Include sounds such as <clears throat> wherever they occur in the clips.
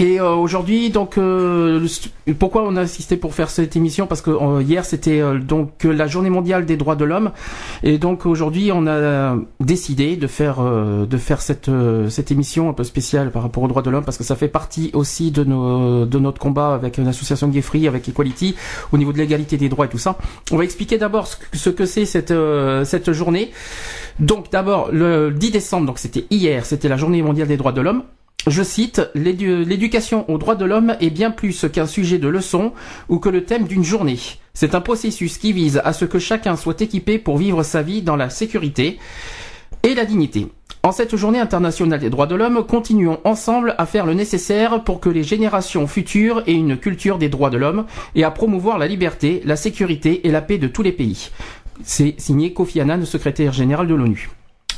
Et euh, aujourd'hui, donc, euh, pourquoi on a insisté pour faire cette émission? Parce que euh, hier c'était euh, donc euh, la Journée mondiale des droits de l'homme, et donc aujourd'hui on a décidé de faire euh, de faire cette cette émission un peu spéciale par rapport aux droits de l'homme, parce que ça fait partie aussi de nos de notre combat avec l'association Gay Free, avec Equality, au niveau de l'égalité des droits et tout ça. On va expliquer d'abord ce que, ce que c'est cette cette journée. Donc d'abord le 10 décembre, donc c'était hier, c'était la Journée mondiale des droits de l'homme. Je cite, L'édu- l'éducation aux droits de l'homme est bien plus qu'un sujet de leçon ou que le thème d'une journée. C'est un processus qui vise à ce que chacun soit équipé pour vivre sa vie dans la sécurité et la dignité. En cette journée internationale des droits de l'homme, continuons ensemble à faire le nécessaire pour que les générations futures aient une culture des droits de l'homme et à promouvoir la liberté, la sécurité et la paix de tous les pays. C'est signé Kofi Annan, secrétaire général de l'ONU.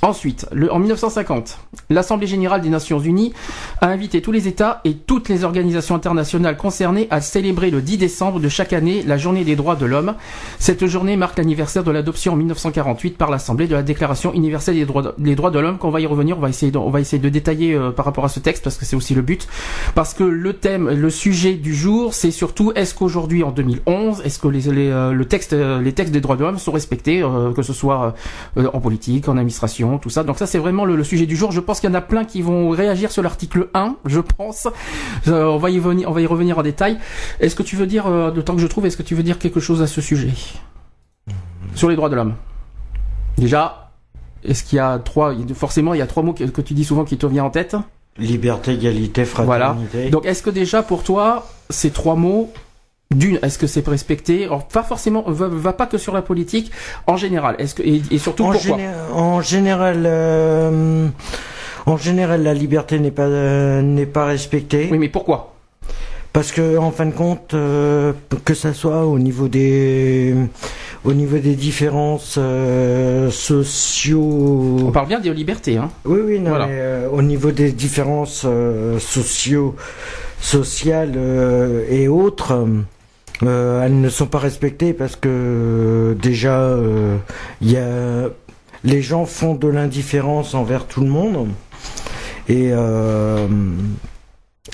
Ensuite, en 1950, l'Assemblée générale des Nations unies a invité tous les États et toutes les organisations internationales concernées à célébrer le 10 décembre de chaque année la journée des droits de l'homme. Cette journée marque l'anniversaire de l'adoption en 1948 par l'Assemblée de la Déclaration universelle des droits de, des droits de l'homme. Qu'on va y revenir, on va essayer de, détailler euh, par rapport à ce texte parce que c'est aussi le but. Parce que le thème, le sujet du jour, c'est surtout est-ce qu'aujourd'hui en 2011, est-ce que les, euh, le texte, euh, les textes des droits de l'homme sont respectés, que ce soit en politique, en administration, tout ça. Donc ça c'est vraiment le, le sujet du jour. Je pense qu'il y en a plein qui vont réagir sur l'article 1, je pense. Euh, on va y venir, on va y revenir en détail. Est-ce que tu veux dire, euh, le temps que je trouve, est-ce que tu veux dire quelque chose à ce sujet sur les droits de l'homme? Déjà, est-ce qu'il y a trois, forcément il y a trois mots que, que tu dis souvent qui te viennent en tête? Liberté, égalité, Voilà. fraternité. Donc est-ce que déjà pour toi ces trois mots d'une, est-ce que c'est respecté? Alors, Pas forcément, va, va pas que sur la politique, en général. Est-ce que et, et surtout en, pourquoi? géné- en général, euh, en général, la liberté n'est pas euh, n'est pas respectée. Oui, mais pourquoi? Parce que en fin de compte, euh, que ça soit au niveau des au niveau des différences euh, sociaux. On parle bien des libertés, hein Oui, oui, non, Voilà. mais, euh, au niveau des différences euh, sociaux, sociales et autres, euh, elles ne sont pas respectées parce que euh, déjà, euh, il y a, les gens font de l'indifférence envers tout le monde. Et, euh,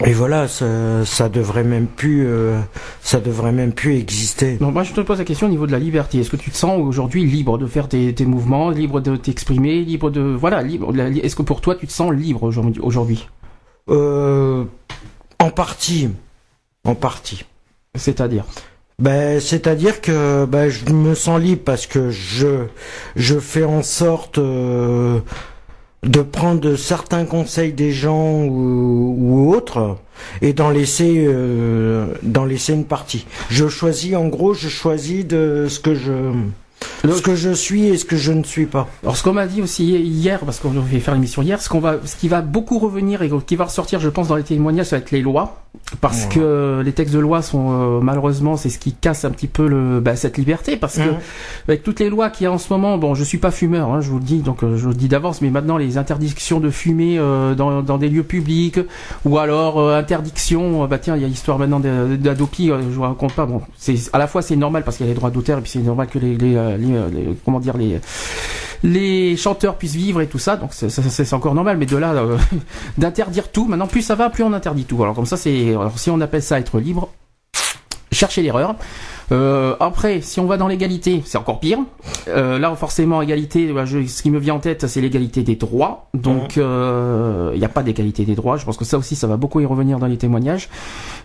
et voilà, ça, ça devrait même plus, euh, ça devrait même plus exister. Donc moi je te pose la question au niveau de la liberté. Est-ce que tu te sens aujourd'hui libre de faire tes, tes mouvements, libre de t'exprimer, libre de voilà, libre. Est-ce que pour toi tu te sens libre aujourd'hui aujourd'hui? Euh, en partie, en partie. C'est-à-dire Ben, c'est-à-dire que ben, je me sens libre parce que je je fais en sorte euh, de prendre certains conseils des gens ou, autres et d'en laisser euh, d'en laisser une partie. Je choisis en gros, je choisis de ce que je ce que je suis et ce que je ne suis pas. Alors ce qu'on m'a dit aussi hier, parce qu'on devait faire l'émission hier, ce qu'on va, ce qui va beaucoup revenir et qui va ressortir, je pense, dans les témoignages, ça va être les lois, parce que les textes de loi sont euh, malheureusement, c'est ce qui casse un petit peu le, bah, cette liberté, parce que Mhm. avec toutes les lois qu'il y a en ce moment, bon, je suis pas fumeur, hein, je vous le dis, donc euh, je vous le dis d'avance, mais maintenant les interdictions de fumer euh, dans, dans des lieux publics, ou alors interdiction, bah tiens, il y a l'histoire maintenant d'Adopi, je vous raconte pas, bon, c'est à la fois c'est normal parce qu'il y a les droits d'auteur, et puis c'est normal que les, les, euh, comment dire les chanteurs puissent vivre et tout ça, donc c'est- encore normal, mais de là euh, <laughs> d'interdire tout, maintenant plus ça va, plus on interdit tout. Alors comme ça, c'est si on appelle ça être libre, cherchez l'erreur. Euh, après, si on va dans l'égalité, c'est encore pire. Euh, là, forcément, égalité, bah, je- ce qui me vient en tête, c'est l'égalité des droits. Donc, euh, il n'y a pas d'égalité des droits. Je pense que ça aussi, ça va beaucoup y revenir dans les témoignages.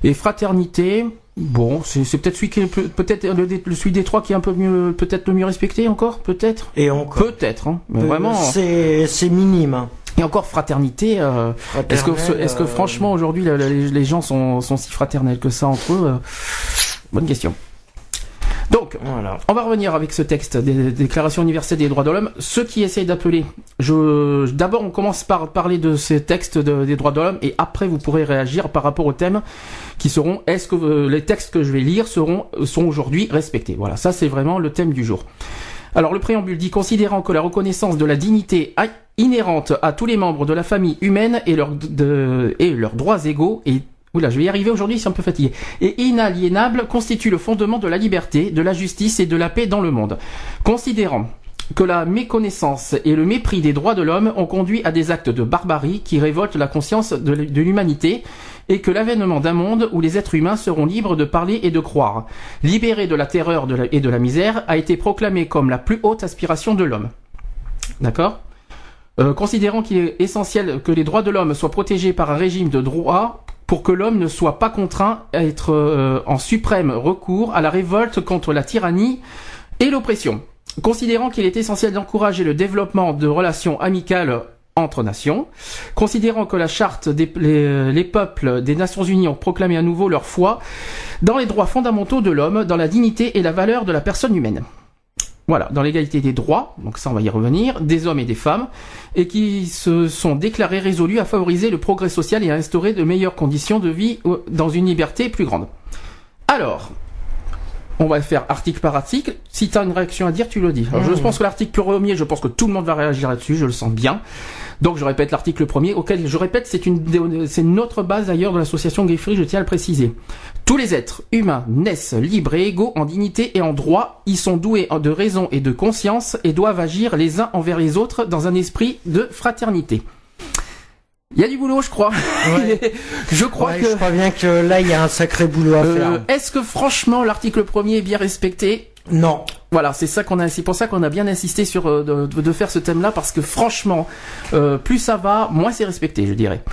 Et fraternité, bon, c'est peut-être celui qui peut-être le, le- celui des trois qui est un peu mieux, peut-être le mieux respecté encore, peut-être? Et encore. Peut-être, hein. Mais Euh, vraiment. C'est c'est minime. hein. Et encore fraternité. euh, est-ce que, est-ce que euh, franchement aujourd'hui les, les gens sont, sont si fraternels que ça entre eux Bonne question. Donc, voilà. on va revenir avec ce texte des déclarations universelles des droits de l'homme. Ceux qui essayent d'appeler, je, d'abord on commence par parler de ces textes des droits de l'homme et après vous pourrez réagir par rapport aux thèmes qui seront est-ce que euh, les textes que je vais lire seront sont aujourd'hui respectés. Voilà, ça c'est vraiment le thème du jour. Alors le préambule dit considérant que la reconnaissance de la dignité inhérente à tous les membres de la famille humaine et, et leurs droits égaux est Oula, je vais y arriver aujourd'hui, c'est un peu fatigué. Et inaliénable constitue le fondement de la liberté, de la justice et de la paix dans le monde. Considérant que la méconnaissance et le mépris des droits de l'homme ont conduit à des actes de barbarie qui révoltent la conscience de l'humanité et que l'avènement d'un monde où les êtres humains seront libres de parler et de croire, libérés de la terreur et de la misère, a été proclamé comme la plus haute aspiration de l'homme. D'accord? Euh, Considérant qu'il est essentiel que les droits de l'homme soient protégés par un régime de droit pour que l'homme ne soit pas contraint à être euh, en suprême recours à la révolte contre la tyrannie et l'oppression. Considérant qu'il est essentiel d'encourager le développement de relations amicales entre nations, considérant que la charte des les, peuples des Nations Unies ont proclamé à nouveau leur foi dans les droits fondamentaux de l'homme, dans la dignité et la valeur de la personne humaine. Voilà, dans l'égalité des droits, donc ça on va y revenir, des hommes et des femmes, et qui se sont déclarés résolus à favoriser le progrès social et à instaurer de meilleures conditions de vie dans une liberté plus grande. Alors, on va faire article par article. Si tu as une réaction à dire, tu le dis. Alors, Je mmh. pense que l'article premier, je pense que tout le monde va réagir là-dessus, je le sens bien. Donc je répète l'article premier, auquel je répète, c'est une, c'est notre base d'ailleurs de l'association Gay Free, je tiens à le préciser. Tous les êtres humains naissent libres et égaux en dignité et en droit. Ils sont doués de raison et de conscience et doivent agir les uns envers les autres dans un esprit de fraternité. Il y a du boulot, je crois. <laughs> je crois que. Je crois bien que là, il y a un sacré boulot à euh, faire. Est-ce que franchement, l'article premier est bien respecté? Non. Voilà, c'est ça qu'on a, c'est pour ça qu'on a bien insisté sur euh, de, faire ce thème-là parce que franchement, euh, plus ça va, moins c'est respecté, je dirais.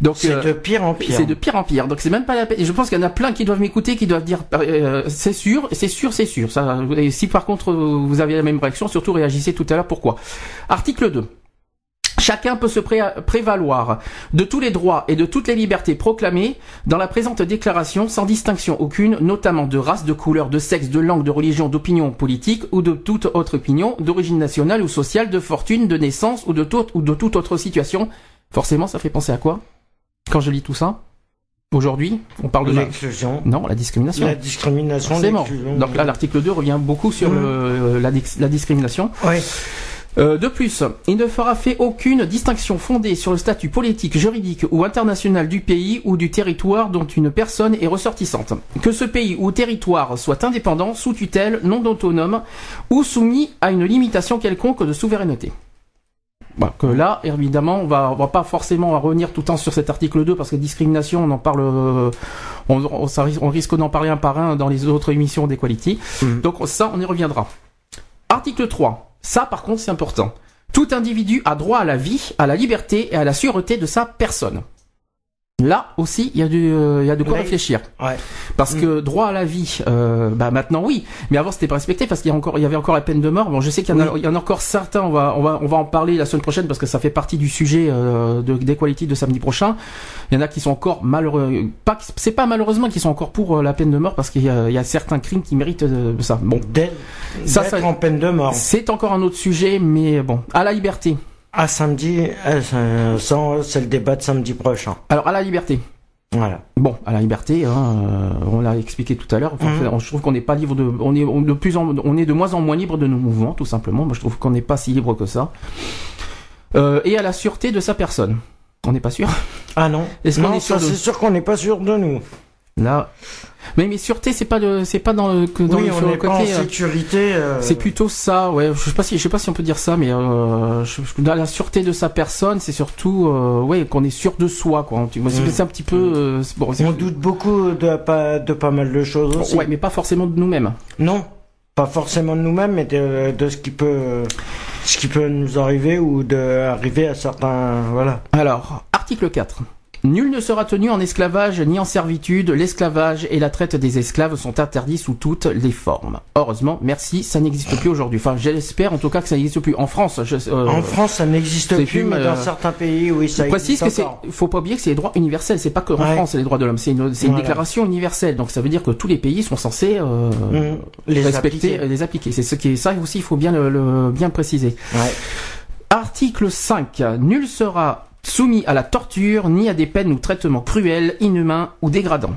Donc c'est euh, de pire en pire. C'est de pire en pire. Donc c'est même pas la peine. Je pense qu'il y en a plein qui doivent m'écouter, qui doivent dire c'est sûr, c'est sûr, c'est sûr. Ça. Et si par contre vous avez la même réaction, surtout réagissez tout à l'heure. Pourquoi? Article 2. Chacun peut se prévaloir de tous les droits et de toutes les libertés proclamées dans la présente déclaration sans distinction aucune, notamment de race, de couleur, de sexe, de langue, de religion, d'opinion politique ou de toute autre opinion, d'origine nationale ou sociale, de fortune, de naissance ou de, toute, ou de toute autre situation. Forcément, ça fait penser à quoi? Quand je lis tout ça Aujourd'hui, on parle de l'exclusion. Non, la discrimination. La discrimination. C'est mort. Donc là, l'article 2 revient beaucoup sur mmh. la, la discrimination. Oui. Euh, de plus, il ne fera fait aucune distinction fondée sur le statut politique, juridique ou international du pays ou du territoire dont une personne est ressortissante. Que ce pays ou territoire soit indépendant, sous tutelle, non autonome ou soumis à une limitation quelconque de souveraineté. Bah, que là, évidemment, on va, va pas forcément revenir tout le temps sur cet article 2 parce que discrimination, on en parle, euh, on, risque d'en parler un par un dans les autres émissions d'Equality. Mmh. Donc ça, on y reviendra. Article 3. Ça, par contre, c'est important. Tout individu a droit à la vie, à la liberté et à la sûreté de sa personne. Là aussi, il y a du, euh, il y a de quoi réfléchir. Ouais. Parce mm. que droit à la vie, euh, bah maintenant oui, mais avant c'était pas respecté parce qu'il y a encore, il y avait encore la peine de mort. Bon, je sais qu'il y, en a, il y en a encore certains. On va, on va, on va en parler la semaine prochaine parce que ça fait partie du sujet euh, de d'Equality de samedi prochain. Il y en a qui sont encore malheureux, pas, c'est pas malheureusement qui sont encore pour euh, la peine de mort parce qu'il y a, il y a certains crimes qui méritent ça. Bon, ça, ça, en peine de mort. C'est encore un autre sujet, mais bon, à la liberté. À samedi, euh, c'est le débat de samedi prochain. Alors à la liberté. Voilà. Bon, à la liberté, hein, euh, on l'a expliqué tout à l'heure. Mhm. Je trouve qu'on n'est pas libre de, on est de plus en, on est de moins en moins libre de nos mouvements, tout simplement. Moi, je trouve qu'on n'est pas si libre que ça. Euh, et à la sûreté de sa personne. On n'est pas sûr. Ah non. Est-ce qu'on est sûr C'est sûr qu'on n'est pas sûr de nous. Là, mais mais sûreté, c'est pas c'est pas dans le que dans oui, on côté. Pas en euh, sécurité. Euh... C'est plutôt ça, ouais. Je sais pas si, je sais pas si on peut dire ça, mais euh, je, dans la sûreté de sa personne, c'est surtout, euh, ouais, qu'on est sûr de soi, quoi. C'est mm. un petit peu. Euh, bon, on doute beaucoup de pas de pas mal de choses aussi. Ouais, mais pas forcément de nous-mêmes. Non, pas forcément de nous-mêmes, mais de, de ce qui peut ce qui peut nous arriver ou de arriver à certains, voilà. Alors, article 4. Nul ne sera tenu en esclavage ni en servitude. L'esclavage et la traite des esclaves sont interdits sous toutes les formes. Heureusement, merci, ça n'existe plus aujourd'hui. Enfin, j'espère en tout cas que ça n'existe plus. En France, je, euh, En France, ça n'existe plus, plus, mais dans euh, certains pays, oui, ça je précise existe que c'est, encore. faut pas oublier que c'est les droits universels. C'est pas que en Ouais. France, c'est les droits de l'homme. C'est une, déclaration universelle. Donc ça veut dire que tous les pays sont censés euh, Mmh. Les respecter, appliquer. les appliquer. C'est ce qui est ça aussi. Il faut bien le, le- bien le préciser. Ouais. Article 5. Nul sera soumis à la torture ni à des peines ou traitements cruels, inhumains ou dégradants.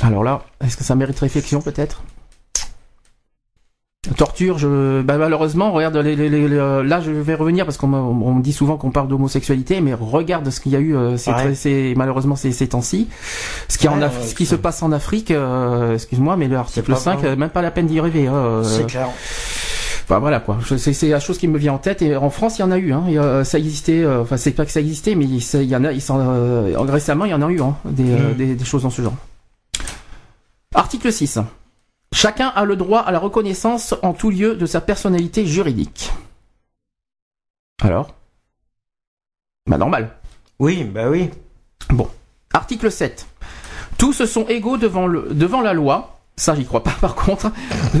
Alors là, est-ce que ça mérite réflexion peut-être? Torture, je, bah, malheureusement, regarde, les, les- les- les- là je vais revenir parce qu'on me, dit souvent qu'on parle d'homosexualité, mais regarde ce qu'il y a eu, euh, ces, Ouais. ces- malheureusement ces, ces temps-ci, ce qui, en Ouais, Af- ouais, ce qui se passe en Afrique, euh, excuse-moi, mais l'article pas 5, vrai. euh, même pas la peine d'y rêver. hein, euh, C'est clair. Enfin voilà quoi, c'est la chose qui me vient en tête et en France il y en a eu, hein. A- ça existait, euh, enfin c'est pas que ça existait, mais il ça- il y en a, ils s'en, euh, récemment il y en a eu hein, des, euh, des, des choses dans ce genre. Article 6. Chacun a le droit à la reconnaissance en tout lieu de sa personnalité juridique. Alors? Bah normal. Oui, bah oui. Article 7. Tous sont égaux devant, le, devant la loi. Ça, j'y crois pas, <laughs> par contre.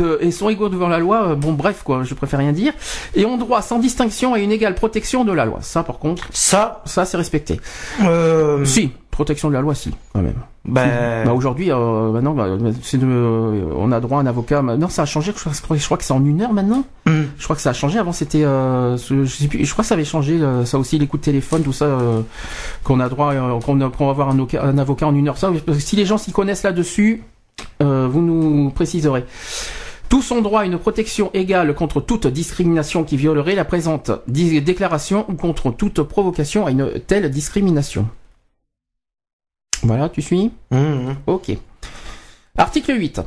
Euh, et sont égaux devant la loi. euh, bon, bref, quoi, je préfère rien dire. Et ont droit sans distinction à une égale protection de la loi. Ça, par contre, Ça, ça, c'est respecté. euh, Si, protection de la loi, si, quand même. bah, Bah, aujourd'hui, euh, maintenant, bah, c'est de, euh, on a droit à un avocat. Non, ça a changé. Je crois, je crois que c'est en une heure maintenant. hmm. Je crois que ça a changé. Avant, c'était, euh, je sais plus. Je crois que ça avait changé. euh, ça aussi, les coups de téléphone, tout ça, euh, qu'on a droit, qu'on a- qu'on va avoir un, oca- un avocat en une heure. Ça, si les gens s'y connaissent là-dessus, vous nous préciserez. Tous ont droit à une protection égale contre toute discrimination qui violerait la présente déclaration ou contre toute provocation à une telle discrimination. Voilà, tu suis Hmm, Ok. Article 8.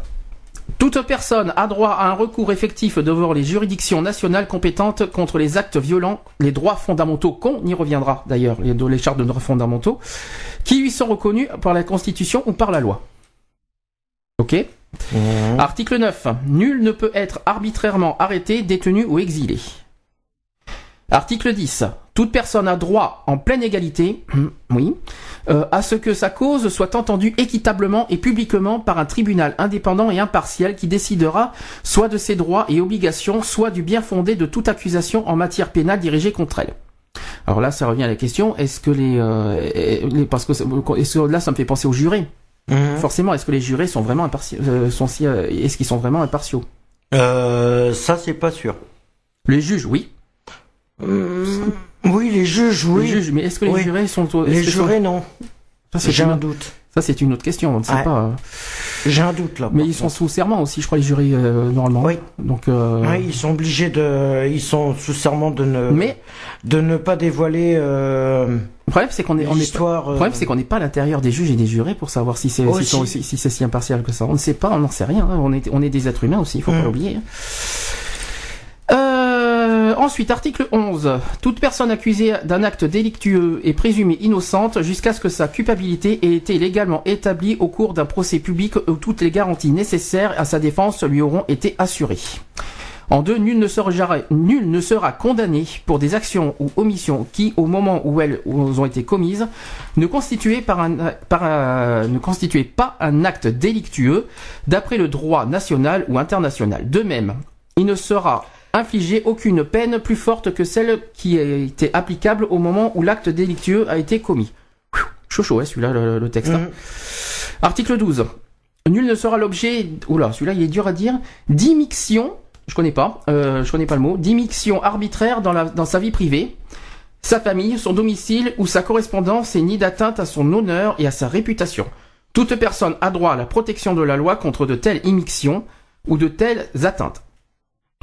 Toute personne a droit à un recours effectif devant les juridictions nationales compétentes contre les actes violents, les droits fondamentaux, qu'on y reviendra d'ailleurs, les, les chartes de droits fondamentaux, qui lui sont reconnus par la Constitution ou par la loi. Ok hmm. Article 9. Nul ne peut être arbitrairement arrêté, détenu ou exilé. Article 10. Toute personne a droit, en pleine égalité, <clears throat> oui, euh, à ce que sa cause soit entendue équitablement et publiquement par un tribunal indépendant et impartial qui décidera soit de ses droits et obligations, soit du bien fondé de toute accusation en matière pénale dirigée contre elle. Alors là, ça revient à la question est-ce que les, euh, les- parce que est-ce que là, ça me fait penser aux jurés. Hmm. Forcément, est-ce que les jurés sont vraiment impartiaux sont si, euh, Est-ce qu'ils sont vraiment impartiaux? Euh, ça, c'est pas sûr. Les juges, oui. Hmm, Oui, les juges, oui. Les juges, mais est-ce que les Oui. jurés sont Les jurés, non. Ça, c'est J'ai une, un doute. ça, c'est une autre question. On ne sait Ouais. pas. euh. J'ai un doute là. Mais ils sont sous serment aussi, je crois, les jurés euh, normalement. Oui. Donc. euh, Ouais, ils sont obligés de, ils sont sous serment de ne, Mais de ne pas dévoiler euh, le problème, c'est qu'on est, on est. l'histoire. Le problème, c'est qu'on n'est pas à l'intérieur des juges et des jurés pour savoir si c'est si, sont- si- si c'est si impartial que ça. On ne sait pas, on n'en sait rien. hein. On est on est des êtres humains aussi, il faut Mm. pas l'oublier. hein. Euh, ensuite, article 11. Toute personne accusée d'un acte délictueux est présumée innocente jusqu'à ce que sa culpabilité ait été légalement établie au cours d'un procès public où toutes les garanties nécessaires à sa défense lui auront été assurées. En deux, nul ne sera, jamais- nul ne sera condamné pour des actions ou omissions qui, au moment où elles ont été commises, ne constituaient, par un, par un- ne constituaient pas un acte délictueux d'après le droit national ou international. De même, il ne sera infligé aucune peine plus forte que celle qui a été applicable au moment où l'acte délictueux a été commis. Chaud chaud, hein, celui-là, le, le texte. hein. Mhm. Article 12. Nul ne sera l'objet, oula, celui-là il est dur à dire, d'immixion, je connais pas, euh, je connais pas le mot, d'immixion arbitraire dans, la, dans sa vie privée, sa famille, son domicile ou sa correspondance et ni d'atteinte à son honneur et à sa réputation. Toute personne a droit à la protection de la loi contre de telles immixtions ou de telles atteintes.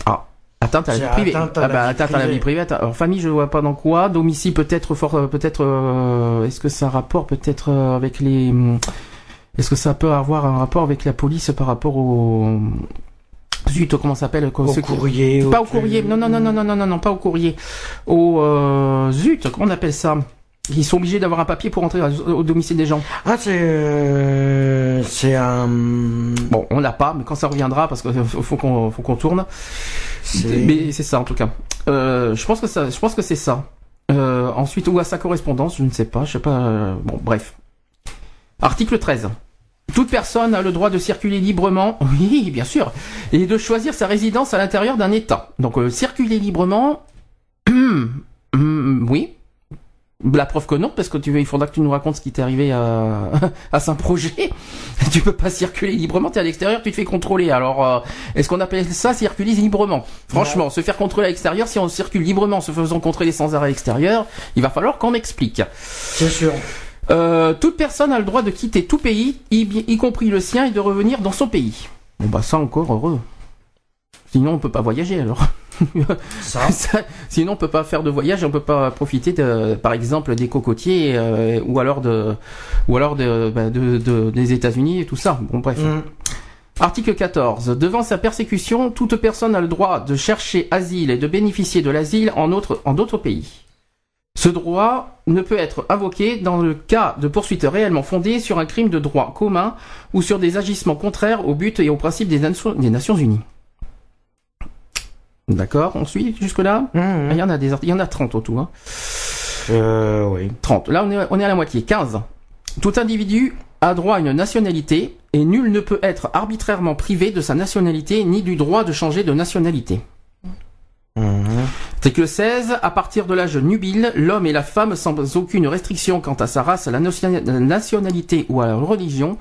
Ah, atteinte à la vie privée. atteinte à ah la bah, vie atteinte à la privée. vie privée. atte- Alors famille, je vois pas dans quoi. Domicile peut-être fort, euh, peut-être. euh, Est-ce que ça a un rapport peut-être euh, avec les. hum, Est-ce que ça peut avoir un rapport avec la police par rapport au. Zut, comment ça s'appelle Au qui- courrier. Pas au courrier. Non, non, non, non, non, non, non, non, pas au courrier. Au euh, zut, comment on appelle ça? Ils sont obligés d'avoir un papier pour entrer au domicile des gens. Ah, c'est, euh, c'est un. Bon, on l'a pas, mais quand ça reviendra, parce qu'il faut faut qu'on faut qu'on tourne. Mais c'est ça en tout cas. Euh, je pense que ça, je pense que c'est ça. Euh, ensuite, ou à sa correspondance, je ne sais pas, je sais pas. euh, bon, bref. Article 13. Toute personne a le droit de circuler librement, <laughs> oui, bien sûr, et de choisir sa résidence à l'intérieur d'un État. Donc, euh, circuler librement, hum, <clears throat> oui. La preuve que non, parce que tu il faudra que tu nous racontes ce qui t'est arrivé à, <laughs> à Saint-Projet. <laughs> Tu peux pas circuler librement, t'es à l'extérieur, tu te fais contrôler. Alors, euh, est-ce qu'on appelle ça circuler librement? Franchement, se faire contrôler à l'extérieur, si on circule librement en se faisant contrôler sans arrêt à l'extérieur, il va falloir qu'on m'explique. C'est sûr. Euh, toute personne a le droit de quitter tout pays, y, y compris le sien, et de revenir dans son pays. Bon bah ça encore heureux. Sinon on peut pas voyager alors. <laughs> Ça. Ça, Sinon on peut pas faire de voyage, on peut pas profiter de, par exemple des cocotiers euh, ou alors de, ou alors de, bah, de- de- des États-Unis et tout ça. Bon bref. Mm. Article 14. Devant sa persécution, toute personne a le droit de chercher asile et de bénéficier de l'asile en autre- en d'autres pays. Ce droit ne peut être invoqué dans le cas de poursuites réellement fondées sur un crime de droit commun ou sur des agissements contraires au but et aux principes des, Nations- des Nations Unies. D'accord, on suit jusque-là Mm, Ah, mm. Il y en a des il y en a 30 au tout. Hein. Euh, oui. 30. Là, on est, on est à la moitié. 15. Tout individu a droit à une nationalité et nul ne peut être arbitrairement privé de sa nationalité ni du droit de changer de nationalité. Mhm. Article 16. À partir de l'âge nubile, l'homme et la femme, sans aucune restriction quant à sa race, à la nationalité ou à la religion,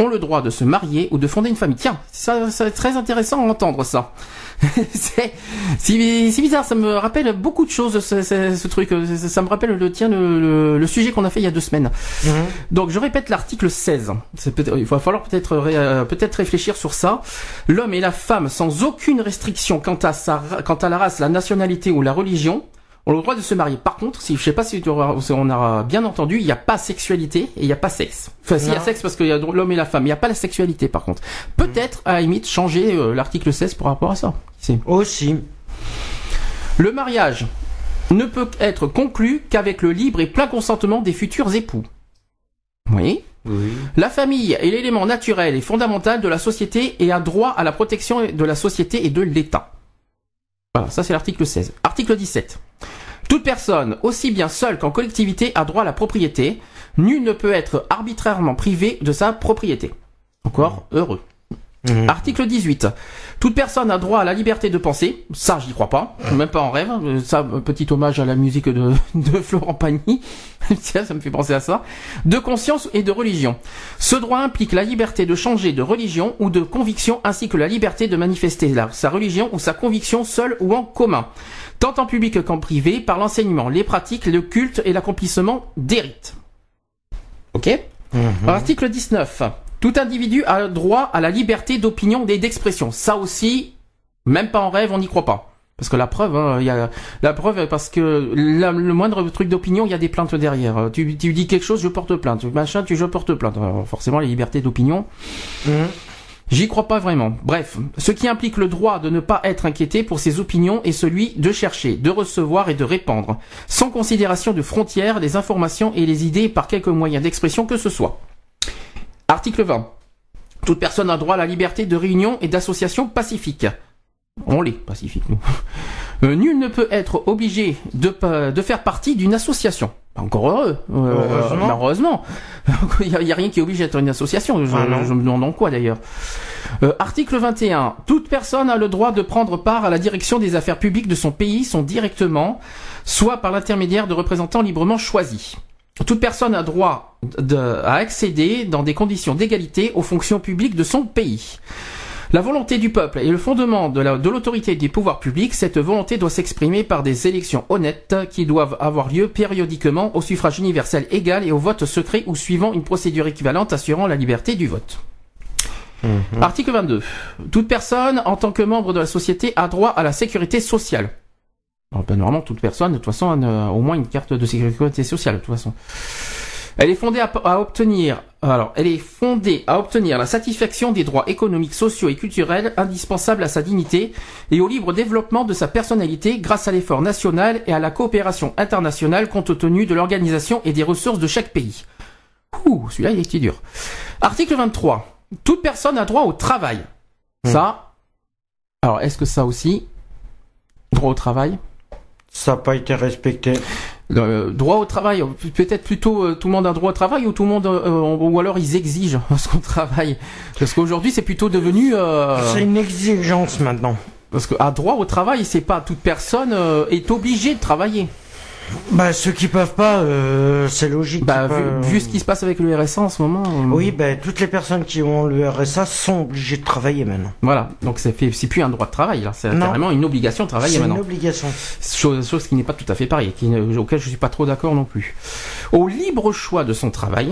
ont le droit de se marier ou de fonder une famille. Tiens, ça, être très intéressant à entendre ça. <laughs> c'est bizarre, ça me rappelle beaucoup de choses, ce, ce- ce truc. Ça, ça me rappelle le tien, le, le- le sujet qu'on a fait il y a deux semaines. Mhm. Donc je répète l'article 16. C'est peut il va falloir peut-être euh, peut-être réfléchir sur ça. L'homme et la femme sans aucune restriction quant à sa quant à la race, la nationalité ou la religion ont le droit de se marier. Par contre, si je sais pas si tu auras- si on a bien entendu, il n'y a pas sexualité et il n'y a pas sexe. Enfin, s'il y a sexe parce qu'il y a l'homme et la femme, il n'y a pas la sexualité par contre. Peut-être à la limite changer euh, l'article 16 par rapport à ça. Aussi. le mariage ne peut être conclu qu'avec le libre et plein consentement des futurs époux. Oui. Oui. La famille est l'élément naturel et fondamental de la société et a droit à la protection de la société et de l'État. Voilà, ça c'est l'article 16. Article 17. Toute personne, aussi bien seule qu'en collectivité, a droit à la propriété. Nul ne peut être arbitrairement privé de sa propriété. Encore heureux. Mhm. Article 18. Toute personne a droit à la liberté de penser. Ça, j'y crois pas. Même pas en rêve. Euh, Ça, euh, petit hommage à la musique de, <laughs> de Florent Pagny. <laughs> Tiens, ça me fait penser à ça. De conscience et de religion. Ce droit implique la liberté de changer de religion ou de conviction ainsi que la liberté de manifester sa religion ou sa conviction seule ou en commun. Tant en public qu'en privé, par l'enseignement, les pratiques, le culte et l'accomplissement des rites. Ok? Mhm. Article 19. Tout individu a droit à la liberté d'opinion et d'expression. Ça aussi, même pas en rêve, on n'y croit pas. Parce que la preuve, hein, il y a la preuve parce que la- le moindre truc d'opinion, il y a des plaintes derrière. Euh, Tu, tu dis quelque chose, je porte plainte. Machin, tu je porte plainte. Alors, forcément, la liberté d'opinion, Mhm. J'y crois pas vraiment. Bref, ce qui implique le droit de ne pas être inquiété pour ses opinions est celui de chercher, de recevoir et de répandre, sans considération de frontières, les informations et les idées par quelque moyen d'expression que ce soit. Article 20. Toute personne a droit à la liberté de réunion et d'association pacifique. On l'est, pacifique, nous. <laughs> Euh, nul ne peut être obligé de, faire partie d'une association. Encore heureux. Euh, Heureusement. heureusement. <laughs> Il n'y a, il y a rien qui oblige à être une association. Je, Ah je me demande en quoi d'ailleurs. Euh, article 21. Toute personne a le droit de prendre part à la direction des affaires publiques de son pays, son directement, soit par l'intermédiaire de représentants librement choisis. Toute personne a droit de- à accéder dans des conditions d'égalité aux fonctions publiques de son pays. La volonté du peuple est le fondement de la- de l'autorité des pouvoirs publics. Cette volonté doit s'exprimer par des élections honnêtes qui doivent avoir lieu périodiquement au suffrage universel égal et au vote secret ou suivant une procédure équivalente assurant la liberté du vote. Mhm. Article 22. Toute personne, en tant que membre de la société, a droit à la sécurité sociale. Alors, ben, normalement, toute personne, de toute façon, a une- au moins une carte de sécurité sociale, de toute façon. Elle est fondée à, à obtenir, alors, elle est fondée à obtenir la satisfaction des droits économiques, sociaux et culturels indispensables à sa dignité et au libre développement de sa personnalité grâce à l'effort national et à la coopération internationale compte tenu de l'organisation et des ressources de chaque pays. Ouh, celui-là, il est dur. Article 23. Toute personne a droit au travail. Ça. Alors, est-ce que ça aussi Droit au travail? Ça n'a pas été respecté. Le droit au travail, peut-être plutôt euh, tout le monde a droit au travail ou tout le monde euh, ou alors ils exigent <laughs> ce qu'on travaille. Parce qu'aujourd'hui c'est plutôt devenu. Euh, C'est une exigence maintenant. parce que à droit au travail, c'est pas toute personne euh, est obligée de travailler. Bah ceux qui peuvent pas, euh, c'est logique. Bah vu, peuvent- vu ce qui se passe avec le RSA en ce moment. euh, Oui, bah toutes les personnes qui ont le RSA sont obligées de travailler maintenant. Voilà, donc c'est plus un droit de travail c'est carrément une obligation de travailler C'est maintenant. une obligation. Chose, chose qui n'est pas tout à fait pareil, qui, auquel je suis pas trop d'accord non plus. Au libre choix de son travail,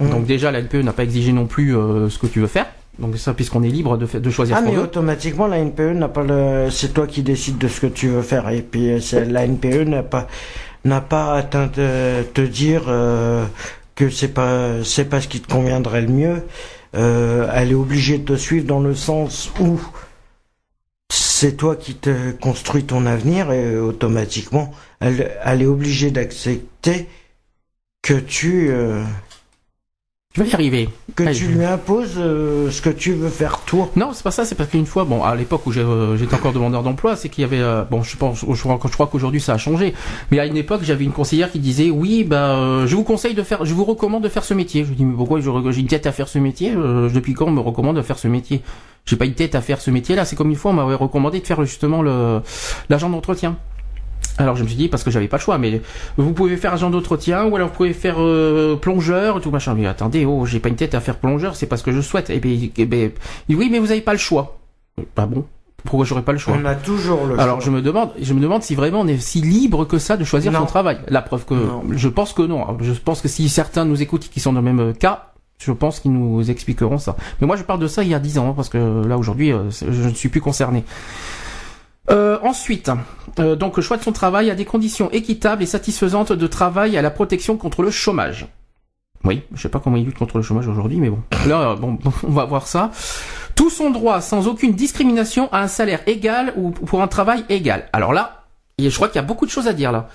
Mhm. donc déjà la LPE n'a pas exigé non plus euh, ce que tu veux faire, donc ça puisqu'on est libre de, de choisir Ah ce mais veut. automatiquement la NPE n'a pas le, c'est toi qui décides de ce que tu veux faire et puis euh, c'est- la NPE n'a pas n'a pas atteint de te dire euh, que c'est pas c'est pas ce qui te conviendrait le mieux. Euh, elle est obligée de te suivre dans le sens où c'est toi qui te construis ton avenir et automatiquement elle, elle est obligée d'accepter que tu euh, Je vais y arriver. que Allez. tu lui imposes euh, ce que tu veux faire toi. Non, c'est pas ça, c'est parce qu'une fois, bon, à l'époque où euh, j'étais encore demandeur d'emploi, c'est qu'il y avait, euh, bon, je pense, je crois, qu'aujourd'hui ça a changé, mais à une époque, j'avais une conseillère qui disait, oui, bah, euh, je vous conseille de faire, je vous recommande de faire ce métier. Je dis, mais pourquoi j'ai une tête à faire ce métier Euh, Depuis quand on me recommande de faire ce métier? J'ai pas une tête à faire ce métier-là. C'est comme une fois, on m'avait recommandé de faire justement le l'agent d'entretien. Alors je me suis dit parce que j'avais pas le choix, mais vous pouvez faire agent d'entretien ou alors vous pouvez faire euh, plongeur et tout machin. Mais attendez, oh j'ai pas une tête à faire plongeur, c'est pas ce que je souhaite. Et ben, eh ben, il dit, oui mais vous avez pas le choix. Pas bon. Pourquoi j'aurais pas le choix On a toujours le alors choix. je me demande, je me demande si vraiment on est si libre que ça de choisir Non. son travail. La preuve que Non. je pense que non. Je pense que si certains nous écoutent qui sont dans le même cas, je pense qu'ils nous expliqueront ça. Mais moi je parle de ça il y a 10 ans hein, parce que là aujourd'hui euh, je ne suis plus concerné. Euh, ensuite, euh, donc le choix de son travail à des conditions équitables et satisfaisantes de travail à la protection contre le chômage. Oui, je sais pas comment il lutte contre le chômage aujourd'hui, mais bon. Là, euh, bon, <laughs> on va voir ça. Tout son droit sans aucune discrimination à un salaire égal ou pour un travail égal. Alors là, et je crois qu'il y a beaucoup de choses à dire là,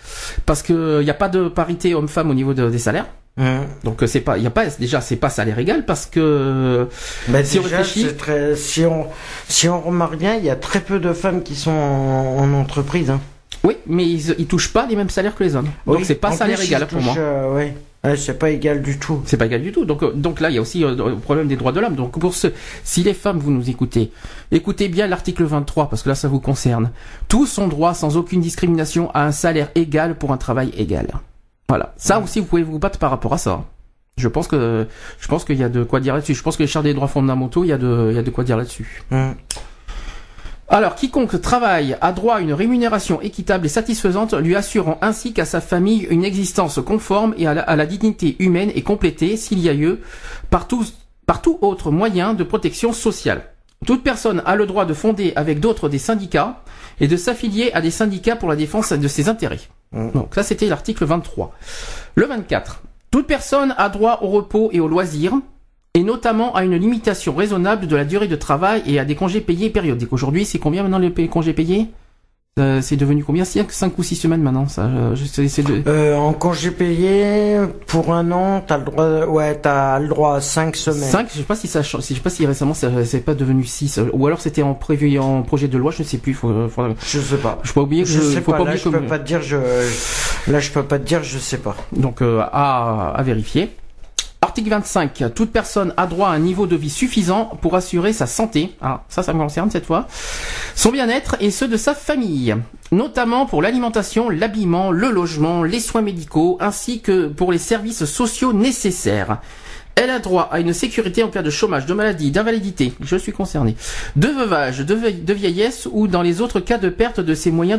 parce que il n'y a pas de parité homme-femme au niveau de- des salaires. Hum. Donc euh, c'est pas, il a pas déjà c'est pas salaire égal parce que Bah, Si on réfléchit- très, si on, si on remarque bien, il y a très peu de femmes qui sont en, en entreprise. Hein. oui, mais ils, ils touchent pas les mêmes salaires que les hommes. Donc Oui, c'est pas salaire plus, égal pour moi. euh, ouais. C'est pas égal du tout. C'est pas égal du tout. Donc, euh, donc là, il y a aussi euh, le problème des droits de l'homme. Donc, pour ce, si les femmes, vous nous écoutez, écoutez bien l'article 23, parce que là, ça vous concerne. Tous ont droit, sans aucune discrimination, à un salaire égal pour un travail égal. Voilà. Ça aussi, vous pouvez vous battre par rapport à ça. Je pense que, je pense qu'il y a de quoi dire là-dessus. Je pense que les chartes des droits fondamentaux, il y a de, il y a de quoi dire là-dessus. Hum. Alors, quiconque travaille a droit à une rémunération équitable et satisfaisante, lui assurant ainsi qu'à sa famille une existence conforme et à la, à la dignité humaine et complétée, s'il y a lieu, par tout, par tout autre moyen de protection sociale. Toute personne a le droit de fonder avec d'autres des syndicats et de s'affilier à des syndicats pour la défense de ses intérêts. Mm. Donc ça, c'était l'article 23. Le 24. Toute personne a droit au repos et au loisir, et notamment à une limitation raisonnable de la durée de travail et à des congés payés périodiques. Aujourd'hui, c'est combien maintenant les congés payés Euh, C'est devenu combien 5, ou 6 semaines maintenant ça, euh, de- Euh, en congé payé, pour un an, t'as le droit, ouais, t'as le droit à 5 semaines. 5, je sais pas si ça change, je sais pas si récemment ça- c'est pas devenu 6 ou alors c'était en prévu en projet de loi, je ne sais plus, faut, faut- Je sais pas. je peux pas oublier que Je sais faut pas, pas là oublier je que- peux pas te dire, je, là je peux pas te dire, je sais pas. Donc euh, à, à vérifier. Article 25. Toute personne a droit à un niveau de vie suffisant pour assurer sa santé. Ah, ça, ça me concerne cette fois. Son bien-être et ceux de sa famille. Notamment pour l'alimentation, l'habillement, le logement, les soins médicaux, ainsi que pour les services sociaux nécessaires. Elle a droit à une sécurité en cas de chômage, de maladie, d'invalidité, je suis concerné, de veuvage, de, vieille- de vieillesse ou dans les autres cas de perte de ses moyens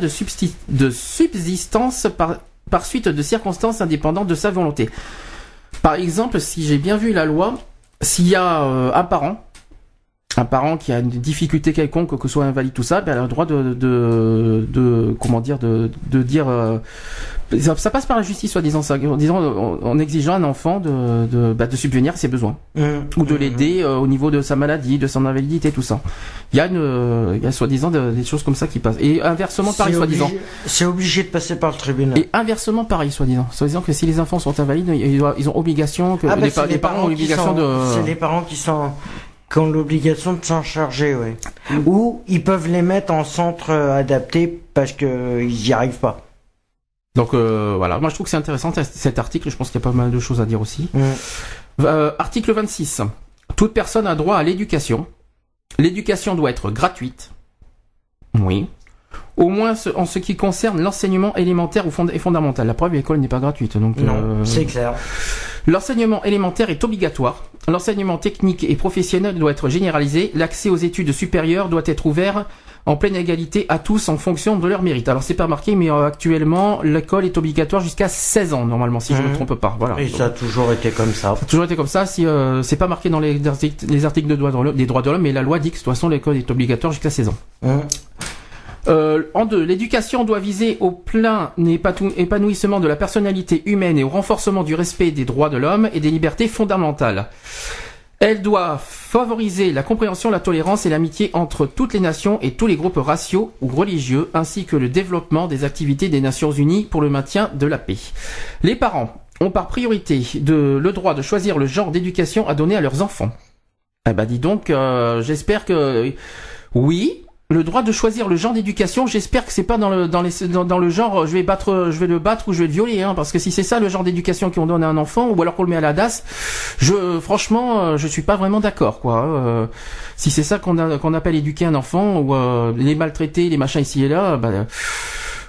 de, subsistance par suite de circonstances indépendantes de sa volonté. Par exemple, si j'ai bien vu la loi, s'il y a euh, un parent, un parent qui a une difficulté quelconque, que soit invalide, tout ça, ben, elle a le droit de, de, de comment dire, de, de dire, euh, ça, ça passe par la justice, soi-disant, ça, en disant, en, en exigeant à un enfant de, de, bah, de subvenir à ses besoins Hum, ou de l'aider euh, au niveau de sa maladie, de son invalidité, tout ça. Il y a une, euh, il y a soi-disant de- des choses comme ça qui passent. Et inversement, pareil, soi-disant. C'est obligé de passer par le tribunal. Et inversement, pareil, soi-disant. Soi-disant que si les enfants sont invalides, ils, doivent- ils ont obligation, que Ah, bah, les, c'est pa- les parents ont sont- de. C'est les parents qui sont qui ont l'obligation de s'en charger, ouais. Ou ils peuvent les mettre en centre adapté parce que euh, ils y arrivent pas. Donc voilà, moi je trouve que c'est intéressant cet article, je pense qu'il y a pas mal de choses à dire aussi. article 26. Toute personne a droit à l'éducation. L'éducation doit être gratuite. Oui. Au moins en ce qui concerne l'enseignement élémentaire et fondamental. La preuve, l'école n'est pas gratuite. Donc, non, c'est clair. L'enseignement élémentaire est obligatoire. L'enseignement technique et professionnel doit être généralisé. L'accès aux études supérieures doit être ouvert en pleine égalité à tous en fonction de leur mérite. Alors c'est pas marqué, mais euh, actuellement l'école est obligatoire jusqu'à 16 ans normalement, si je ne me mhm. trompe pas. Voilà. Et ça a toujours été comme ça. Ça a toujours été comme ça. Si euh, c'est pas marqué dans les articles, les articles de droits de l'homme, des droits de l'homme, mais la loi dit que de toute façon l'école est obligatoire jusqu'à 16 ans. Mhm. Euh, en deux, l'éducation doit viser au plein épanouissement de la personnalité humaine et au renforcement du respect des droits de l'homme et des libertés fondamentales. Elle doit favoriser la compréhension, la tolérance et l'amitié entre toutes les nations et tous les groupes raciaux ou religieux, ainsi que le développement des activités des Nations Unies pour le maintien de la paix. Les parents ont par priorité le droit de choisir le genre d'éducation à donner à leurs enfants. Eh ben dis donc, euh, j'espère que oui, le droit de choisir le genre d'éducation, j'espère que c'est pas dans le dans les dans, le genre je vais battre je vais le battre ou je vais le violer hein, parce que si c'est ça le genre d'éducation qu'on donne à un enfant ou alors qu'on le met à la DAS, je franchement euh, je suis pas vraiment d'accord quoi. Euh, si c'est ça qu'on qu'on appelle éduquer un enfant ou euh, les maltraiter, les machins ici et là, bah,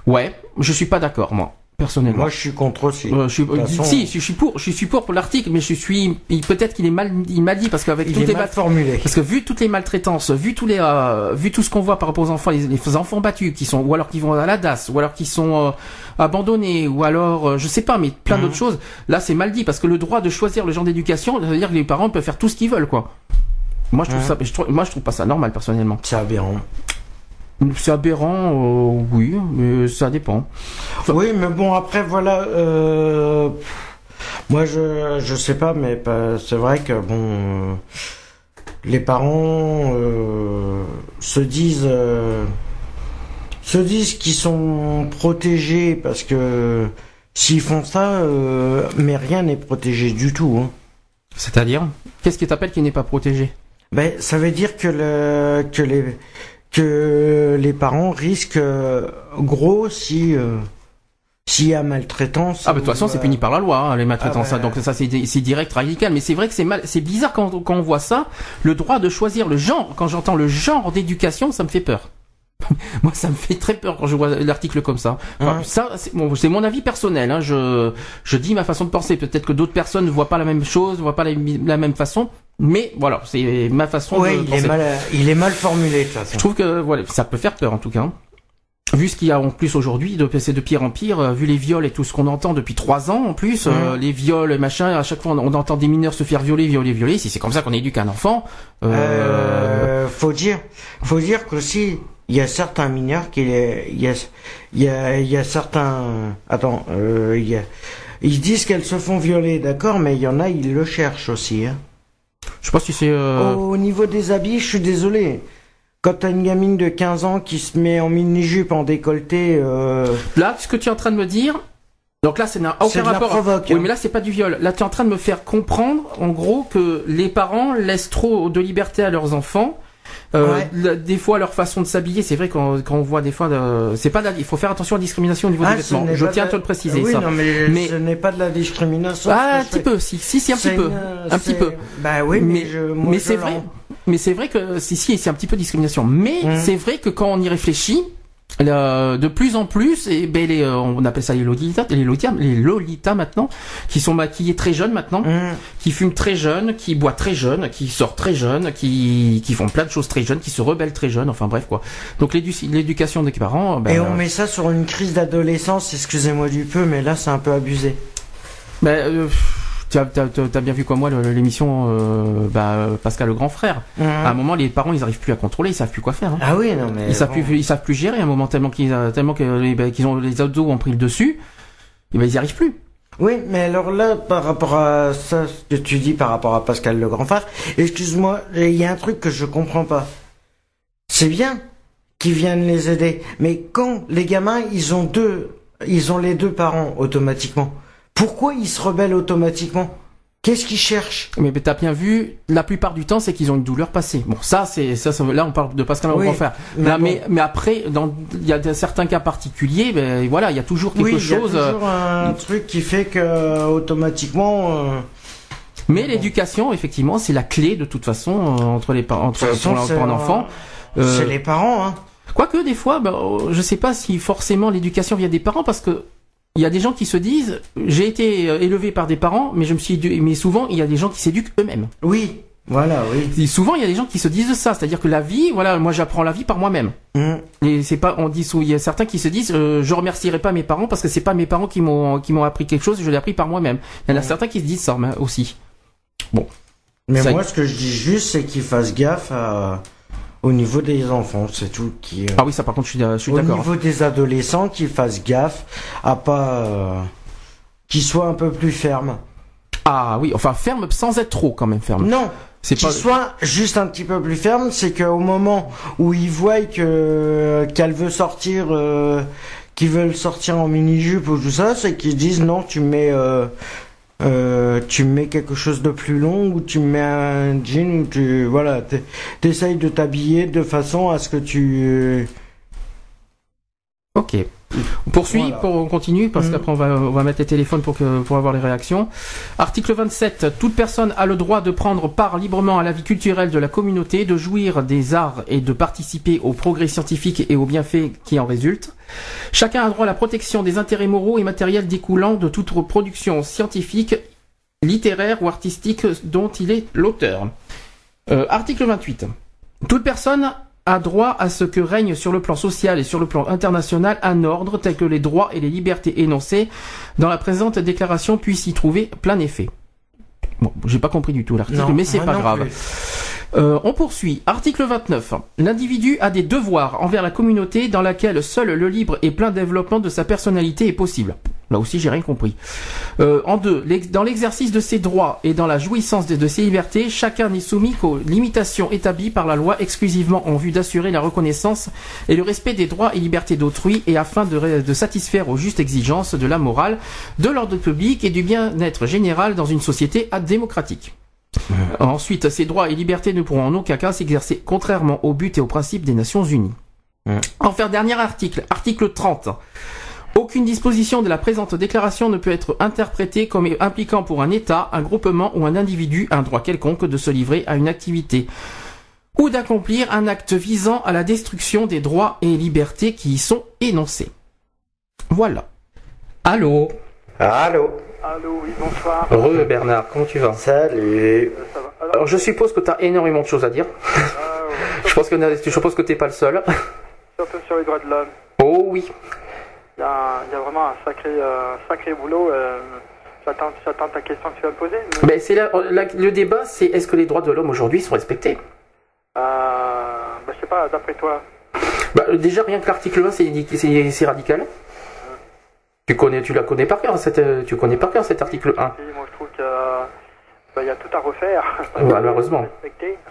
ouais, je suis pas d'accord moi personnellement. Moi, je suis contre aussi. Euh, je suis, Si, je suis pour, je suis pour pour l'article, mais je suis peut-être qu'il est mal, il mal dit parce qu'avec toutes les mal formulé. Parce que vu toutes les maltraitances, vu tous les, euh, vu tout ce qu'on voit par rapport aux enfants, les, enfants battus qui sont, ou alors qui vont à la DAS, ou alors qui sont euh, abandonnés, ou alors, euh, je sais pas, mais plein d'autres mhm. choses. Là, c'est mal dit parce que le droit de choisir le genre d'éducation, ça veut dire que les parents peuvent faire tout ce qu'ils veulent, quoi. Moi, je trouve mhm. ça, je trouve, moi, je trouve pas ça normal personnellement. C'est aberrant. C'est aberrant, euh, oui, mais ça dépend. oui, mais bon, après, voilà. Euh, moi, je je sais pas, mais c'est vrai que bon, euh, les parents se disent se disent qu'ils sont protégés parce que s'ils font ça, mais rien n'est protégé du tout. Hein. C'est-à-dire, qu'est-ce qui t'appelle qui n'est pas protégé? Ben, ça veut dire que le que les que les parents risquent euh, gros si euh, s'il y a maltraitance. Ah bah de toute façon c'est puni par la loi hein, les maltraitances ah, bah, donc ça c'est c'est direct radical mais c'est vrai que c'est mal c'est bizarre quand, quand on voit ça le droit de choisir le genre quand j'entends le genre d'éducation ça me fait peur. <laughs> Moi, ça me fait très peur quand je vois l'article comme ça. Hein ça, c'est mon avis personnel. Hein. Je, je dis ma façon de penser. Peut-être que d'autres personnes ne voient pas la même chose, ne voient pas la, la même façon. Mais voilà, c'est ma façon de il Est mal, il est mal formulé de toute façon. Je trouve que voilà, ça peut faire peur en tout cas. Vu ce qu'il y a en plus aujourd'hui, c'est de pire en pire, euh, vu les viols et tout ce qu'on entend depuis trois ans en plus, euh, les viols et machin, à chaque fois on, entend des mineurs se faire violer, violer, violer. Si c'est comme ça qu'on éduque un enfant, euh... euh faut dire, faut dire qu'aussi il y a certains mineurs qui, il y a, il y a, il y a certains, attends, il y a, ils disent qu'elles se font violer, d'accord, mais il y en a, ils le cherchent aussi. Hein. Je sais pas si c'est. Euh... Au niveau des habits, je suis désolé. Quand t'as une gamine de 15 ans qui se met en mini-jupe, en décolleté. Euh... Là, ce que tu es en train de me dire. Donc là, c'est n'a aucun rapport. Provoque, oui, hein. mais là, c'est pas du viol. Là, tu es en train de me faire comprendre, en gros, que les parents laissent trop de liberté à leurs enfants euh, des fois, leur façon de s'habiller, c'est vrai quand, quand on voit des fois, c'est pas, il faut faire attention à la discrimination au niveau des ah, vêtements. Je tiens à te le préciser. Oui, Non, mais, ce n'est pas de la discrimination. Ah, un petit peu, si, si, si, un petit peu, un petit peu. Bah oui, mais, mais c'est vrai. Mais c'est vrai que si, si, c'est un petit peu de discrimination. Mais mmh. c'est vrai que quand on y réfléchit, de plus en plus, et ben les, euh, on appelle ça les lolitas, les lolitas, les lolitas maintenant, qui sont maquillés très jeunes maintenant, mm. qui fument très jeunes, qui boivent très jeunes, qui sortent très jeunes, qui, qui font plein de choses très jeunes, qui se rebellent très jeunes, enfin bref quoi. Donc l'éducation des parents. Ben, et on met ça sur une crise d'adolescence, excusez-moi du peu, mais là c'est un peu abusé. Ben, euh, tu as, bien vu quoi moi l'émission euh, bah, Pascal le grand frère. Mhm. À un moment les parents ils arrivent plus à contrôler, ils savent plus quoi faire. Hein. Ah oui non mais ils savent plus ils savent plus gérer à un moment tellement qu'ils tellement que bah, qu'ils ont les autres ont pris le dessus, et ben ils y arrivent plus. Oui, mais alors là, par rapport à ça, ce que tu dis par rapport à Pascal le grand frère, excuse-moi, il y a un truc que je comprends pas. C'est bien qu'ils viennent les aider, mais quand les gamins, ils ont deux, ils ont les deux parents automatiquement. Pourquoi ils se rebellent automatiquement? Qu'est-ce qu'ils cherchent? Mais, t'as bien vu, la plupart du temps, c'est qu'ils ont une douleur passée. Bon, ça, c'est ça, ça- là, on parle de Pascal Oui, Enfer. mais bon. mais, mais après, il y a certains cas particuliers, ben, voilà, il y a toujours quelque Oui, il y a chose. euh, toujours un truc qui fait que automatiquement. euh, Mais l'éducation, effectivement, c'est la clé de toute façon euh, entre les parents, entre façon, pour, pour un un- enfant. Euh, C'est les parents, hein. Quoique des fois, ben, euh, je sais pas si forcément l'éducation vient des parents parce que il y a des gens qui se disent j'ai été euh, élevé par des parents, mais je me suis mais souvent il y a des gens qui s'éduquent eux-mêmes. Oui, voilà, oui. Et souvent il y a des gens qui se disent ça, c'est-à-dire que la vie, voilà, moi j'apprends la vie par moi-même. Hum. Et c'est pas, on dit, il y a certains qui se disent, euh, je remercierai pas mes parents parce que c'est pas mes parents qui m'ont qui m'ont appris quelque chose, je l'ai appris par moi-même. Il y en a certains qui se disent ça mais aussi. Mais Ça- moi, ce que je dis juste, c'est qu'ils fassent gaffe à- au niveau des enfants, c'est tout. Qui, euh, Ah oui, ça par contre je suis, je suis au d'accord. niveau des adolescents, qu'ils fassent gaffe à pas. euh, qu'ils soient un peu plus fermes. Ah oui, enfin ferme sans être trop quand même ferme. Non, C'est qu'ils pas. soient juste un petit peu plus fermes, c'est qu'au moment où ils voient que qu'elle veut sortir, euh, qu'ils veulent sortir en mini jupe ou tout ça, c'est qu'ils disent non, tu mets. Euh, tu mets quelque chose de plus long ou tu mets un jean ou tu voilà t'es- t'essayes de t'habiller de façon à ce que tu Ok. On poursuit, Voilà. pour, on continue, parce Mhm. qu'après on va, on va mettre les téléphones pour, que, pour avoir les réactions. Article 27. Toute personne a le droit de prendre part librement à la vie culturelle de la communauté, de jouir des arts et de participer au progrès scientifique et aux bienfaits qui en résultent. Chacun a droit à la protection des intérêts moraux et matériels découlant de toute production scientifique, littéraire ou artistique dont il est l'auteur. Euh, article 28. Toute personne a droit à ce que règne sur le plan social et sur le plan international un ordre tel que les droits et les libertés énoncés dans la présente déclaration puissent y trouver plein effet. Bon, j'ai pas compris du tout l'article, mais c'est moi pas grave. Euh, on poursuit. Article 29. L'individu a des devoirs envers la communauté dans laquelle seul le libre et plein développement de sa personnalité est possible. Là aussi, j'ai rien compris. Euh, en deux, dans l'exercice de ses droits et dans la jouissance de, ses libertés, chacun n'est soumis qu'aux limitations établies par la loi exclusivement en vue d'assurer la reconnaissance et le respect des droits et libertés d'autrui et afin de, de satisfaire aux justes exigences de la morale, de l'ordre public et du bien-être général dans une société démocratique. Ensuite, ces droits et libertés ne pourront en aucun cas s'exercer contrairement au but et aux principes des Nations Unies. Ouais. Enfin, dernier article, article 30. Aucune disposition de la présente déclaration ne peut être interprétée comme impliquant pour un État, un groupement ou un individu un droit quelconque de se livrer à une activité ou d'accomplir un acte visant à la destruction des droits et libertés qui y sont énoncés. Voilà. Allô Allô Allô, oui, bonsoir. Re Bernard, comment tu vas? Salut Euh, Ça va Alors, Alors je suppose que tu as énormément de choses à dire. euh, <laughs> Je pense que je suppose que t'es pas le seul. surtout sur les droits de l'homme, Oh oui. Il y a, il y a vraiment un sacré, euh, sacré boulot. euh, J'attends j'attends ta question que tu vas me poser. mais, Ben c'est là, la- le débat, c'est est-ce que les droits de l'homme aujourd'hui sont respectés? Euh, bah, je sais pas, d'après toi. bah, Déjà rien que l'article 1, c'est c'est- c'est radical. Tu connais, tu la connais par cœur cette, euh, tu connais par cœur cet article 1. Puis, moi, je trouve qu'il il y a tout à refaire. <laughs> malheureusement.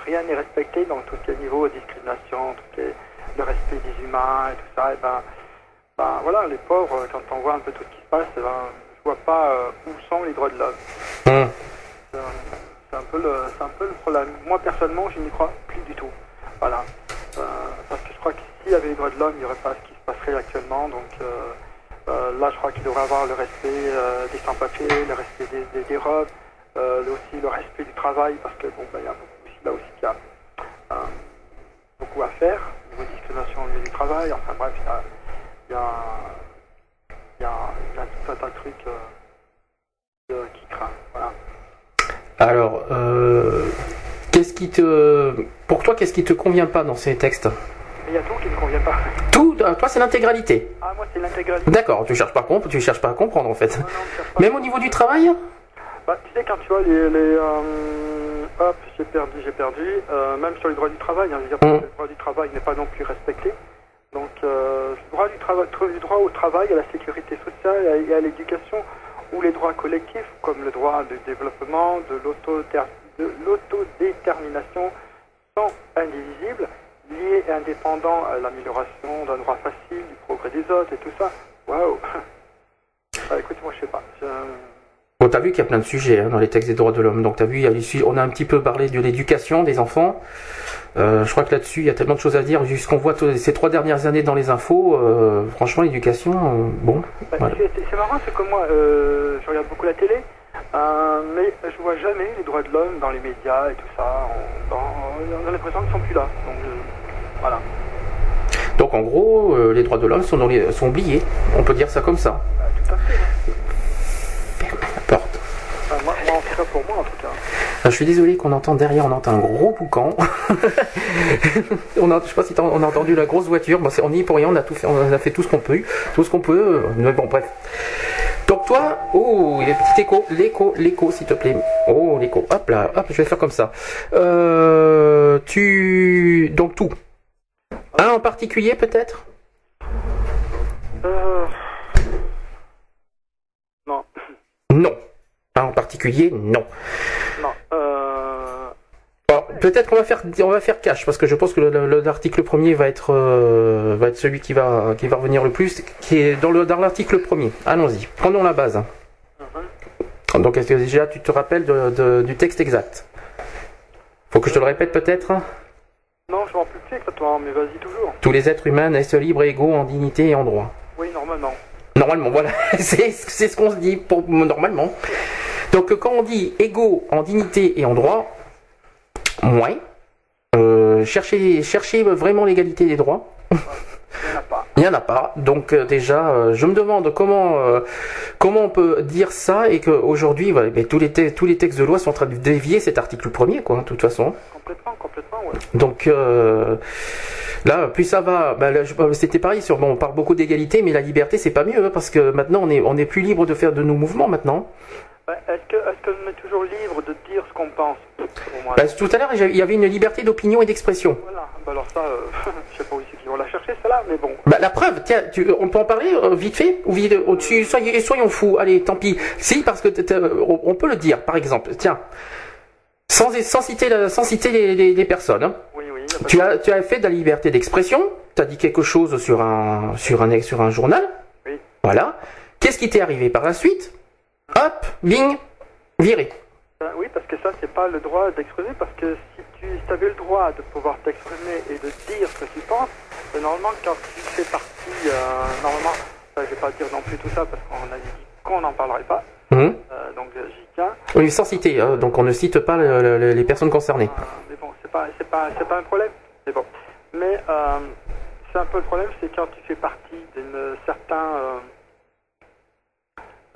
Rien n'est respecté dans tout ce qui est niveau discrimination, tout ce qui est le respect des humains et tout ça. Et ben, ben, voilà, les pauvres, quand on voit un peu tout ce qui se passe, eh ben, je vois pas euh, où sont les droits de l'homme. Hum. C'est un- peu le- un peu le problème. Moi, personnellement, je n'y crois plus du tout. Voilà. Euh, parce que je crois que s'il y avait les droits de l'homme, il n'y aurait pas ce qui se passerait actuellement. Donc euh, euh, là, je crois qu'il devrait avoir le respect euh, des sans-papiers, le respect des, des, des robes, euh, aussi le respect du travail, parce que bon, ben, il y a beaucoup là aussi qu'il y a euh, beaucoup à faire au niveau de discrimination au milieu du travail. Enfin bref, il y a, il y a, il y a, il y a tout un tas de trucs euh, qui craint. Voilà. Alors, euh, qu'est-ce qui te, pour toi, qu'est-ce qui te convient pas dans ces textes? Il y a tout qui ne convient pas. <laughs> Tout, euh, toi, c'est l'intégralité. Ah, moi, c'est l'intégralité. D'accord, tu cherches pas comprendre, tu cherches pas à comprendre en fait. Non, non, je cherche pas. Même au niveau du travail? Bah, tu sais, quand tu vois les. les euh, hop, j'ai perdu, j'ai perdu. euh, même sur les droits du travail, hein, je veux dire, Mm. le droit du travail n'est pas non plus respecté. Donc, euh, le droit du, du droit au travail, à la sécurité sociale et à l'éducation, ou les droits collectifs, comme le droit de développement, de l'auto- de l'autodétermination, sont indivisibles, liés et indépendants à l'amélioration d'un droit facile, du progrès des autres et tout ça. Waouh <laughs> Ah, Écoute, moi, je sais pas. Bon, t'as vu qu'il y a plein de sujets hein, dans les textes des droits de l'homme. Donc t'as vu, il y a les sujets- on a un petit peu parlé de l'éducation des enfants. Euh, je crois que là-dessus, il y a tellement de choses à dire. Vu ce qu'on voit ces trois dernières années dans les infos, euh, franchement, l'éducation, euh, bon. Bah, Voilà. c'est- marrant, c'est que moi, euh, je regarde beaucoup la télé, mais je vois jamais les droits de l'homme dans les médias et tout ça. On, a l'impression qu'ils sont plus là. Donc voilà. Donc en gros, les droits de l'homme sont, dans les- sont oubliés. On peut dire ça comme ça. Bah, tout à fait. Ferme la porte. Enfin, moi, moi, en tout cas, pour moi, en tout cas. Je suis désolé qu'on entend derrière, on entend un gros boucan. <laughs> on a, je sais pas si on a entendu la grosse voiture. Bon, on y est pour rien, on a tout fait, on a fait tout ce qu'on peut, tout ce qu'on peut. euh, Mais bon, bref. Donc toi, oh, il y a un petit écho, l'écho, l'écho, s'il te plaît. Oh, l'écho. Hop là, hop, je vais faire comme ça. Euh, tu, donc tout. Un en particulier peut-être? Euh... Non, Non. En particulier, non. non. Euh... Alors, peut-être qu'on va faire on va faire cash parce que je pense que le- le- l'article premier va être euh, va être celui qui va qui va revenir le plus qui est dans le dans l'article premier. Allons-y. Prenons la base. mhm. Donc est-ce que déjà tu te rappelles de- de- du texte exact? Faut que je te le répète peut-être? Non, je m'en plus exactement, mais vas-y toujours. Tous les êtres humains naissent libres et égaux en dignité et en droit. Oui, normalement. Normalement, voilà, <laughs> c'est ce qu'on se dit pour normalement. Donc quand on dit égaux en dignité et en droit, moins. Euh, cherchez, cherchez vraiment l'égalité des droits. <laughs> Il n'y en a pas. Donc euh, déjà, euh, je me demande comment euh, comment on peut dire ça et qu'aujourd'hui, tous, les te- tous les textes de loi sont en train de dévier cet article premier, quoi, de toute façon. Complètement, complètement, ouais. Donc là, plus ça va, bah, là, je- c'était pareil. Sur, bon, on parle beaucoup d'égalité, mais la liberté, c'est pas mieux hein, parce que maintenant, on est on est plus libre de faire de nos mouvements maintenant. Est-ce que est-ce qu'on est toujours libre de dire ce qu'on pense pour moi Bah, tout à l'heure, il y avait une liberté d'opinion et d'expression. Voilà, bah alors ça, <laughs> je sais pas où c'est qu'ils vont la chercher, celle-là, mais bon. Bah, la preuve, tiens, tu- on peut en parler euh, vite fait ou vite au-dessus. Soyez, soyons fous. Allez, tant pis. Si, parce que t'es- t'es- on on peut le dire. Par exemple, tiens, sans, sans citer, la- sans citer les, les- les personnes. hein. Oui, oui. Tu as, tu as fait de la liberté d'expression. Tu as dit quelque chose sur un, sur un, sur un journal. Oui. Voilà. Qu'est-ce qui t'est arrivé par la suite? Hop, bing, viré. Euh, oui, parce que ça, c'est pas le droit d'exprimer, parce que si tu avais le droit de pouvoir t'exprimer et de dire ce que tu penses, euh, normalement, quand tu fais partie, euh, normalement, euh, je vais pas dire non plus tout ça, parce qu'on a dit qu'on n'en parlerait pas, euh, donc euh, j'y tiens. Oui, sans citer. hein, donc on ne cite pas le- le- les personnes concernées. Euh, mais bon, c'est pas, c'est pas, c'est pas un problème. Mais bon. Mais euh, c'est un peu le problème, c'est quand tu fais partie d'une certain, euh,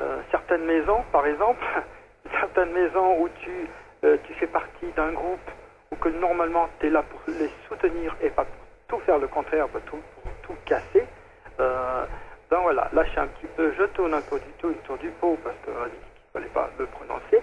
euh, certaine maison, par exemple, <laughs> certaines maisons où tu, euh, tu fais partie d'un groupe où que normalement tu es là pour les soutenir et pas tout faire le contraire, pour tout, pour tout casser. Euh, donc voilà, là je suis un petit peu, je tourne un peu du tout autour du pot parce a dit qu'il fallait pas le prononcer.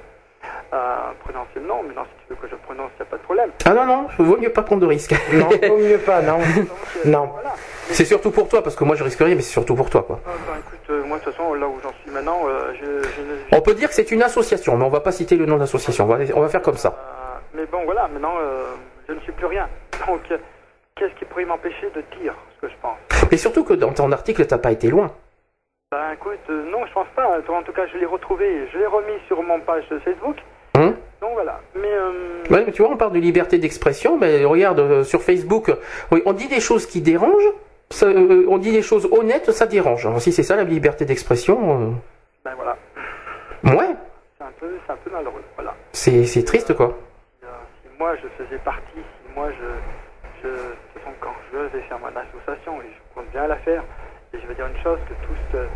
Euh, prononcer le nom, mais non, si tu veux que je prononce, il n'y a pas de problème. Ah non, non, vaut mieux pas prendre de risques. Non, vaut mieux pas, non. Euh, Non. Voilà. c'est surtout pour toi, parce que moi je risque rien, mais c'est surtout pour toi, quoi. Ah, ben, écoute, euh, moi de toute façon, là où j'en suis maintenant, euh, je, je ne. On peut dire que c'est une association, mais on va pas citer le nom de l'association. On va, on va faire comme ça. Euh, mais bon, voilà, maintenant, euh, je ne suis plus rien. <laughs> Donc, euh, qu'est-ce qui pourrait m'empêcher de dire ce que je pense Et surtout que dans ton article, t'as pas été loin. Ben écoute, euh, non, je pense pas. En tout cas, je l'ai retrouvé, je l'ai remis sur mon page de Facebook. Hum Donc voilà. Mais euh, Ouais, mais tu vois, on parle de liberté d'expression, mais regarde euh, sur Facebook, oui, on dit des choses qui dérangent, ça, on dit des choses honnêtes, ça dérange. Alors, si c'est ça la liberté d'expression, ben voilà. ouais, C'est un peu, c'est un peu malheureux. Voilà. c'est c'est triste quoi. Si, moi je faisais partie, si moi je, quand je vais faire mon association, et je compte bien la faire, et je vais dire une chose, que tous euh,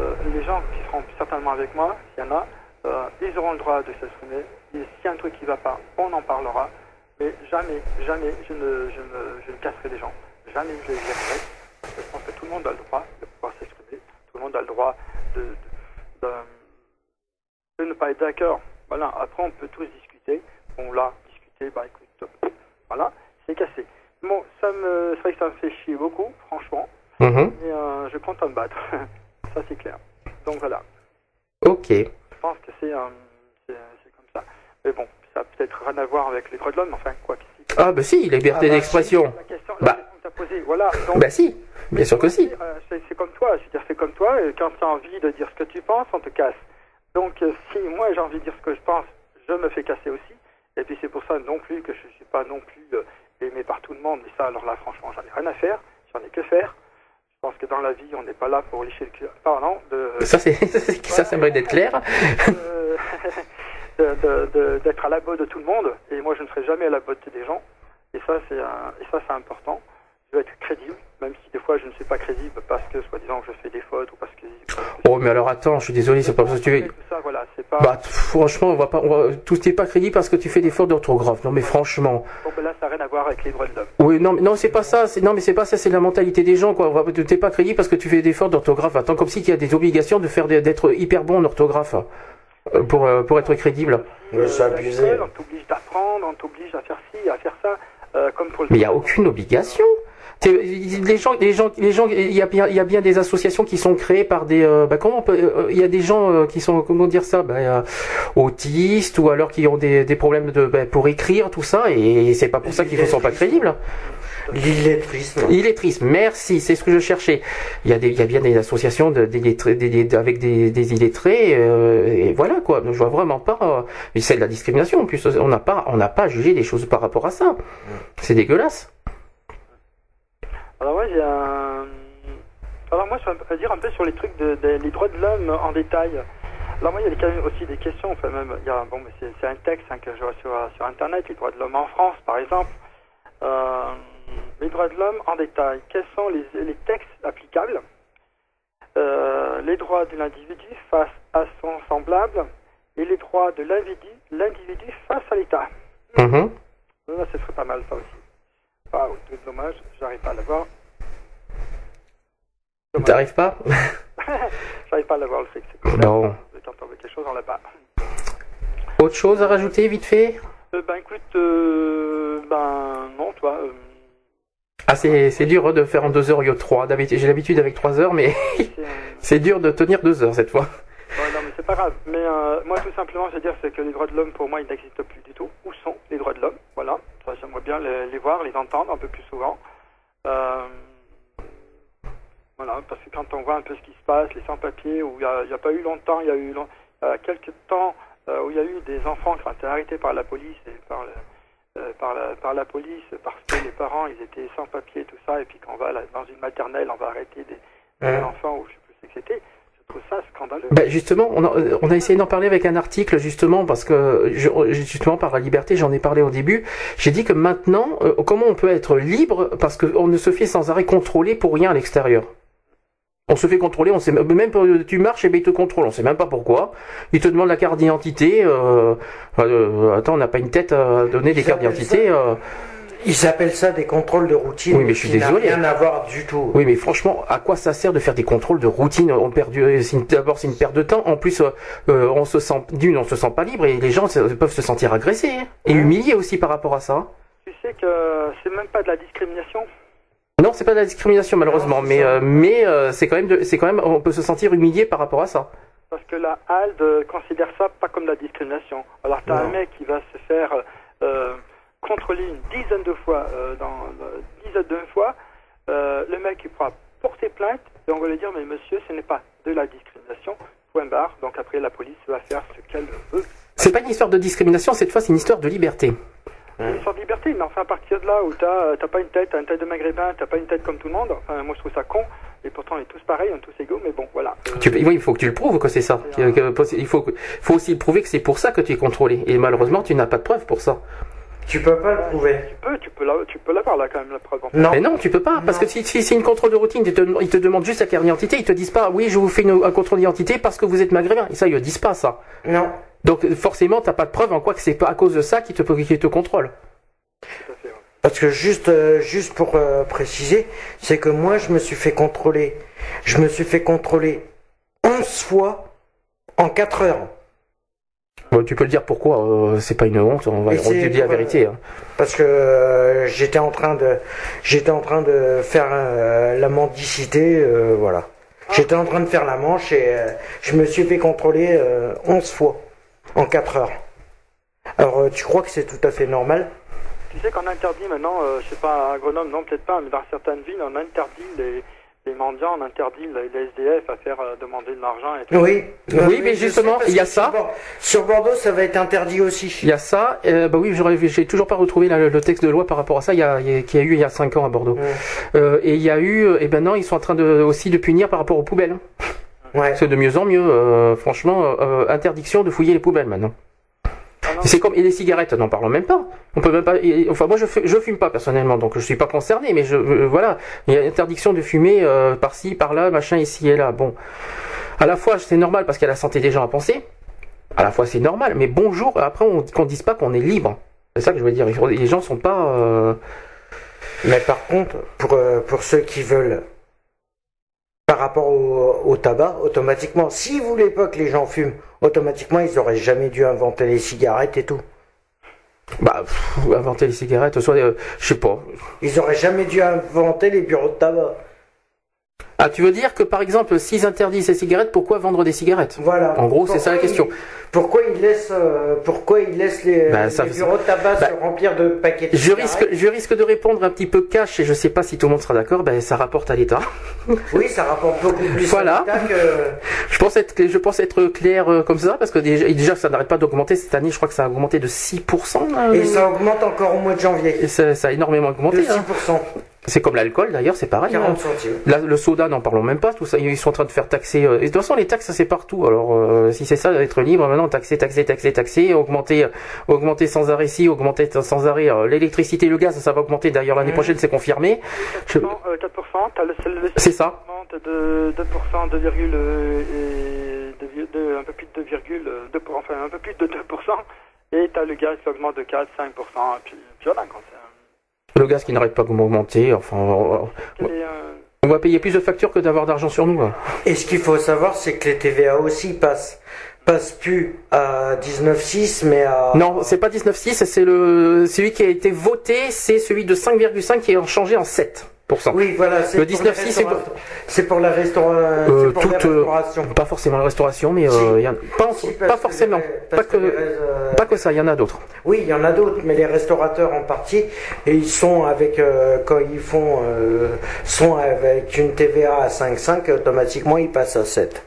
euh, les gens qui seront certainement avec moi, s'il y en a, euh, ils auront le droit de s'exprimer, et s'il y a un truc qui ne va pas, on en parlera, mais jamais, jamais je ne, je ne, je ne casserai les gens, jamais je les virerai, parce que je pense que tout le monde a le droit de pouvoir s'exprimer, tout le monde a le droit de, de, ne pas être d'accord. Voilà, après on peut tous discuter. Bon là, discuter, bah écoute, voilà, c'est cassé. Bon, ça me, c'est vrai que ça me fait chier beaucoup, franchement, Mhm. mais euh, je compte en battre. <laughs> ça c'est clair. Donc voilà, Ok. je pense que c'est, euh, c'est, comme ça. Mais bon, ça a peut-être rien à voir avec les droits de l'homme, enfin quoi. Ah bah si, liberté Ah bah, d'expression. La question, Bah. la question que tu as posée, voilà. Donc, Bah si, bien sûr que si. Euh, c'est, comme toi, je veux dire, c'est comme toi, et quand tu as envie de dire ce que tu penses, on te casse. Donc, euh, si moi j'ai envie de dire ce que je pense, je me fais casser aussi. Et puis c'est pour ça non plus que je ne suis pas non plus aimé par tout le monde. Mais ça, alors là, franchement, j'en ai rien à faire. J'en ai que faire. Je pense que dans la vie, on n'est pas là pour lécher le cul. Pardon, de, <laughs> Ça, c'est, ça, ça d'être clair. de- de- de- d'être à la botte de tout le monde. Et moi, je ne serai jamais à la botte des gens. Et ça, c'est un- et ça, c'est important. Je veux être crédible, même si des fois je ne suis pas crédible parce que, soi-disant, je fais des fautes ou parce que. Oh, mais alors attends, je suis désolé, c'est pas parce que tu veux. tout ça, voilà, c'est pas. Bah, franchement, on va pas, on va, tout n'est pas crédible parce que tu fais des fautes d'orthographe. Non, mais franchement. Bon, ben là, ça n'a rien à voir avec les droits de l'homme. Oui, non, mais non, c'est pas ça. C'est, non, mais c'est pas ça. C'est la mentalité des gens, quoi. On va- T'es pas crédible parce que tu fais des fautes d'orthographe. Attends, comme si tu as des obligations de faire des- d'être hyper bon en orthographe euh, pour euh, pour être crédible. Ouais, c'est Euh, abusé. On t'oblige d'apprendre, on t'oblige à faire ci, à faire ça, euh, comme pour le. Mais il y a aucune obligation. Les gens, les gens, les gens, il y a bien, il y a bien des associations qui sont créées par des, euh, bah, comment on peut, euh, il y a des gens euh, qui sont, comment dire ça, bah, euh, autistes ou alors qui ont des, des problèmes de, bah, pour écrire tout ça et c'est pas pour ça qu'ils ne sont pas crédibles. L'illettrisme. Illettrisme, merci, c'est ce que je cherchais. Il y a, des, il y a bien des associations de, des- des- avec des, des illettrés, euh, et voilà quoi. Je vois vraiment pas. euh, c'est de la discrimination. En plus, on n'a pas, on n'a pas jugé des choses par rapport à ça. C'est dégueulasse. Alors moi j'ai un... Alors moi je vais dire un peu sur les trucs de, de- droits de l'homme en détail. Alors moi il y a quand même aussi des questions, enfin même il y a bon mais c'est, un texte hein, que je vois sur, sur internet, les droits de l'homme en France par exemple. Euh, les droits de l'homme en détail. Quels sont les, les textes applicables? Euh, Les droits de l'individu face à son semblable et les droits de l'individu, l'individu face à l'État. Mhm. Là, ce serait pas mal ça aussi. Ah, oh, dommage, j'arrive pas à l'avoir. T'arrives pas <laughs> J'arrive pas à l'avoir le c'est Non. Veut quelque chose, on l'a pas. Autre chose à rajouter vite fait? Euh, ben écoute, euh, ben non, toi. euh, Ah c'est c'est dur hein, de faire en deux heures au lieu de trois. D'habitude j'ai l'habitude avec trois heures, mais c'est, <laughs> c'est dur de tenir deux heures cette fois. ouais, non, mais c'est pas grave. Mais euh, moi, tout simplement, je veux dire, c'est que les droits de l'homme, pour moi, ils n'existent plus du tout. Où sont les droits de l'homme? Ça, j'aimerais bien les, les voir, les entendre un peu plus souvent. Euh, voilà, parce que quand on voit un peu ce qui se passe, les sans-papiers, où il n'y a, a pas eu longtemps, il y a eu long- quelques temps euh, où il y a eu des enfants qui ont été arrêtés par la police et par, le- euh, par, la, par la police parce que les parents ils étaient sans papier et tout ça, et puis quand on va là, dans une maternelle, on va arrêter des, des Ouais. enfants ou je sais plus ce que c'était. Je trouve ça scandaleux. Ben justement, on a, on a essayé d'en parler avec un article justement parce que je- justement par la liberté, j'en ai parlé au début. J'ai dit que maintenant, euh, comment on peut être libre parce qu'on ne se fait sans arrêt contrôler pour rien à l'extérieur. On se fait contrôler, on sait même même pas, tu marches et ben ils te contrôlent, on sait même pas pourquoi. Ils te demandent la carte d'identité. Euh, euh, attends, on n'a pas une tête à donner des cartes d'identité. euh. Ils appellent ça des contrôles de routine. Oui, mais je suis désolé. rien à voir du tout. Oui, mais franchement, à quoi ça sert de faire des contrôles de routine? On perd du- c'est une- D'abord, c'est une perte de temps. En plus, euh, euh, on se sent d'une, on se sent pas libre et les gens se- peuvent se sentir agressés hein, et humiliés aussi par rapport à ça. Tu sais que c'est même pas de la discrimination. Non, c'est pas de la discrimination malheureusement, mais euh, mais euh, c'est quand même, c'est quand même, on peut se sentir humilié par rapport à ça. Parce que la HALD considère ça pas comme de la discrimination. Alors t'as un mec qui va se faire euh, une dizaine de fois, euh, dans euh, dizaine de fois, euh, le mec il pourra porter plainte et on va lui dire mais monsieur ce n'est pas de la discrimination, point barre. Donc après la police va faire ce qu'elle veut. C'est pas une histoire de discrimination, cette fois, c'est une histoire de liberté. Une histoire de liberté, mais enfin à partir de là où t'as t'as pas une tête, t'as une tête de maghrébin, t'as pas une tête comme tout le monde, enfin moi je trouve ça con, et pourtant on est tous pareils, on est tous égaux, mais bon voilà. Tu, oui, il faut que tu le prouves que c'est ça. Il faut, faut aussi prouver que c'est pour ça que tu es contrôlé. Et malheureusement, tu n'as pas de preuve pour ça. Tu peux pas le prouver. tu peux, tu peux la- tu peux l'avoir là quand même la preuve. Non. Mais non, tu peux pas, parce Non. que si, si c'est une contrôle de routine, ils te, ils te demandent juste la carte d'identité, ils te disent pas, oui, je vous fais une- un contrôle d'identité parce que vous êtes maghrébin. Et ça, ils ne disent pas ça. Non. Donc forcément, t'as pas de preuve en quoi que c'est pas à cause de ça qu'ils te, qu'ils te contrôlent. Parce que juste, euh, juste pour euh, préciser, c'est que moi, je me suis fait contrôler. Je me suis fait contrôler 11 fois en 4 heures. Bon, tu peux le dire pourquoi, euh, c'est pas une honte, on va on dit la euh, vérité. hein. Parce que euh, j'étais en train de, j'étais en train de faire euh, la mendicité, euh, voilà. J'étais en train de faire la manche et euh, je me suis fait contrôler euh, 11 fois en 4 heures. Alors, euh, tu crois que c'est tout à fait normal? Tu sais qu'on interdit maintenant, euh, je sais pas, à Grenoble, non peut-être pas, mais dans certaines villes, on interdit les, les mendiants, on interdit les les SDF à faire euh, demander de l'argent. Et tout. Oui, Oui, mais justement, il y a ça. Sur Bordeaux, ça va être interdit aussi. Il y a ça. euh, bah oui, j'ai toujours pas retrouvé la- le texte de loi par rapport à ça. Il y a, il y a- qu'il y a eu il y a 5 ans à Bordeaux. Ouais. Euh, et il y a eu, euh, et ben non, ils sont en train de aussi de punir par rapport aux poubelles. Ouais. C'est de mieux en mieux. euh, franchement, interdiction de fouiller les poubelles maintenant. Ah C'est comme et les cigarettes, n'en parlons même pas. On peut même pas. enfin, moi, je, je fume pas personnellement, donc je suis pas concerné. Mais euh, voilà, il y a interdiction de fumer euh, par-ci, par-là, machin ici et là. Bon, à la fois c'est normal parce qu'il y a la santé des gens à penser. À la fois c'est normal, mais bonjour. Après, on qu'on dise pas qu'on est libre. C'est ça que je veux dire. Les gens sont pas. euh, Mais par contre, pour, ceux qui veulent, par rapport au, au tabac, automatiquement, si vous voulez pas que les gens fument, automatiquement, ils auraient jamais dû inventer les cigarettes et tout. Bah, pff, inventer les cigarettes, soit, euh, je sais pas. Ils auraient jamais dû inventer les bureaux de tabac. Ah, tu veux dire que par exemple, s'ils interdisent les cigarettes, pourquoi vendre des cigarettes? Voilà. En gros, c'est ça la question. pourquoi ils laissent, euh, pourquoi ils laissent les, Bah, ça- bureaux de tabac bah, se remplir de paquets de Je cigarettes risque, je risque de répondre un petit peu cash et je sais pas si tout le monde sera d'accord. Ben, ça rapporte à l'État. <laughs> Oui, ça rapporte beaucoup plus Voilà. à l'État que. <laughs> Je pense être, je pense être clair euh, comme ça parce que déjà, déjà ça n'arrête pas d'augmenter cette année. Je crois que ça a augmenté de 6%. là, Et euh, ça augmente encore au mois de janvier. et ça, ça a énormément De augmenté. hein. 6%. C'est comme l'alcool d'ailleurs, c'est pareil. hein. 40 centimes. Là, le soda, n'en parlons même pas. Tout ça, ils sont en train de faire taxer. euh, et de toute façon, les taxes, c'est partout. Alors, euh, si c'est ça, d'être libre, maintenant, taxer, taxer, taxer, taxer, augmenter, euh, augmenter sans arrêt ci, augmenter sans arrêt euh, l'électricité, le gaz, ça va augmenter. D'ailleurs, l'année Mhm. prochaine, c'est confirmé. Je- 4%, euh, 4% t'as le, c'est le C'est ça. de 2%, 2, euh, et de, de- un peu plus de 2,2%, enfin un peu plus de 2%, et t'as le gaz qui augmente de 4, 5%, et puis, puis voilà, quand c'est... Le gaz qui n'arrête pas d'augmenter. Enfin, on- et, euh, on va payer plus de factures que d'avoir d'argent sur nous. hein. Et ce qu'il faut savoir, c'est que les TVA aussi passent, passent plus à 19,6, mais à. Non, c'est pas 19,6, c'est le celui qui a été voté, c'est celui de 5,5 qui est changé en 7%. Oui, voilà. Le pour 19,6, les c'est C'est pour la restaura... Euh, la euh, restauration. Pas forcément la restauration, mais Si. euh, y en- pas, Si, pas que forcément. Pas que, pas ça, il y en a d'autres. Oui, il y en a d'autres, mais les restaurateurs en partie, et ils sont avec quand ils font sont avec une TVA à 5,5, automatiquement ils passent à 7.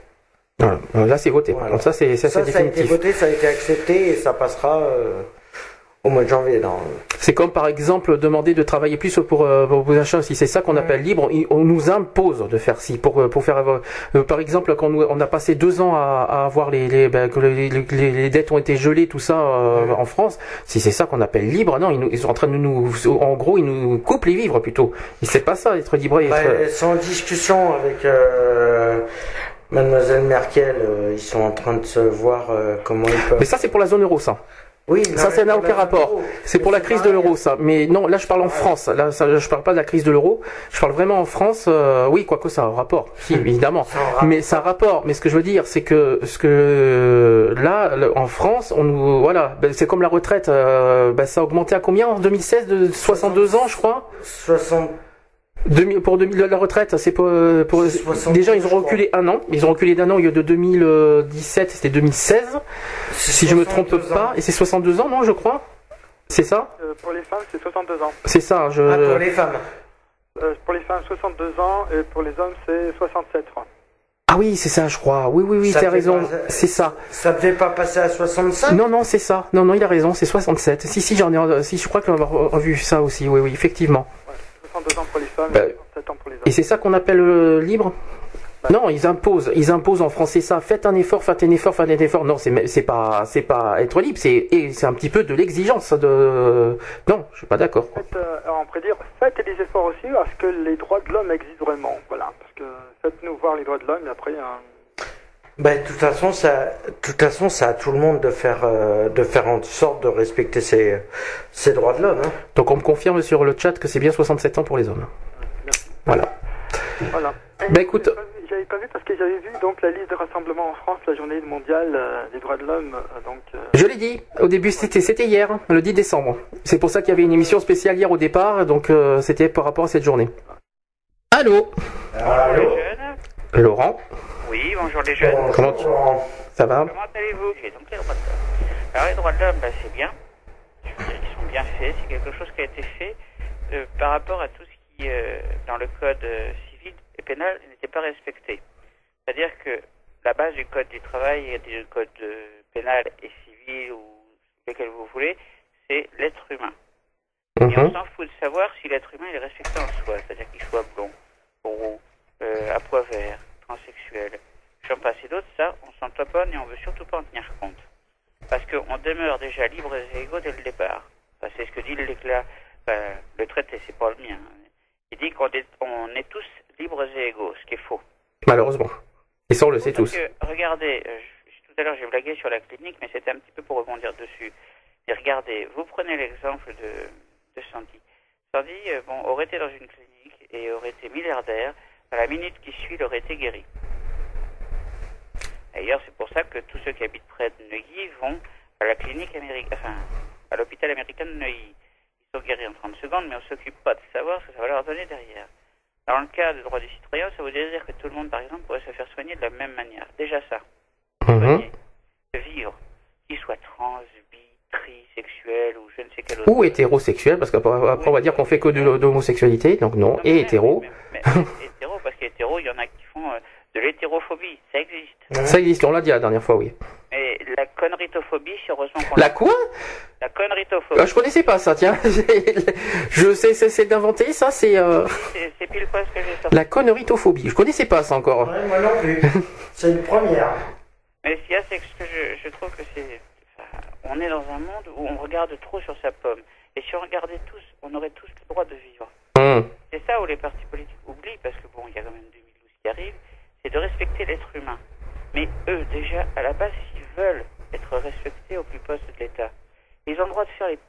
Voilà. Euh, Là, c'est voté. Par Voilà. contre, ça, c'est ça, Ça, c'est ça a été voté, ça a été accepté et ça passera au mois de janvier. Dans... C'est comme par exemple demander de travailler plus pour euh, pour vos achats. Si c'est ça qu'on appelle libre, on nous impose de faire si pour euh, pour faire. euh, par exemple, quand on a passé deux ans à, à avoir les les, ben, que les, les- les- dettes ont été gelées, tout ça euh, en France. Si c'est ça qu'on appelle libre, non, ils, nous- ils sont en train de nous, en gros, ils nous coupent les vivres plutôt. Et c'est pas ça être libre. Bah, être- en discussion avec euh, Mademoiselle Merkel. euh, ils sont en train de se voir euh, comment ils peuvent. Mais ça, c'est pour la zone euro, ça. Oui, Ça, ça n'a aucun rapport. C'est pour la crise de l'euro, ça. Mais non, là, je parle en France. Là, ça, je parle pas de la crise de l'euro. Je parle vraiment en France. euh, oui, quoique ça a un rapport. Si, évidemment. Mais ça a un rapport. Mais ce que je veux dire, c'est que ce que là, en France, on nous, voilà, ben, c'est comme la retraite. euh, ben, ça a augmenté à combien en 2016 de 62 ans, je crois? 60. 2000 pour 2000 la retraite, c'est pour, euh, pour 60, déjà ils je ont reculé un an. Ils ont reculé d'un an au lieu de 2017, c'était 2016. Si je me trompe 62 ans. pas, et c'est 62 ans, non, je crois? C'est ça? euh, pour les femmes, c'est 62 ans. C'est ça, je... Ah, pour les femmes. Euh, pour les femmes, 62 ans, et pour les hommes, c'est 67 ans. Ah oui, c'est ça, je crois. Oui, oui, oui, t'as raison. pas- C'est ça. Ça devait pas passer à 65 Non, non, c'est ça. Non, non, il a raison, c'est 67. Si, si, j'en ai, si, je crois qu'on a vu ça aussi. Oui, oui, effectivement. 62 ans pour les femmes, Bah, et 67 ans pour les hommes. Et c'est ça qu'on appelle euh, libre Non, ils imposent. Ils imposent en français ça. Faites un effort, faites un effort, faites un effort. Non, c'est, c'est pas, c'est pas être libre. C'est, et c'est un petit peu de l'exigence de. Non, je suis pas d'accord. euh, on pourrait dire, faites des efforts aussi à ce que les droits de l'homme existent vraiment. Voilà, parce que faites-nous voir les droits de l'homme, et après, euh, Ben, de toute façon, ça, de toute façon, c'est à tout le monde de faire, euh, de faire en sorte de respecter ses, ses droits de l'homme. hein. Donc on me confirme sur le chat que c'est bien 67 ans pour les hommes. merci. Voilà. Voilà. Bah, écoute- j'avais pas vu- J'avais pas vu parce que j'avais vu donc la liste de rassemblements en France, la journée mondiale euh, des droits de l'homme. euh, donc, euh, Je l'ai dit. Au début, c'était, c'était hier, le 10 décembre. C'est pour ça qu'il y avait une émission spéciale hier au départ. Donc euh, c'était par rapport à cette journée. Allô Allô Laurent, Oui, bonjour les jeunes. Bonjour, Comment tu- ça va Comment allez-vous? J'ai donc les droits de l'homme. Alors les droits de l'homme, bah, c'est bien. Je veux dire qu'ils sont bien faits. C'est quelque chose qui a été fait euh, par rapport à tout ce qui, euh, dans le code euh, civil, et pénal n'était pas respecté. C'est-à-dire que la base du code du travail et du code pénal et civil ou lequel vous voulez, c'est l'être humain. Et on Mhm. s'en fout de savoir si l'être humain est respecté en soi, c'est-à-dire qu'il soit blond, roux, à pois vert, transsexuel, j'en passe et d'autres, ça, on s'en taponne et on veut surtout pas en tenir compte. Parce qu'on demeure déjà libres et égaux dès le départ. Enfin, c'est ce que dit l'éclat, enfin, le traité, c'est pas le mien. Il dit qu'on est, on est tous libres et égaux, ce qui est faux. Malheureusement. Et ça, on le sait Parce tous. que, regardez, euh, je- tout à l'heure j'ai blagué sur la clinique, mais c'était un petit peu pour rebondir dessus. Et regardez, vous prenez l'exemple de, de Sandy. Sandy, euh, bon, aurait été dans une clinique et aurait été milliardaire. À la minute qui suit, il aurait été guéri. D'ailleurs, c'est pour ça que tous ceux qui habitent près de Neuilly vont à la clinique américaine, enfin, à l'hôpital américain de Neuilly. Ils sont guéris en 30 secondes, mais on s'occupe pas de savoir ce que ça va leur donner derrière. Dans le cas des droits des citoyens, ça voudrait dire que tout le monde, par exemple, pourrait se faire soigner de la même manière. Déjà ça. Mhm. Soigner, vivre, qu'il soit trans, trisexuel ou je ne sais quel autre. Ou hétérosexuel, parce qu'après après, on va dire qu'on fait que de l'homosexualité, donc non. Et même, hétéro. mais- mais- mais hétéro, parce qu'hétéro, il y en a qui font euh, de l'hétérophobie. Ça existe. Ça existe, on l'a dit la dernière fois, oui. Et la conneritophobie, c'est heureusement qu'on La quoi? La conneritophobie. Ah, Je connaissais pas ça, tiens. <laughs> je sais, c'est- c'est d'inventer ça, c'est euh, C'est c'est pile poil ce que j'ai sorti. la conneritophobie. Je connaissais pas ça encore. Ouais, moi non plus. C'est une première. Mais ce qu'il y a, c'est que ce que je, je trouve que c'est. On est dans un monde où on regarde trop sur sa pomme. Et si on regardait tous, on aurait tous le droit de vivre. Hum. C'est ça où les partis politiques oublient, parce que bon, il y a quand même 2012 qui arrive, c'est de respecter l'être humain. Mais eux, déjà, à la base, s'ils veulent être respectés au plus poste de l'État, ils ont le droit de faire les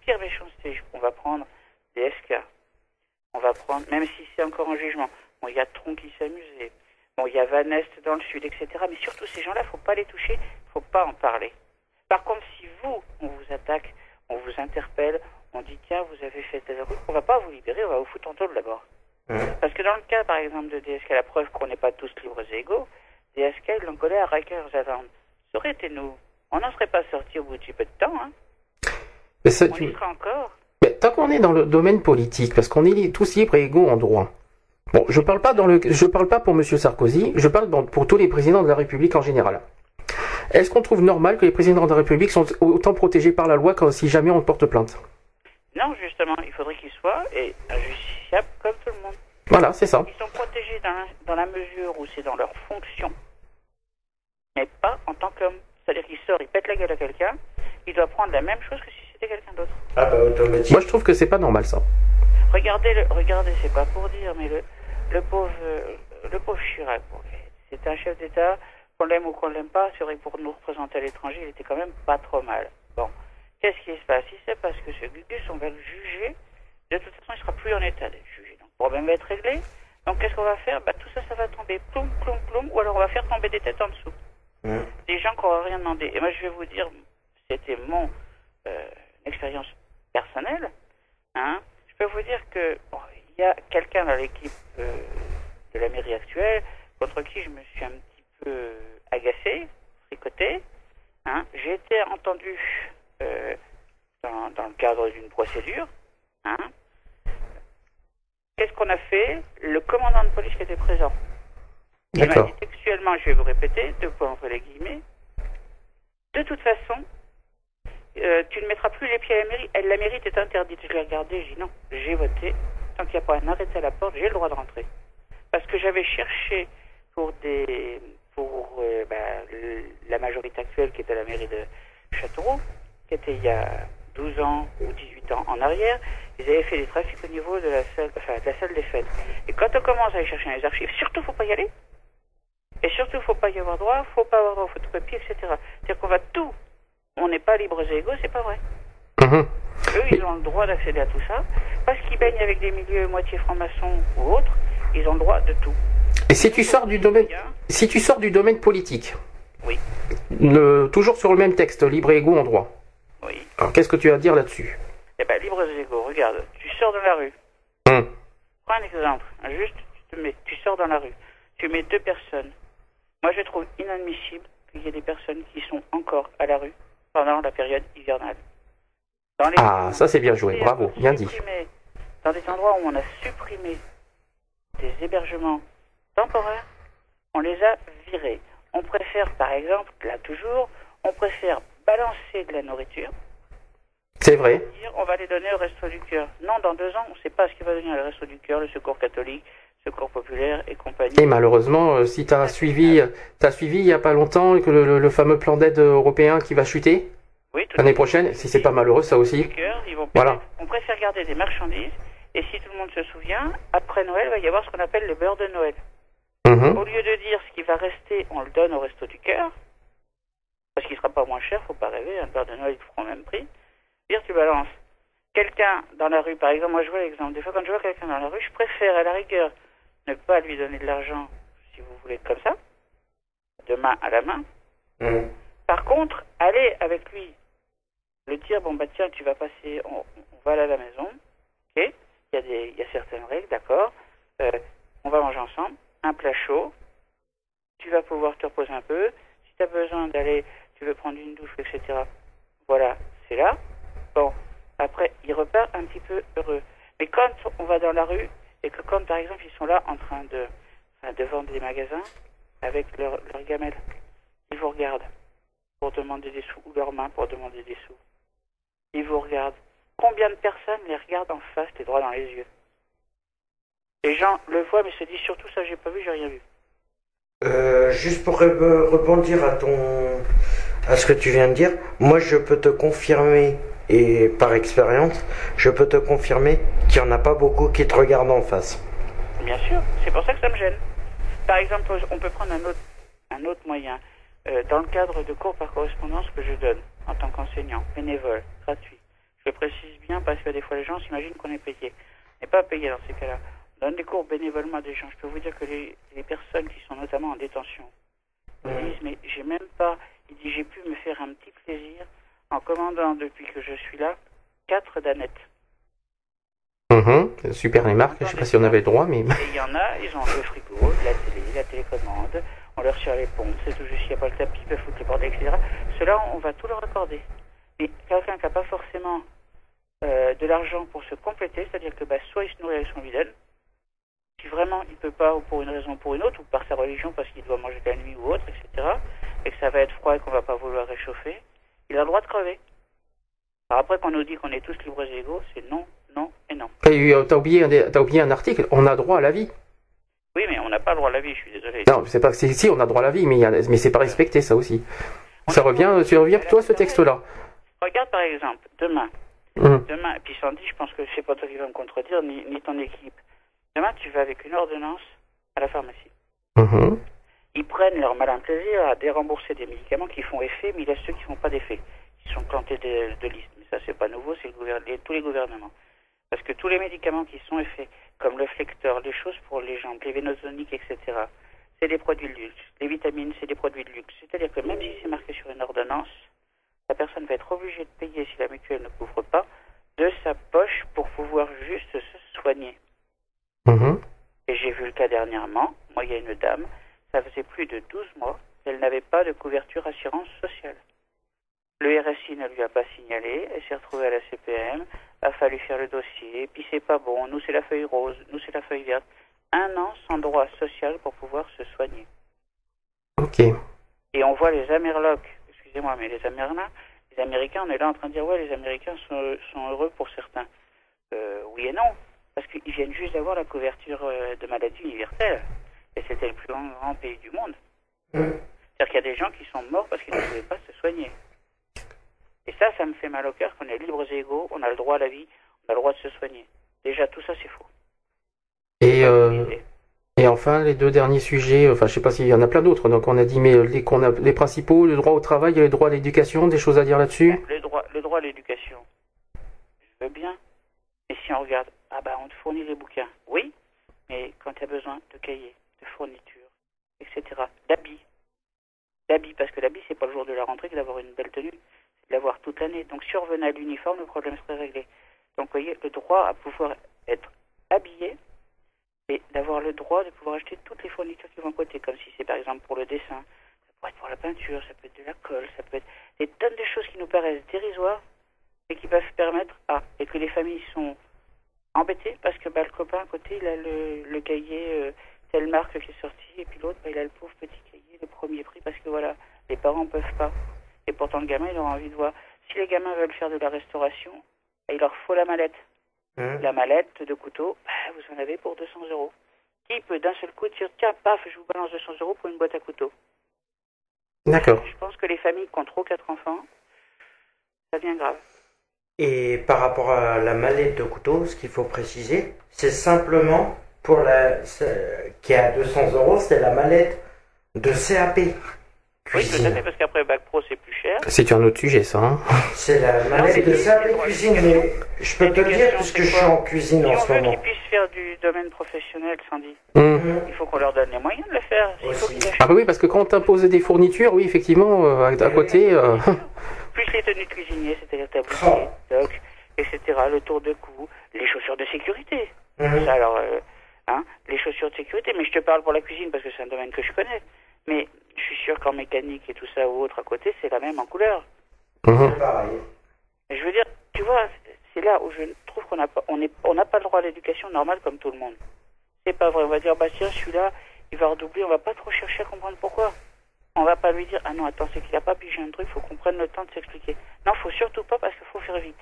pires méchancetés. On va prendre des SK. On va prendre, même si c'est encore en jugement, bon, il y a Tron qui s'amusait. Bon, il y a Van Est dans le sud, etc. Mais surtout, ces gens-là, faut pas les toucher, faut pas en parler. Par contre, si vous, on vous attaque, on vous interpelle, on dit tiens, vous avez fait telle route, on va pas vous libérer, on va vous foutre en taule d'abord. Parce que dans le cas, par exemple, de DSK, la preuve qu'on n'est pas tous libres et égaux, DSK, ils l'ont collé à Rikers Island. Ça aurait été nous. On n'en serait pas sorti au bout de si peu de temps, hein. Mais ça, On tu- y sera encore. Mais tant qu'on est dans le domaine politique, parce qu'on est tous libres et égaux en droit. Bon, je parle pas dans le, je parle pas pour Monsieur Sarkozy, je parle pour tous les présidents de la République en général. Est-ce qu'on trouve normal que les présidents de la République sont autant protégés par la loi que si jamais on porte plainte? Non, justement, il faudrait qu'ils soient et injusticiables comme tout le monde. Voilà, c'est ça. Ils sont protégés dans la, dans la mesure où c'est dans leur fonction, mais pas en tant qu'homme. C'est-à-dire qu'il sort, il pète la gueule à quelqu'un, il doit prendre la même chose que si c'était quelqu'un d'autre. Ah bah automatique. Moi, je trouve que c'est pas normal ça. Regardez, le, regardez, c'est pas pour dire, mais le, le pauvre, le pauvre Chirac, c'est un chef d'État, qu'on l'aime ou qu'on l'aime pas, c'est vrai que pour nous représenter à l'étranger, il était quand même pas trop mal. Bon, qu'est-ce qui se passe? Il sait parce que ce Gugus, on va le juger. De toute façon, il sera plus en état d'être jugé. Donc, le problème va être réglé. Donc, qu'est-ce qu'on va faire? Bah, tout ça, ça va tomber ploum, ploum, ploum, ou alors on va faire tomber des têtes en dessous. Des gens qui n'auront rien demandé. Et moi, je vais vous dire, c'était mon euh, expérience personnelle. Hein je peux vous dire que bon, il y a quelqu'un dans l'équipe euh, de la mairie actuelle contre qui je me suis un petit peu agacé, fricoté. Hein J'ai été entendu euh, dans, dans le cadre d'une procédure. Hein Qu'est-ce qu'on a fait? Le commandant de police qui était présent. Il m'a dit textuellement, je vais vous répéter, deux points entre les guillemets. De toute façon, euh, tu ne mettras plus les pieds à la mairie. Elle, la mairie est interdite. Je l'ai regardé, j'ai dit non, j'ai voté. Tant qu'il n'y a pas un arrêté à la porte, j'ai le droit de rentrer. Parce que j'avais cherché pour des pour euh, bah, le- la majorité actuelle qui était à la mairie de Châteauroux, qui était il y a 12 ans ou 18 ans en arrière, ils avaient fait des trafics au niveau de la salle, enfin, de la salle des fêtes. Et quand on commence à aller chercher dans les archives, surtout faut pas y aller. Et surtout, faut pas y avoir droit, faut pas avoir droit aux photocopies, etc. C'est-à-dire qu'on va tout. On n'est pas libres et égaux, c'est pas vrai. Mhm. Eux, ils ont le droit d'accéder à tout ça. Parce qu'ils baignent avec des milieux moitié francs-maçons ou autres, ils ont le droit de tout. Et si tu sors du domaine, si tu sors du domaine politique, Oui. toujours sur le même texte, libre et égaux en droit. Oui. Alors qu'est-ce que tu as à dire là-dessus? Eh ben, libres et égaux, regarde, tu sors dans la rue. Hum. Prends un exemple. Juste, tu, te mets, tu sors dans la rue. Tu mets deux personnes. Moi, je trouve inadmissible qu'il y ait des personnes qui sont encore à la rue pendant la période hivernale. Dans les Ah, ça c'est bien joué, bravo, bien dit. Dans des endroits où on a supprimé des hébergements temporaires, on les a virés. On préfère, par exemple, là toujours, on préfère balancer de la nourriture, C'est vrai. dire on va les donner au Resto du Cœur. Non, dans deux ans, on ne sait pas ce qui va devenir le Resto du Cœur, le Secours catholique, Secours populaire et compagnie. Et malheureusement, euh, si tu as suivi, t'as suivi il y a pas longtemps que le, le- le fameux plan d'aide européen qui va chuter Oui, l'année prochaine, si c'est pas malheureux ça aussi. Du Cœur, ils vont Voilà. On préfère garder des marchandises. Et si tout le monde se souvient, après Noël, il va y avoir ce qu'on appelle le beurre de Noël. Mhm. Au lieu de dire ce qui va rester, on le donne au Resto du Cœur, parce qu'il sera pas moins cher, faut pas rêver, un beurre de Noël, ils feront le même prix. Dire, tu balances. Quelqu'un dans la rue, par exemple, moi je vois l'exemple, des fois quand je vois quelqu'un dans la rue, je préfère à la rigueur ne pas lui donner de l'argent, si vous voulez, comme ça, de main à la main. Mhm. Par contre, aller avec lui, le dire, bon bah tiens, tu vas passer, on, on va aller à la maison, ok, il y, a des- il y a certaines règles, d'accord, Euh, on va manger ensemble, un plat chaud, tu vas pouvoir te reposer un peu, si tu as besoin d'aller, tu veux prendre une douche, etc., voilà, c'est là. Bon, après, il repart un petit peu heureux. Mais quand on va dans la rue, et que quand, par exemple, ils sont là en train de, vendre des magasins avec leur, leur gamelle, ils vous regardent pour demander des sous, ou leurs mains pour demander des sous. Ils vous regardent. Combien de personnes les regardent en face, les droits dans les yeux? Les gens le voient, mais se disent surtout ça, j'ai pas vu, j'ai rien vu. Euh, juste pour re- rebondir à ton à ce que tu viens de dire, moi je peux te confirmer et par expérience, je peux te confirmer qu'il n'y en a pas beaucoup qui te regardent en face. Bien sûr, c'est pour ça que ça me gêne. Par exemple, on peut prendre un autre, un autre moyen. Euh, dans le cadre de cours par correspondance que je donne en tant qu'enseignant, bénévole, gratuit. Je le précise bien parce que des fois les gens s'imaginent qu'on est payé. On n'est pas payé dans ces cas-là. Donne des cours bénévolement des gens. Je peux vous dire que les, les personnes qui sont notamment en détention ils disent mais j'ai même pas. Il dit j'ai pu me faire un petit plaisir en commandant depuis que je suis là quatre danettes. Mhm. Super les marques, je sais pas si on avait le droit, mais il y en a, ils ont le frigo, la télé, la télécommande, on leur tire les pompes, c'est tout juste, s'il n'y a pas le tapis, ils peuvent foutre les bordels, etc. Cela, on va tout leur accorder. Mais quelqu'un qui n'a pas forcément euh, de l'argent pour se compléter, c'est-à-dire que bah, soit il se nourrit avec son bidon, si vraiment il peut pas, ou pour une raison ou pour une autre, ou par sa religion, parce qu'il doit manger la nuit ou autre, etc., et que ça va être froid et qu'on va pas vouloir réchauffer, il a le droit de crever. Alors après qu'on nous dit qu'on est tous libres et égaux, c'est non, non et non. Euh, t'as oublié, un des- t'as oublié un article. On a droit à la vie. Oui, mais on n'a pas le droit à la vie, je suis désolé. Non, c'est pas. Si, on a droit à la vie, mais, il y a- mais c'est pas respecté ça aussi. Ça revient. Tu reviens toi ce texte-là. Regarde par exemple, demain, Mhm. demain, et puis Sandy, je pense que c'est pas toi qui vas me contredire, ni, ni ton équipe. Demain, tu vas avec une ordonnance à la pharmacie. Mhm. Ils prennent leur malin plaisir à dérembourser des médicaments qui font effet, mais il y a ceux qui font pas d'effet. Ils sont plantés de, de liste. Mais ça, c'est pas nouveau, c'est le tous les gouvernements. Parce que tous les médicaments qui sont effets, comme le flecteur, les choses pour les jambes, les vénosoniques, etc., c'est des produits de luxe. Les vitamines, c'est des produits de luxe. C'est-à-dire que même si c'est marqué sur une ordonnance, la personne va être obligée de payer, si la mutuelle ne couvre pas, de sa poche pour pouvoir juste se soigner. Mhm. Et j'ai vu le cas dernièrement. Moi, il y a une dame, ça faisait plus de 12 mois qu'elle n'avait pas de couverture assurance sociale. Le RSI ne lui a pas signalé, elle s'est retrouvée à la CPM, a fallu faire le dossier, puis c'est pas bon, nous c'est la feuille rose, nous c'est la feuille verte. Un an sans droit social pour pouvoir se soigner. Ok. Et on voit les Amerlocs, excusez-moi, mais les Américains, les Américains, on est là en train de dire, ouais, les Américains sont, sont heureux pour certains. Euh, oui et non, parce qu'ils viennent juste d'avoir la couverture euh, de maladie universelle. Et c'était le plus grand, grand pays du monde. C'est-à-dire qu'il y a des gens qui sont morts parce qu'ils ne pouvaient pas se soigner. Et ça, ça me fait mal au cœur qu'on est libres et égaux, on a le droit à la vie, on a le droit de se soigner. Déjà, tout ça, c'est faux. Et euh, et enfin les deux derniers sujets. Enfin, je sais pas s'il y en a plein d'autres. Donc on a dit mais euh, les qu'on a les principaux, le droit au travail et le droit à l'éducation. Des choses à dire là-dessus? Le droit, le droit à l'éducation, je veux bien. Mais si on regarde, ah bah on te fournit les bouquins. Oui, mais quand tu as besoin de cahiers, de fournitures, etc., d'habits. D'habits, parce que l'habit, c'est pas le jour de la rentrée que d'avoir une belle tenue, c'est de l'avoir toute l'année. Donc si on revenait à l'uniforme, le problème serait réglé. Donc vous voyez, le droit à pouvoir être habillé et d'avoir le droit de pouvoir acheter toutes les fournitures qui vont à côté, comme si c'est par exemple pour le dessin, ça pourrait être pour la peinture, ça peut être de la colle, ça peut être des tonnes de choses qui nous paraissent dérisoires et qui peuvent permettre à et que les familles sont embêtées parce que bah, le copain à côté il a le, le cahier euh, telle marque qui est sortie, et puis l'autre, bah, il a le pauvre petit cahier, le premier prix, parce que voilà, les parents ne peuvent pas. Et pourtant, le gamin, il aura envie de voir. Si les gamins veulent faire de la restauration, bah, il leur faut la mallette. Hein La mallette de couteau, bah, vous en avez pour 200 euros. Qui peut d'un seul coup dire, tiens, paf, je vous balance 200 euros pour une boîte à couteau D'accord. Je pense que les familles qui ont trop quatre enfants, ça devient grave. Et par rapport à la mallette de couteau, ce qu'il faut préciser, c'est simplement pour la c'est- qui est à 200 euros, c'est la mallette de CAP. Oui, tout à Cuisine. fait, parce qu'après, Bac Pro, c'est plus cher. C'est un autre sujet, ça. Hein C'est la mallette de CAP cuisine, mais je peux te le dire puisque je suis en cuisine Si en on ce veut moment. qu'ils puissent faire du domaine professionnel, Sandy, Hum. il faut qu'on leur donne les moyens de le faire. Il faut Ah bah oui, parce que quand t'imposes des fournitures, oui, effectivement, euh, à, à côté... euh, <laughs> plus les tenues de cuisinier, c'est-à-dire tablier, Oh. toc, etc., le tour de cou, les chaussures de sécurité. Mhm. Ça, alors, euh, hein, les chaussures de sécurité, mais je te parle pour la cuisine parce que c'est un domaine que je connais. Mais je suis sûr qu'en mécanique et tout ça ou autre à côté, c'est la même en couleur. Pareil. Et Je veux dire, tu vois, c'est là où je trouve qu'on n'a pas, on est, on n'a pas le droit à l'éducation normale comme tout le monde. C'est pas vrai. On va dire, bah tiens, celui-là, il va redoubler. On va pas trop chercher à comprendre pourquoi. On va pas lui dire, ah non, attends, c'est qu'il a pas pigé un truc. Faut qu'on prenne le temps de s'expliquer. Non, faut surtout pas parce qu'il faut faire vite.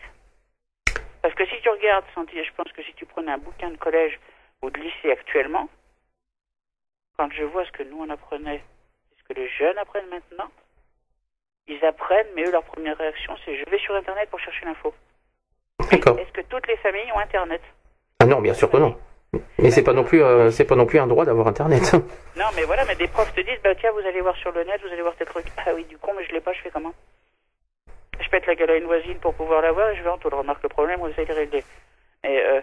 Parce que si tu regardes, je pense que si tu prenais un bouquin de collège ou de lycée actuellement, quand je vois ce que nous on apprenait, ce que les jeunes apprennent maintenant, ils apprennent, mais eux, leur première réaction, c'est je vais sur Internet pour chercher l'info. D'accord. Est-ce que toutes les familles ont Internet? Ah non, bien sûr que non. Mais c'est pas non plus, euh, c'est pas non plus un droit d'avoir Internet. <laughs> Non, mais voilà, mais des profs te disent, bah tiens, vous allez voir sur le net, vous allez voir tel truc. Ah oui, du con, mais je l'ai pas, je fais comment? Je pète la gueule à une voisine pour pouvoir l'avoir et je vais en tout le remarque le problème, on essaie de régler. Et euh,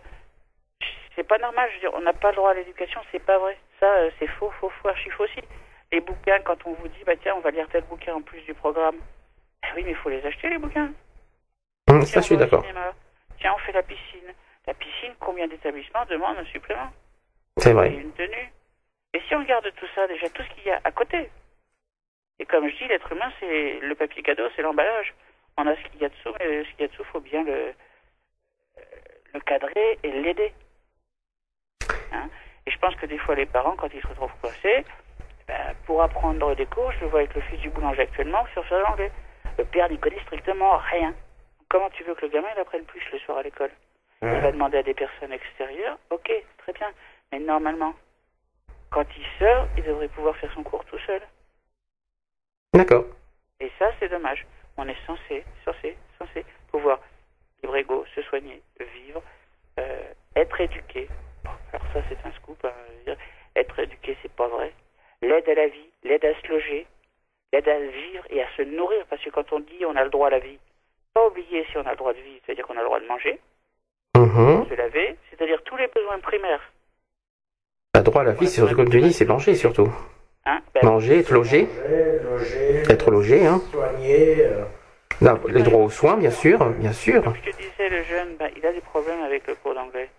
c'est pas normal, je veux dire, on n'a pas le droit à l'éducation, c'est pas vrai. Ça, euh, c'est faux, faux, faux, archi faux aussi. Les bouquins, quand on vous dit, bah tiens, on va lire tel bouquin en plus du programme. Ah oui, mais il faut les acheter, les bouquins. Tiens, Ça, je suis d'accord. Tiens, on fait la piscine. La piscine, combien d'établissements demandent un supplément C'est et vrai. une tenue. Et si on regarde tout ça, déjà tout ce qu'il y a à côté. Et comme je dis, l'être humain, c'est le papier cadeau, c'est l'emballage. On a ce qu'il y a dessous, mais ce qu'il y a dessous, faut bien le, le cadrer et l'aider. Hein et je pense que des fois, les parents, quand ils se retrouvent coincés, ben, pour apprendre des cours, je le vois avec le fils du boulanger actuellement, sur faire l'anglais. Le père n'y connaît strictement rien. Comment tu veux que le gamin il apprenne plus le soir à l'école? Il va demander à des personnes extérieures, ok, très bien. Mais normalement, quand il sort, il devrait pouvoir faire son cours tout seul. D'accord. Et ça, c'est dommage. On est censé, censé, censé pouvoir libre ego, se soigner, vivre, euh, être éduqué. Bon, alors ça, c'est un scoop. hein, dire, être éduqué, c'est pas vrai. L'aide à la vie, l'aide à se loger, l'aide à vivre et à se nourrir. Parce que quand on dit on a le droit à la vie, pas oublier si on a le droit de vivre, c'est-à-dire qu'on a le droit de manger, Se laver, c'est-à-dire tous les besoins primaires. Bah, droit à la vie, c'est surtout comme tu dis, c'est manger surtout. Hein ben, Manger, être logé, Loger, être logé, hein. soigner. euh, Là, les droits aux soins, bien sûr, bien sûr. Comme je te disais, le jeune, ben, il a des problèmes avec le cours d'anglais.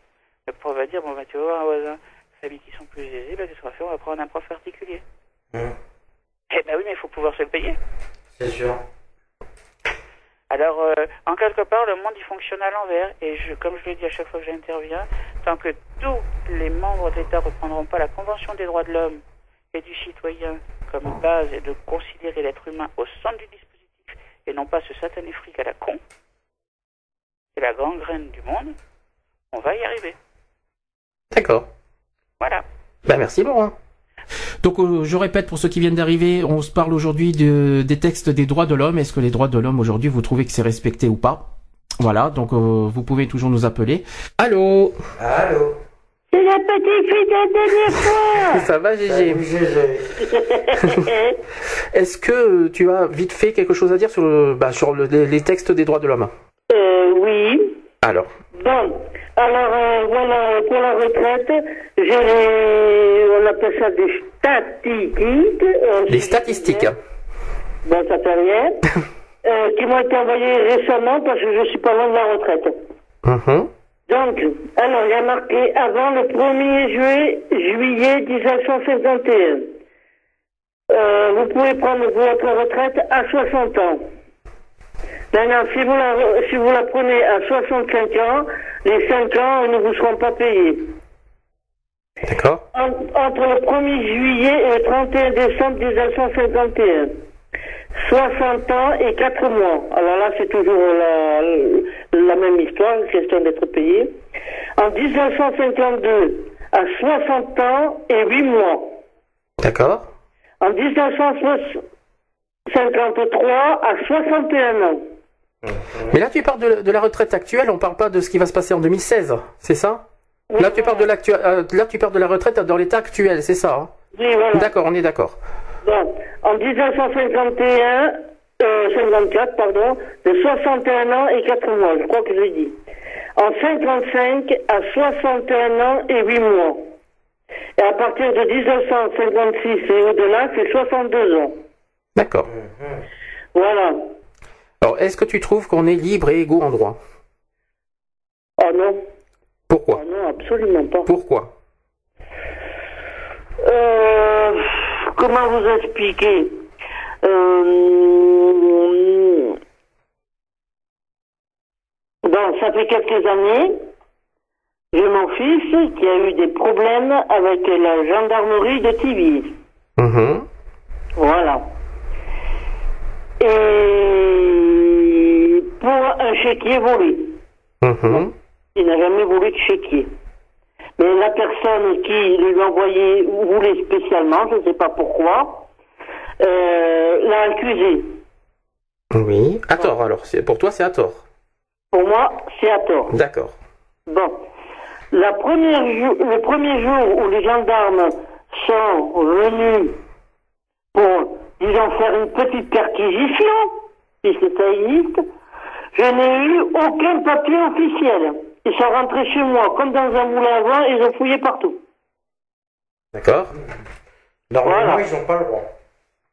Le prof va dire, bon, ben, tu vas voir un voisin, familles qui sont plus aisées, ben, qu'est-ce qu'on va faire On va prendre un prof particulier. Hum, Eh ben oui, mais il faut pouvoir se le payer. C'est sûr. Alors, euh, en quelque part, le monde, il fonctionne à l'envers. Et je, comme je le dis à chaque fois que j'interviens, tant que tous les membres de l'État ne reprendront pas la Convention des droits de l'homme et du citoyen comme base et de considérer l'être humain au centre du dispositif et non pas ce satané fric à la con, c'est la grande graine du monde, on va y arriver. D'accord. Voilà. Bah, merci Laurent. Donc euh, je répète pour ceux qui viennent d'arriver, on se parle aujourd'hui de, des textes des droits de l'homme. Est-ce que les droits de l'homme aujourd'hui vous trouvez que c'est respecté ou pas? Voilà, donc euh, vous pouvez toujours nous appeler. Allô? Allô? C'est la petite fille de la dernière fois. <laughs> Ça va Gégé? Gégé. <laughs> Est-ce que tu as vite fait quelque chose à dire sur, le, bah, sur le- les, les textes des droits de l'homme? Euh, oui. Alors, Bon, alors euh, voilà, pour la retraite, j'ai on appelle ça des statistiques. euh, les statistiques. Bon, ça fait rien. euh, qui m'ont été envoyées récemment parce que je suis pas loin de la retraite. Mhm. Donc, alors, il y a marqué avant le 1er juillet, juillet 1951. Euh, vous pouvez prendre votre retraite à 60 ans. Maintenant, si vous la, si vous la prenez à 65 ans, les 5 ans ne vous seront pas payés. D'accord. En- entre le 1er juillet et le 31 décembre 1951. 60 ans et 4 mois. Alors là, c'est toujours la, la même histoire, question d'être payé. En 1952, à 60 ans et 8 mois. D'accord. En 1953, à 61 ans. Mais là, tu parles de, de la retraite actuelle, on parle pas de ce qui va se passer en 2016, c'est ça? Là, tu parles de euh, là, tu parles de la retraite dans l'état actuel, c'est ça hein? Oui, voilà. D'accord, on est d'accord. Bon, en 1951, euh, 54, pardon, de 61 ans et 4 mois, je crois que j'ai dit. En 55 à 61 ans et 8 mois. Et à partir de 1956 et au-delà, c'est 62 ans. D'accord. Voilà. Alors, est-ce que tu trouves qu'on est libre et égaux en droit? Oh non. Pourquoi? Oh non, absolument pas. Pourquoi? Euh, comment vous expliquer? Euh, Bon, ça fait quelques années, j'ai mon fils qui a eu des problèmes avec la gendarmerie de Tivis. Mhm. Voilà. Et pour un chéquier volé. Mhm. Il n'a jamais volé de chéquier. Mais la personne qui lui a envoyé voulait spécialement, je ne sais pas pourquoi, euh, l'a accusé. Oui. À tort, alors. Pour toi, c'est à tort. Pour moi, c'est à tort. D'accord. Bon. La première jou- le premier jour où les gendarmes sont venus pour, disons, faire une petite perquisition, puisque ça existe, je n'ai eu aucun papier officiel. Ils sont rentrés chez moi comme dans un moulin à vent et ils ont fouillé partout. D'accord. Normalement, Voilà. ils n'ont pas le droit.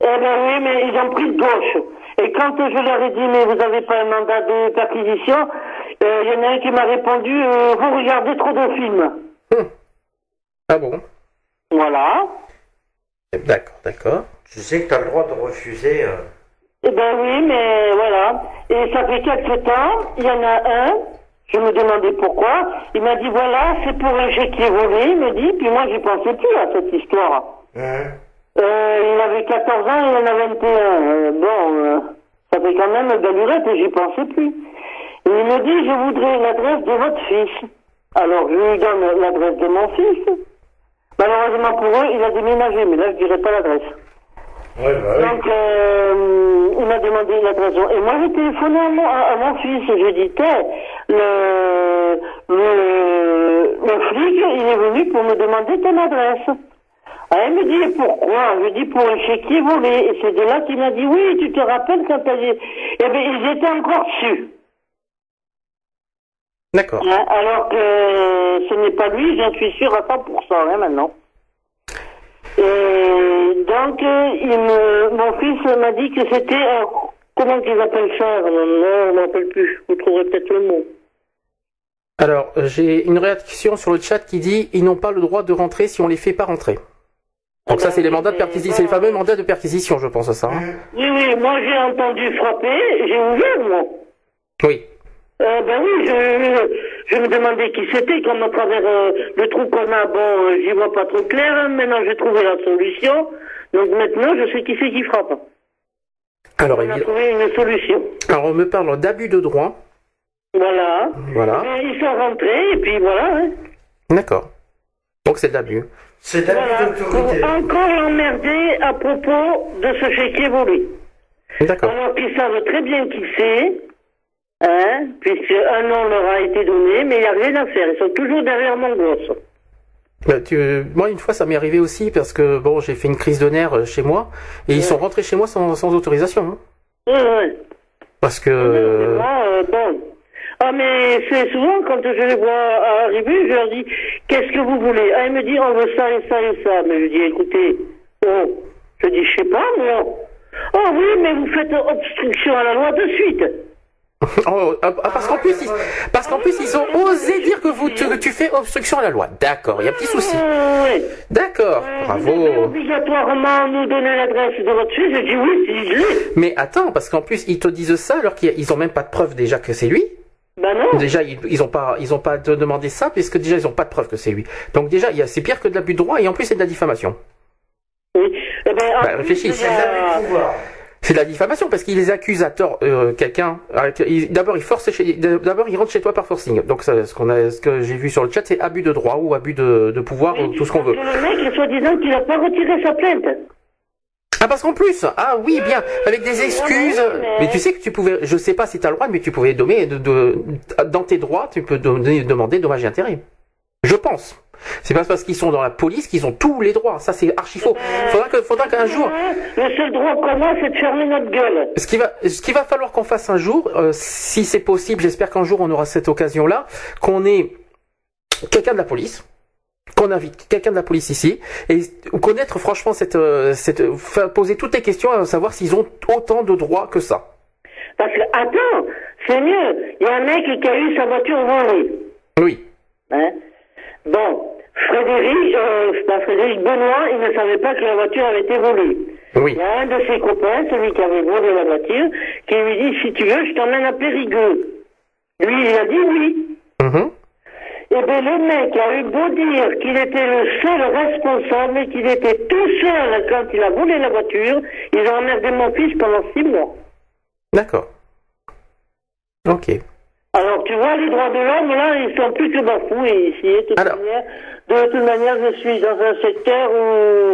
Eh ben oui, mais ils ont pris de gauche. Et quand je leur ai dit, mais vous n'avez pas un mandat de perquisition, euh, il y en a un qui m'a répondu, euh, vous regardez trop de films. Ah bon? Voilà. D'accord, d'accord. Tu sais que tu as le droit de refuser. euh, Eh ben oui, mais voilà. Et ça fait quelques temps, il y en a un, je me demandais pourquoi, il m'a dit, voilà, c'est pour un chéquier volé, il me dit, puis moi j'y pensais plus à cette histoire. hein. Euh, il avait 14 ans, il en a 21. Euh, bon, euh, ça fait quand même une belle lurette et j'y pensais plus. Et il me dit, je voudrais l'adresse de votre fils. Alors, je lui donne l'adresse de mon fils. Malheureusement pour eux, il a déménagé, mais là, je dirais pas l'adresse. Ouais, bah oui. Donc, euh, il m'a demandé l'adresse. Et moi, j'ai téléphoné à mon, à, à mon fils et je dis, le, le, le flic, il est venu pour me demander ton adresse. Ah, il me dit, pourquoi? Je dis, pour un chéquier volé. Et c'est de là qu'il m'a dit, oui, tu te rappelles quand t'as dit... Eh bien, ils étaient encore dessus. D'accord. Hein, alors que ce n'est pas lui, j'en suis sûr à 100% hein, maintenant. Et donc, euh, il me, mon fils m'a dit que c'était... un- comment qu'ils appellent ça Non, non, on ne m'appelle plus. Vous trouverez peut-être le mot. Alors, euh, j'ai une réaction sur le chat qui dit ils n'ont pas le droit de rentrer si on les fait pas rentrer. Donc ça, c'est les mandats de perquisition, c'est les fameux mandats de perquisition, je pense à ça. hein. Oui, oui, moi j'ai entendu frapper, j'ai ouvert, moi. Oui. Euh, ben oui, je, je me demandais qui c'était, comme à travers euh, le trou qu'on a, bon, euh, j'y vois pas trop clair, hein. maintenant j'ai trouvé la solution, donc maintenant je sais qui c'est qui frappe. Alors, On a trouvé une solution. alors, on me parle d'abus de droit. Voilà. Voilà. Et ils sont rentrés, et puis voilà. Hein. D'accord. Donc c'est de l'abus. C'est Voilà. d'autorité. Pour encore emmerder à propos de ce chéquier volé. D'accord. Alors qu'ils savent très bien qui c'est, hein, puisque un nom leur a été donné, mais il n'y a rien à faire. Ils sont toujours derrière mon gosse. Bah, tu- moi, une fois, ça m'est arrivé aussi parce que bon, j'ai fait une crise de nerfs euh, chez moi et ils sont rentrés chez moi sans, sans autorisation. hein. Ouais, ouais. Parce que euh, bon. Ah, mais c'est souvent quand je les vois arriver, je leur dis Qu'est-ce que vous voulez? Ah, ils me disent On veut ça et ça et ça. Mais je dis Écoutez, oh, je dis Je sais pas, moi. Oh oui, mais vous faites obstruction à la loi de suite. Oh, ah, ah, parce qu'en plus, ils, parce qu'en plus, ils ont osé dire que vous tu, que tu fais obstruction à la loi. D'accord, il y a un petit souci. D'accord, Vous devez bravo. obligatoirement nous donner l'adresse de votre fils. Je dis Oui, je l'ai. Mais attends, parce qu'en plus, ils te disent ça alors qu'ils ils ont même pas de preuve déjà que c'est lui. Ben non. Déjà, ils, ils ont pas, ils ont pas de- demandé ça puisque déjà ils ont pas de preuve que c'est lui. Donc déjà, il y a- c'est pire que de l'abus de droit et en plus c'est de la diffamation. Oui. Eh ben, en Bah, plus, réfléchis. a- C'est de la diffamation parce qu'ils les accusent à tort euh, quelqu'un. il- D'abord, ils forcent chez, d'abord ils rentrent chez toi par forcing. Donc ça, ce qu'on a, ce que j'ai vu sur le chat, c'est abus de droit ou abus de, de pouvoir, ou tout ce qu'on veut. Le mec, soi-disant qu'il n'a pas retiré sa plainte. Ah parce qu'en plus, ah oui bien, avec des excuses. Mais tu sais que tu pouvais, je sais pas si tu as le droit, mais tu pouvais donner de, de- dans tes droits, tu peux donner- demander dommages et intérêts. Je pense. C'est pas parce qu'ils sont dans la police qu'ils ont tous les droits. Ça c'est archi faux. Faudra que, faudra qu'un jour. Le seul droit qu'on a, c'est de fermer notre gueule. Ce qui va, ce qu'il va falloir qu'on fasse un jour, euh, si c'est possible, j'espère qu'un jour on aura cette occasion-là, qu'on ait quelqu'un de la police, qu'on invite quelqu'un de la police ici, et connaître franchement cette, euh, cette, poser toutes les questions à savoir s'ils ont autant de droits que ça. Parce que, attends, c'est mieux. Il y a un mec qui a eu sa voiture volée. Oui. Hein? Bon, Frédéric, euh, pas Frédéric Benoît, il ne savait pas que la voiture avait été volée. Oui. Il y a un de ses copains, celui qui avait volé la voiture, qui lui dit, si tu veux, je t'emmène à Périgueux. Lui, il a dit oui. Mhm. Eh bien, le mec a eu beau dire qu'il était le seul responsable et qu'il était tout seul quand il a volé la voiture, ils ont emmerdé mon fils pendant six mois. D'accord. Ok. Alors, tu vois, les droits de l'homme, là, ils sont plus que bafoués ici. De, toute manière, de toute manière, je suis dans un secteur où,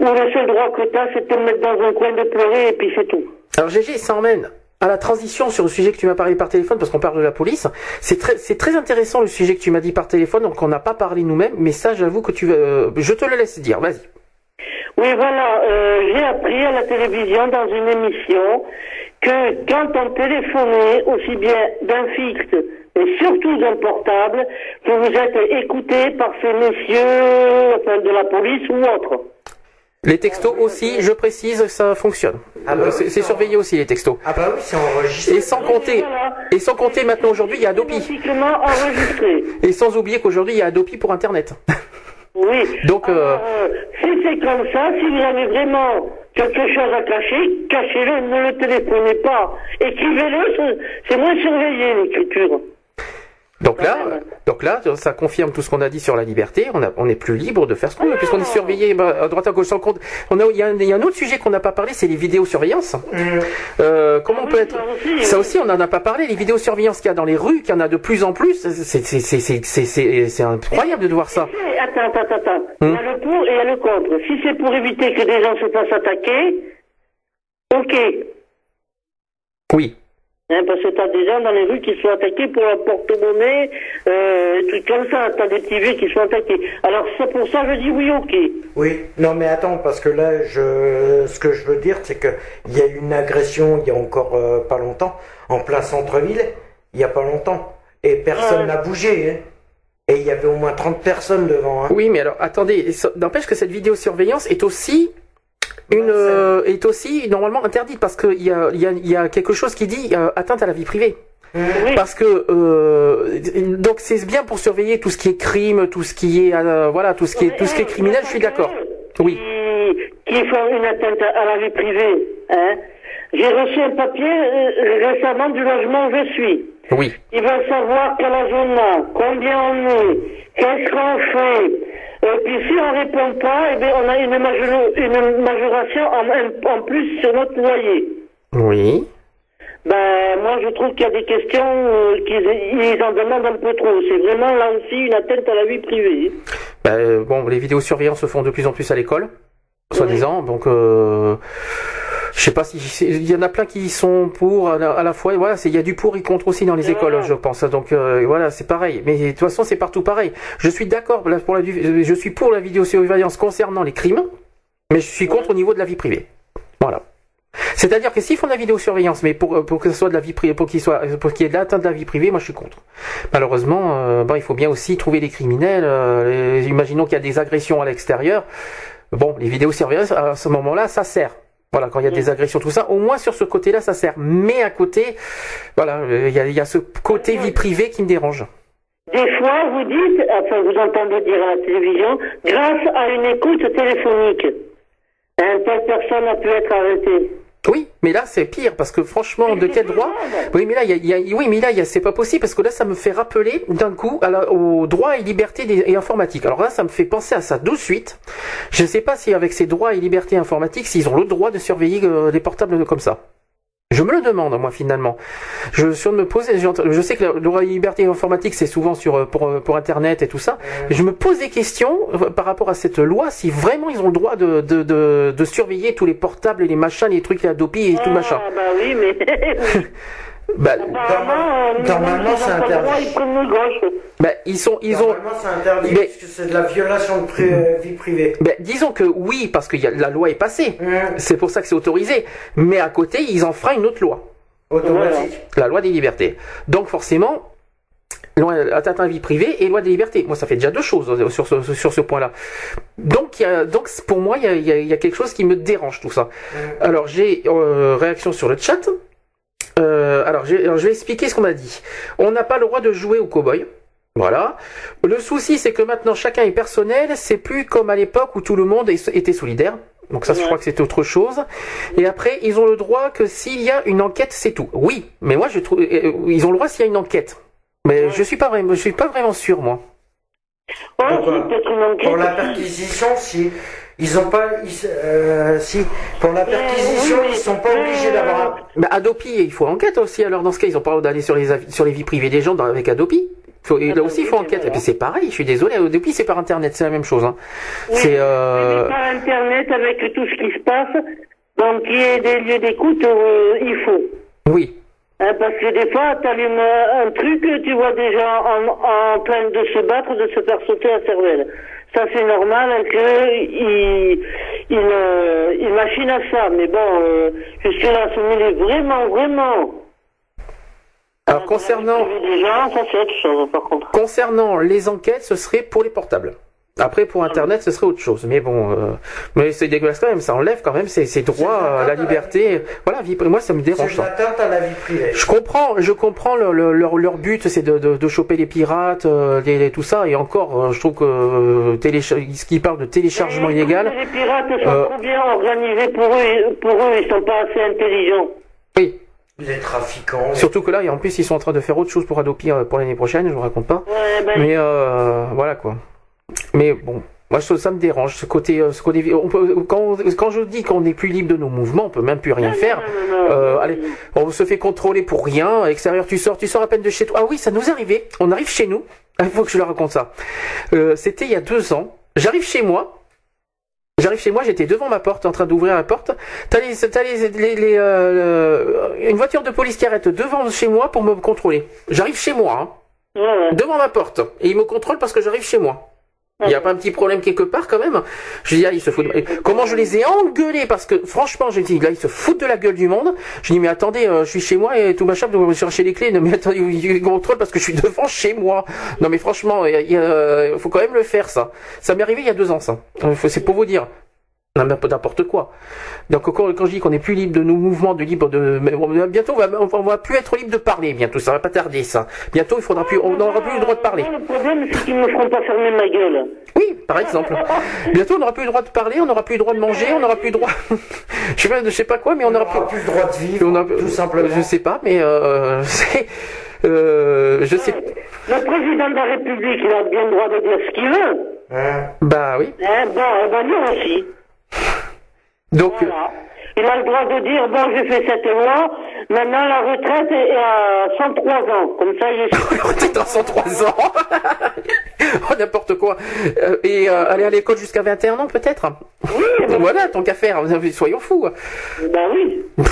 où le seul droit que tu as, c'est de te mettre dans un coin de pleurer et puis c'est tout. Alors GG, ça emmène à la transition sur le sujet que tu m'as parlé par téléphone, parce qu'on parle de la police. C'est très, c'est très intéressant le sujet que tu m'as dit par téléphone, donc on n'a pas parlé nous-mêmes, mais ça, j'avoue que tu, euh, je te le laisse dire. Vas-y. Oui, voilà, euh, j'ai appris à la télévision dans une émission que quand on téléphonait aussi bien d'un fixe, mais surtout d'un portable, que vous êtes écouté par ces messieurs enfin, de la police ou autres. Les textos aussi, je précise, ça fonctionne. Euh, c'est c'est surveillé aussi les textos. Ah bah oui, c'est enregistré. Et sans compter, et sans compter maintenant aujourd'hui, il y a Adopi. Enregistré. Et sans oublier qu'aujourd'hui, il y a Adopi pour Internet. <laughs> Oui. Donc, euh, Euh, si c'est comme ça, si vous avez vraiment quelque chose à cacher, cachez-le, ne le téléphonez pas. Écrivez-le, c'est- c'est moins surveillé l'écriture. Donc là, donc là, ça confirme tout ce qu'on a dit sur la liberté. On, a, on est plus libre de faire ce qu'on veut, puisqu'on est surveillé bah, à droite à gauche sans compte. On a, il y a, un- il y a un autre sujet qu'on n'a pas parlé, c'est les vidéosurveillance. Euh, comment on peut être Ça aussi, on n'en a pas parlé. Les vidéosurveillance qu'il y a dans les rues, qu'il y en a de plus en plus, c'est incroyable de voir ça. Attends, attends, attends. Hmm. Il y a le pour et il y a le contre. Si c'est pour éviter que des gens se fassent attaquer, ok. Oui. Hein, parce que t'as des gens dans les rues qui sont attaqués pour leur porte-monnaie, euh, des trucs comme ça. T'as des petits vieux qui sont attaqués. Alors c'est pour ça que je dis oui, ok. Oui, non mais attends, parce que là, je, ce que je veux dire, c'est que il y a eu une agression il y a encore euh, pas longtemps, en plein centre-ville, il y a pas longtemps, et personne n'a bougé, hein. Et il y avait au moins 30 personnes devant, hein. Oui, mais alors attendez, ça- n'empêche que cette vidéosurveillance est aussi une euh, est aussi normalement interdite parce qu'il y a, y, a, il y a quelque chose qui dit euh, atteinte à la vie privée. Parce que euh, donc c'est bien pour surveiller tout ce qui est crime, tout ce qui est euh, voilà, tout ce qui est tout ce qui est criminel. Je suis d'accord. Oui. Qui, qui font une atteinte à la vie privée. Hein. J'ai reçu un papier euh, récemment du logement où je suis. Oui. Ils veulent savoir quel âge on a, combien on est, qu'est-ce qu'on fait. Et puis si on répond pas, eh bien, on a une, major- une majoration en, en plus sur notre loyer. Oui. Ben, moi, je trouve qu'il y a des questions euh, qu'ils ils en demandent un peu trop. C'est vraiment là aussi une atteinte à la vie privée. Euh, bon, les vidéosurveillances se font de plus en plus à l'école, soi-disant. Donc, euh, je sais pas si il y en a plein qui sont pour à la, à la fois. Voilà, c'est- il y a du pour et contre aussi dans les écoles, je pense. Donc euh, voilà, c'est pareil. Mais de toute façon, c'est partout pareil. Je suis d'accord pour la, je suis pour la vidéosurveillance concernant les crimes, mais je suis contre au niveau de la vie privée. Voilà. C'est-à-dire que s'ils font de la vidéosurveillance, mais pour, pour que ce soit de la vie privée, pour qu'il soit, pour qu'il y ait de l'atteinte de la vie privée, moi je suis contre. Malheureusement, euh, bon, il faut bien aussi trouver des criminels. euh, les- imaginons qu'il y a des agressions à l'extérieur. Bon, les vidéosurveillance à ce moment-là, ça sert. Voilà, quand il y a des agressions, tout ça, au moins sur ce côté-là, ça sert. Mais à côté, voilà, euh, il y a, il y a ce côté vie privée qui me dérange. Des fois, vous dites, enfin, vous entendez dire à la télévision, grâce à une écoute téléphonique, une telle personne a pu être arrêtée. Oui, mais là c'est pire parce que franchement, de quel droit? Oui, mais là, y a, y a- oui, mais là, c'est pas possible parce que là, ça me fait rappeler d'un coup à la- au droit et liberté des- et informatique. Alors là, ça me fait penser à ça de suite. Je ne sais pas si avec ces droits et libertés informatiques, s'ils ont le droit de surveiller euh, les portables comme ça. Je me le demande, moi, finalement. Je suis de me poser, je sais que et liberté informatique, c'est souvent sur, euh, pour, euh, pour Internet et tout ça. Je me pose des questions euh, par rapport à cette loi, si vraiment ils ont le droit de, de, de, de surveiller tous les portables et les machins, les trucs, les Adobe et tout machin. Ah, bah oui, mais. <laughs> <laughs> Bah, Apparemment, euh, Normalement, c'est interdit. bah, ils sont, ils ont, Normalement, c'est interdit Mais- parce que c'est de la violation de pri- euh, vie privée. ben, disons que oui, parce que y a, la loi est passée. Mmh. C'est pour ça que c'est autorisé. Mais à côté, ils en feront une autre loi. Automatique. La loi des libertés. Donc forcément, loi atteinte à la vie privée et loi des libertés. Moi, ça fait déjà deux choses euh, sur ce, sur ce point-là. Donc, il y a, donc pour moi, il y a, il y a- il y a quelque chose qui me dérange tout ça. Alors, j'ai euh, réaction sur le chat. Euh, alors, je vais expliquer ce qu'on m'a dit. On n'a pas le droit de jouer au cow-boy. Voilà. Le souci, c'est que maintenant chacun est personnel. C'est plus comme à l'époque où tout le monde était solidaire. Donc ça, je crois que c'est autre chose. Et après, ils ont le droit que s'il y a une enquête, c'est tout. Oui, mais moi, je trouve, euh, ils ont le droit s'il y a une enquête. Mais je suis pas vraiment, je suis pas vraiment sûr, moi. Ouais, Donc, euh. Pour la perquisition, si ils ont pas, ils- euh, si pour la perquisition, ils sont pas obligés d'avoir. un- Bah, Adopi, il faut enquête aussi. Alors dans ce cas, ils ont pas le droit d'aller sur les sur les vies privées des gens dans- avec Adopi. Faut, et là aussi, il faut enquête. Et puis c'est pareil. Je suis désolé. Adopi, c'est par Internet, c'est la même chose. Hein. Oui, C'est euh... mais par Internet, avec tout ce qui se passe, donc il y ait des lieux d'écoute, euh, il faut. oui. Hein, parce que des fois, tu allumes un truc, tu vois des gens en, en train de se battre, de se faire sauter la cervelle. Ça, c'est normal qu'ils il, euh, il machinent à ça. Mais bon, euh, jusque-là, mêler vraiment, vraiment. Alors concernant gens, ça, autre chose, par contre. concernant les enquêtes, ce serait pour les portables. Après, pour Internet, ce serait autre chose. Mais bon, euh, mais c'est dégueulasse quand même. Ça enlève quand même ses, ses droits à la liberté. Voilà, vie, moi, ça me dérange. de ça. l'atteinte à la vie privée. Je comprends, je comprends le- le- leur, leur but, c'est de, de, de choper les pirates, euh, les- les- tout ça. Et encore, euh, je trouve que euh, ce qui parle de téléchargement illégal. Les pirates sont Euh, trop bien organisés pour eux. Pour eux, ils sont pas assez intelligents. Oui. Les trafiquants. Surtout que là, et en plus, ils sont en train de faire autre chose pour Adopi euh, pour l'année prochaine. Je vous raconte pas. Ouais, ben, Mais euh, voilà quoi. Mais bon, moi ça, ça me dérange ce côté, euh, ce côté. On peut, quand, quand je dis qu'on n'est plus libre de nos mouvements, on peut même plus rien faire. non, non, non. Euh, allez, on se fait contrôler pour rien. À l'extérieur, tu sors, tu sors à peine de chez toi. Ah oui, ça nous est arrivé. On arrive chez nous. <laughs> Il faut que je leur raconte ça. Euh, C'était il y a deux ans. J'arrive chez moi. J'arrive chez moi, j'étais devant ma porte, en train d'ouvrir la porte. T'as les, t'as les, les, les, euh, une voiture de police qui arrête devant chez moi pour me contrôler. J'arrive chez moi, hein devant ma porte et il me contrôle parce que j'arrive chez moi. Il n'y a pas un petit problème quelque part quand même Je dis, ah, ils se foutent. de- Comment je les ai engueulés parce que franchement, j'ai dit, là, ils se foutent de la gueule du monde. Je dis, mais attendez, euh, je suis chez moi et tout machin, vous me chercher les clés. Non, mais attendez, ils contrôlent parce que je suis devant chez moi. Non, mais franchement, il il faut quand même le faire, ça. Ça m'est arrivé il y a deux ans, ça. Euh, C'est pour vous dire. N'importe quoi. Donc quand, quand je dis qu'on n'est plus libre de nos mouvements, de libre de, mais bon, bientôt on va, on va- plus être libre de parler. Bientôt, ça va pas tarder ça. Bientôt, il faudra plus, on n'aura plus le droit de parler. Le problème, c'est qu'ils me feront pas fermer ma gueule. Oui, par exemple. Bientôt, on n'aura plus le droit de parler, on n'aura plus le droit de manger, on n'aura plus le droit. <laughs> je sais pas, je sais pas quoi, mais on n'aura plus. plus le droit de vivre, on a- tout simplement. Je sais pas, mais euh, <laughs> c'est, euh, je sais. Le président de la République, il a bien le droit de dire ce qu'il veut. Hein? Bah oui. Bon, eh ben nous aussi. Donc, Voilà. Il a le droit de dire, bon, j'ai fait cette loi, maintenant la retraite est à 103 ans. Comme ça, <laughs> est... T'es dans 103 ans. <laughs> oh, n'importe quoi. Euh, et euh, aller à l'école jusqu'à 21 ans, peut-être? voilà, tant qu'à faire. Soyons fous. Ben oui. <laughs>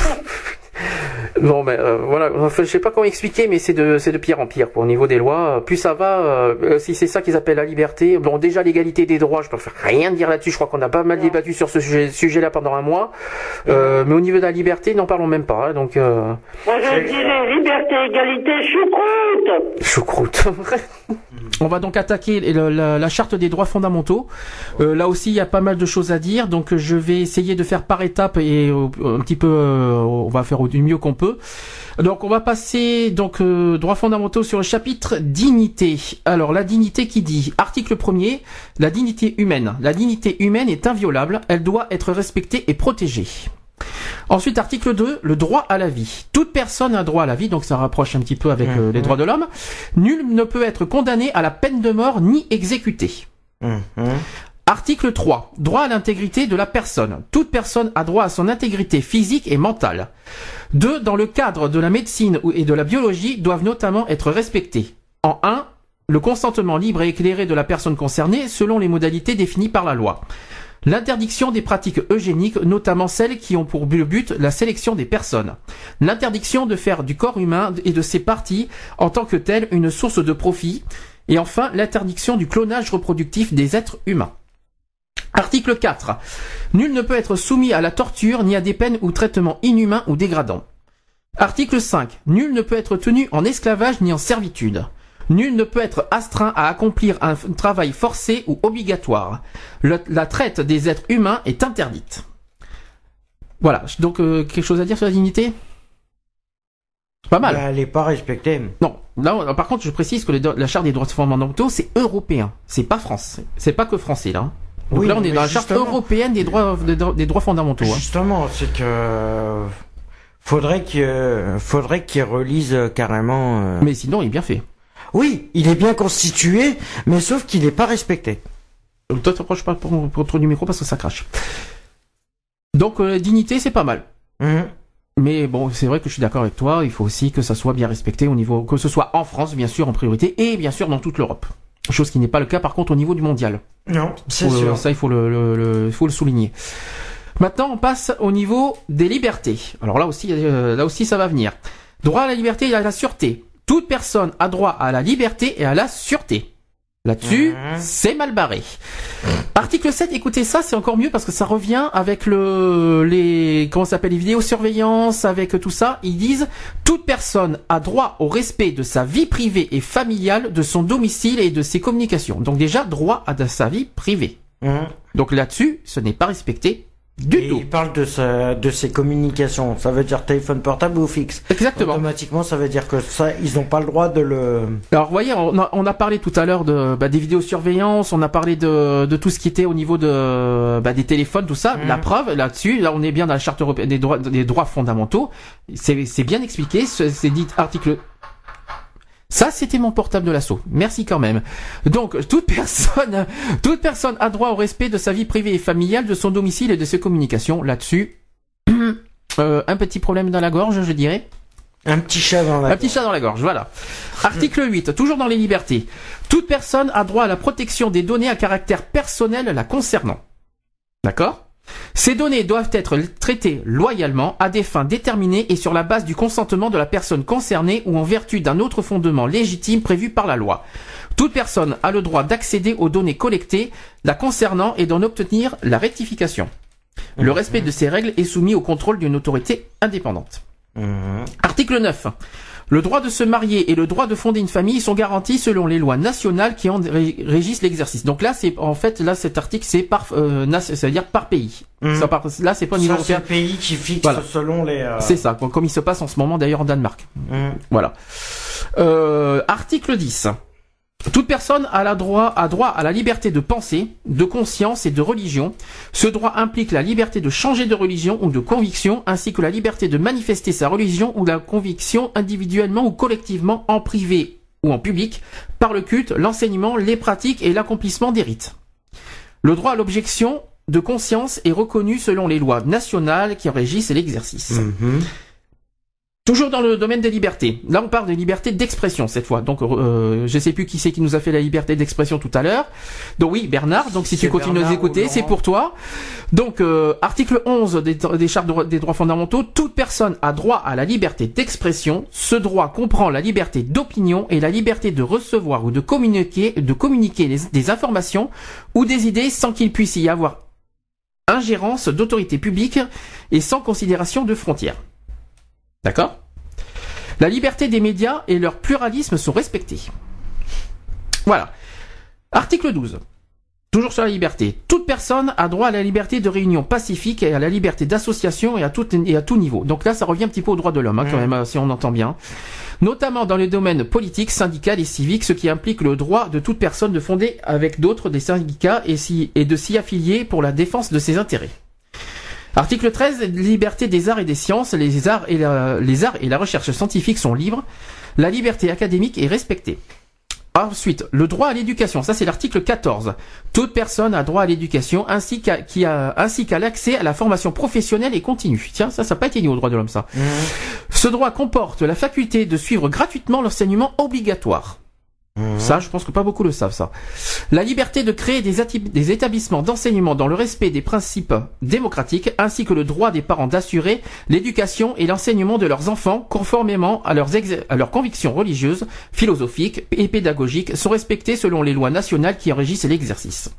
<laughs> Non, mais euh, voilà, enfin, je sais pas comment expliquer, mais c'est de, c'est de pire en pire. Quoi. Au niveau des lois, plus ça va, euh, si c'est ça qu'ils appellent la liberté, bon, déjà l'égalité des droits, je peux rien dire là-dessus. Je crois qu'on a pas mal débattu sur ce sujet, sujet-là pendant un mois. Euh, mais au niveau de la liberté, n'en parlons même pas. hein, donc, euh, Moi, je dirais liberté, égalité, choucroute. choucroute. <laughs> On va donc attaquer la, charte des droits fondamentaux. Euh, là aussi, il y a pas mal de choses à dire, donc je vais essayer de faire par étapes et euh, un petit peu, euh, on va faire du mieux qu'on peut. Donc, on va passer donc euh, droits fondamentaux sur le chapitre dignité. Alors, la dignité qui dit article 1er, la dignité humaine. La dignité humaine est inviolable, elle doit être respectée et protégée. Ensuite, article 2, le droit à la vie. Toute personne a droit à la vie, donc ça rapproche un petit peu avec euh, les droits de l'homme. Nul ne peut être condamné à la peine de mort ni exécuté. Mhm. Article 3. Droit à l'intégrité de la personne. Toute personne a droit à son intégrité physique et mentale. 2. Dans le cadre de la médecine et de la biologie doivent notamment être respectés. En 1. Le consentement libre et éclairé de la personne concernée selon les modalités définies par la loi. L'interdiction des pratiques eugéniques, notamment celles qui ont pour but la sélection des personnes. L'interdiction de faire du corps humain et de ses parties en tant que tel une source de profit. Et enfin, l'interdiction du clonage reproductif des êtres humains. Article 4. Nul ne peut être soumis à la torture ni à des peines ou traitements inhumains ou dégradants. Article 5. Nul ne peut être tenu en esclavage ni en servitude. Nul ne peut être astreint à accomplir un travail forcé ou obligatoire. Le- la traite des êtres humains est interdite. Voilà. Donc, euh, quelque chose à dire sur la dignité? Pas mal. Bah, elle n'est pas respectée. Non, là, par contre, je précise que les la charte des droits fondamentaux, c'est européen, c'est pas France, c'est pas que français là. Donc Oui, là, on est dans la charte européenne des droits des, des droits fondamentaux. hein. Justement, c'est que faudrait que faudrait qu'ils relisent carrément. euh, Mais sinon, il est bien fait. Oui, il est bien constitué, mais sauf qu'il n'est pas respecté. Donc, Toi, t'approches pas pour, pour trop du micro parce que ça crache. Donc, euh, dignité, c'est pas mal. Mhm. Mais bon, c'est vrai que je suis d'accord avec toi. Il faut aussi que ça soit bien respecté au niveau, que ce soit en France, bien sûr, en priorité, et bien sûr dans toute l'Europe. Chose qui n'est pas le cas, par contre, au niveau du mondial. Non, c'est le- sûr. Ça, il faut le, le- le- il faut le souligner. Maintenant, on passe au niveau des libertés. Alors là aussi, euh, là aussi, ça va venir. Droit à la liberté et à la sûreté. Toute personne a droit à la liberté et à la sûreté. Là-dessus, Mhm. c'est mal barré. Article 7, écoutez ça, c'est encore mieux parce que ça revient avec le, les, comment s'appelle, les vidéosurveillance, avec tout ça. Ils disent, toute personne a droit au respect de sa vie privée et familiale, de son domicile et de ses communications. Donc déjà, droit à de sa vie privée. Mhm. Donc là-dessus, ce n'est pas respecté du Et tout. il parle de sa, de ses communications. Ça veut dire téléphone portable ou fixe. Exactement. Automatiquement, ça veut dire que ça, ils n'ont pas le droit de le. Alors, vous voyez, on a, on a parlé tout à l'heure de bah, des vidéosurveillance, on a parlé de, de tout ce qui était au niveau de bah, des téléphones, tout ça. Mhm. La preuve, là-dessus, là, on est bien dans la charte européenne des droits, des droits fondamentaux. C'est c'est bien expliqué. ce- C'est dit article. Ça, c'était mon portable de l'assaut. Merci quand même. Donc, toute personne, <laughs> toute personne a droit au respect de sa vie privée et familiale, de son domicile et de ses communications. Là-dessus, <clears throat> euh, un petit problème dans la gorge, je dirais. Un petit chat dans la. Un petit chat dans la gorge, voilà. Article 8, toujours dans les libertés. Toute personne a droit à la protection des données à caractère personnel la concernant. D'accord? Ces données doivent être traitées loyalement, à des fins déterminées et sur la base du consentement de la personne concernée ou en vertu d'un autre fondement légitime prévu par la loi. Toute personne a le droit d'accéder aux données collectées la concernant et d'en obtenir la rectification. Le respect de ces règles est soumis au contrôle d'une autorité indépendante. Mhm. Article 9. Le droit de se marier et le droit de fonder une famille sont garantis selon les lois nationales qui en ré- régissent l'exercice. Donc là, c'est en fait là cet article c'est par, euh, c'est-à-dire par pays. Mhm. Ça, par- là, c'est pas Ça, c'est pays qui fixe Voilà. selon les. euh, C'est ça, comme il se passe en ce moment d'ailleurs en Danemark. Mhm. Voilà. Euh, article 10. Toute personne a, la droit, a droit à la liberté de pensée, de conscience et de religion. Ce droit implique la liberté de changer de religion ou de conviction, ainsi que la liberté de manifester sa religion ou la conviction individuellement ou collectivement en privé ou en public, par le culte, l'enseignement, les pratiques et l'accomplissement des rites. Le droit à l'objection de conscience est reconnu selon les lois nationales qui en régissent l'exercice. Mhm. Toujours dans le domaine des libertés. Là, on parle des libertés d'expression cette fois. Donc, euh, je sais plus qui c'est qui nous a fait la liberté d'expression tout à l'heure. Donc oui, Bernard. Donc si tu continues de nous écouter, c'est pour toi. Donc euh, article 11 des, des chartes de- des droits fondamentaux. Toute personne a droit à la liberté d'expression. Ce droit comprend la liberté d'opinion et la liberté de recevoir ou de communiquer, de communiquer les- des informations ou des idées sans qu'il puisse y avoir ingérence d'autorité publique et sans considération de frontières. D'accord? La liberté des médias et leur pluralisme sont respectés. Voilà. Article 12. Toujours sur la liberté. Toute personne a droit à la liberté de réunion pacifique et à la liberté d'association et à tout, et à tout niveau. Donc là, ça revient un petit peu aux droits de l'homme, hein, quand même, euh, si on entend bien. Notamment dans les domaines politiques, syndical et civique, ce qui implique le droit de toute personne de fonder avec d'autres des syndicats et, si, et de s'y affilier pour la défense de ses intérêts. Article 13, liberté des arts et des sciences. Les arts et la, les arts et la recherche scientifique sont libres. La liberté académique est respectée. Ensuite, le droit à l'éducation. Ça, c'est l'article 14. Toute personne a droit à l'éducation ainsi qu'à l'accès à la formation professionnelle et continue. Tiens, ça, ça n'a pas été dit au droit de l'homme, ça. Ce droit comporte la faculté de suivre gratuitement l'enseignement obligatoire. Ça, je pense que pas beaucoup le savent, ça. La liberté de créer des, établissements d'enseignement dans le respect des principes démocratiques, ainsi que le droit des parents d'assurer l'éducation et l'enseignement de leurs enfants conformément à leurs, convictions religieuses, philosophiques et pédagogiques, sont respectés selon les lois nationales qui en régissent l'exercice.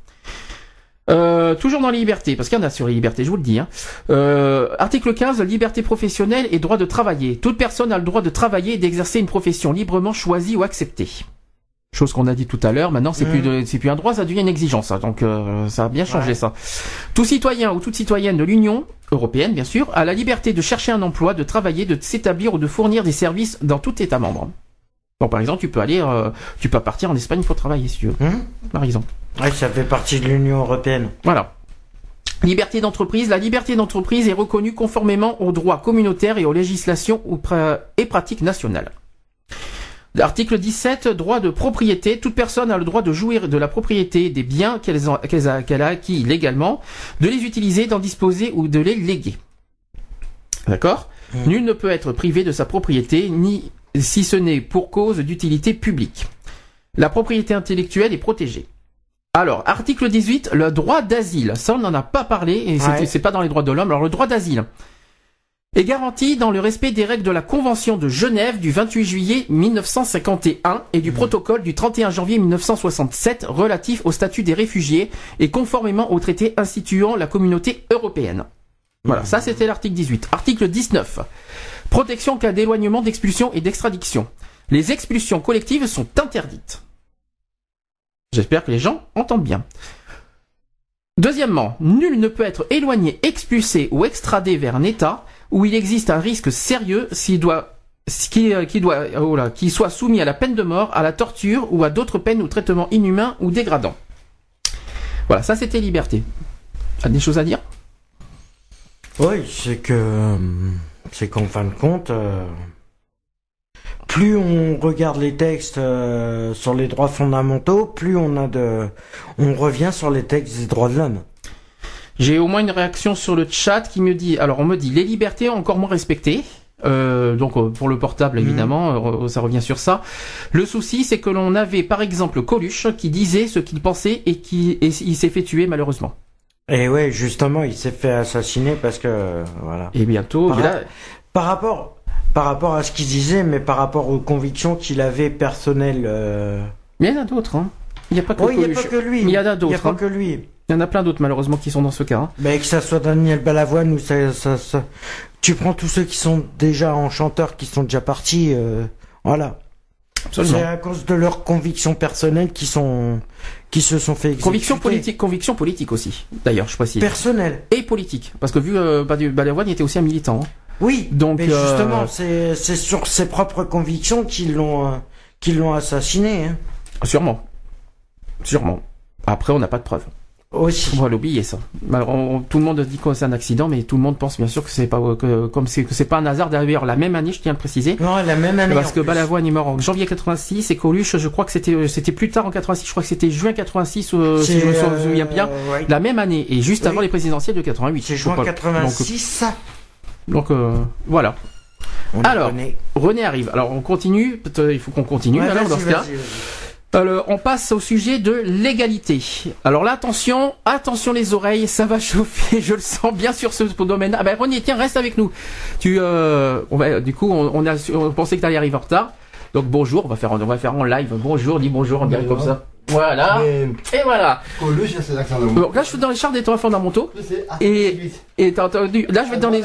Euh, toujours dans les libertés, parce qu'il y en a sur les libertés, je vous le dis. hein. Euh, article 15, liberté professionnelle et droit de travailler. Toute personne a le droit de travailler et d'exercer une profession librement choisie ou acceptée. Chose qu'on a dit tout à l'heure. Maintenant, c'est plus de- c'est plus un droit, ça devient une exigence. hein. Donc, euh, ça a bien changé ça. Tout citoyen ou toute citoyenne de l'Union européenne, bien sûr, a la liberté de chercher un emploi, de travailler, de s'établir ou de fournir des services dans tout État membre. Bon, par exemple, tu peux aller, euh, tu peux partir en Espagne pour travailler si tu veux. Hum Par exemple. Ouais, ça fait partie de l'Union européenne. Voilà. Liberté d'entreprise. La liberté d'entreprise est reconnue conformément aux droits communautaires et aux législations et pratiques nationales. L'article 17, droit de propriété. Toute personne a le droit de jouir de la propriété des biens qu'elle a, acquis légalement, de les utiliser, d'en disposer ou de les léguer. D'accord? Nul ne peut être privé de sa propriété, ni si ce n'est pour cause d'utilité publique. La propriété intellectuelle est protégée. Alors, article 18, le droit d'asile. Ça, on n'en a pas parlé et Ouais. c'est pas dans les droits de l'homme. Alors, le droit d'asile est garanti dans le respect des règles de la Convention de Genève du 28 juillet 1951 et du protocole du 31 janvier 1967 relatif au statut des réfugiés et conformément au traité instituant la communauté européenne. Voilà, ça c'était l'article 18. Article 19. Protection en cas d'éloignement, d'expulsion et d'extradition. Les expulsions collectives sont interdites. J'espère que les gens entendent bien. Deuxièmement, nul ne peut être éloigné, expulsé ou extradé vers un État où il existe un risque sérieux s'il doit qui, qui doit oh là, qui soit soumis à la peine de mort, à la torture ou à d'autres peines ou traitements inhumains ou dégradants. Voilà, ça c'était liberté. A des choses à dire? Oui, c'est que euh, c'est qu'en fin de compte, euh, plus on regarde les textes euh, sur les droits fondamentaux, plus on a de, on revient sur les textes des droits de l'homme. J'ai au moins une réaction sur le chat qui me dit, alors on me dit les libertés encore moins respectées. Euh, donc euh, pour le portable évidemment, euh, ça revient sur ça. Le souci c'est que l'on avait par exemple Coluche qui disait ce qu'il pensait et qui et il s'est fait tuer malheureusement. Et ouais, justement, il s'est fait assassiner parce que voilà. Et bientôt, Par, il a- par rapport, par rapport à ce qu'il disait, mais par rapport aux convictions qu'il avait personnelles. euh, mais il y en a d'autres. Hein. Il n'y a pas que Oui, il n'y a pas que lui. Mais il y en a Il n'y a d'autres. pas hein. que lui. Il y en a plein d'autres malheureusement qui sont dans ce cas. hein. Mais que ça soit Daniel Balavoine ou ça, ça, ça- tu prends tous ceux qui sont déjà en chanteur, qui sont déjà partis, euh, voilà. Absolument. C'est à cause de leurs convictions personnelles qui sont, qui se sont fait exécuter. Conviction politique, conviction politique aussi. D'ailleurs, je précise. Personnelles. Et politique, parce que vu euh, Balavoine était aussi un militant. hein. Oui. Donc, mais euh, justement, c'est, c'est sur ses propres convictions qu'ils l'ont, euh, qu'ils l'ont assassiné, hein. Sûrement. Sûrement. Après, on n'a pas de preuves. Aussi. On va l'oublier ça. Alors, on- tout le monde dit que c'est un accident, mais tout le monde pense bien sûr que c'est pas que comme c'est que c'est pas un hasard. D'ailleurs, la même année, je tiens à le préciser. Non, la même année. Parce que plus. Balavoine est mort en janvier 86 et Coluche, je crois que c'était c'était plus tard en 86. Je crois que c'était juin 86, euh, si C'est, je me euh, souviens bien. ouais. La même année et juste Oui. avant les présidentielles de 88. C'est juin crois. 86, ça. Donc, donc, euh, voilà. On Alors. René arrive. Alors on continue. Il faut qu'on continue. Ouais, alors dans ce cas. Alors, on passe au sujet de l'égalité. Alors là, attention, attention les oreilles, ça va <laughs> chauffer, je le sens bien sur ce domaine. Ah ben René, tiens, reste avec nous. Tu, euh, on va, du coup, on, on a, on pensait que tu allais arriver en retard. Donc bonjour, on va faire, on va faire en live. Bonjour, dis bonjour, on dirait comme ça. Voilà. Et voilà. Donc là, je suis dans les chartes des droits fondamentaux. Ah, Et-. Et t'as entendu Là, je vais être dans les.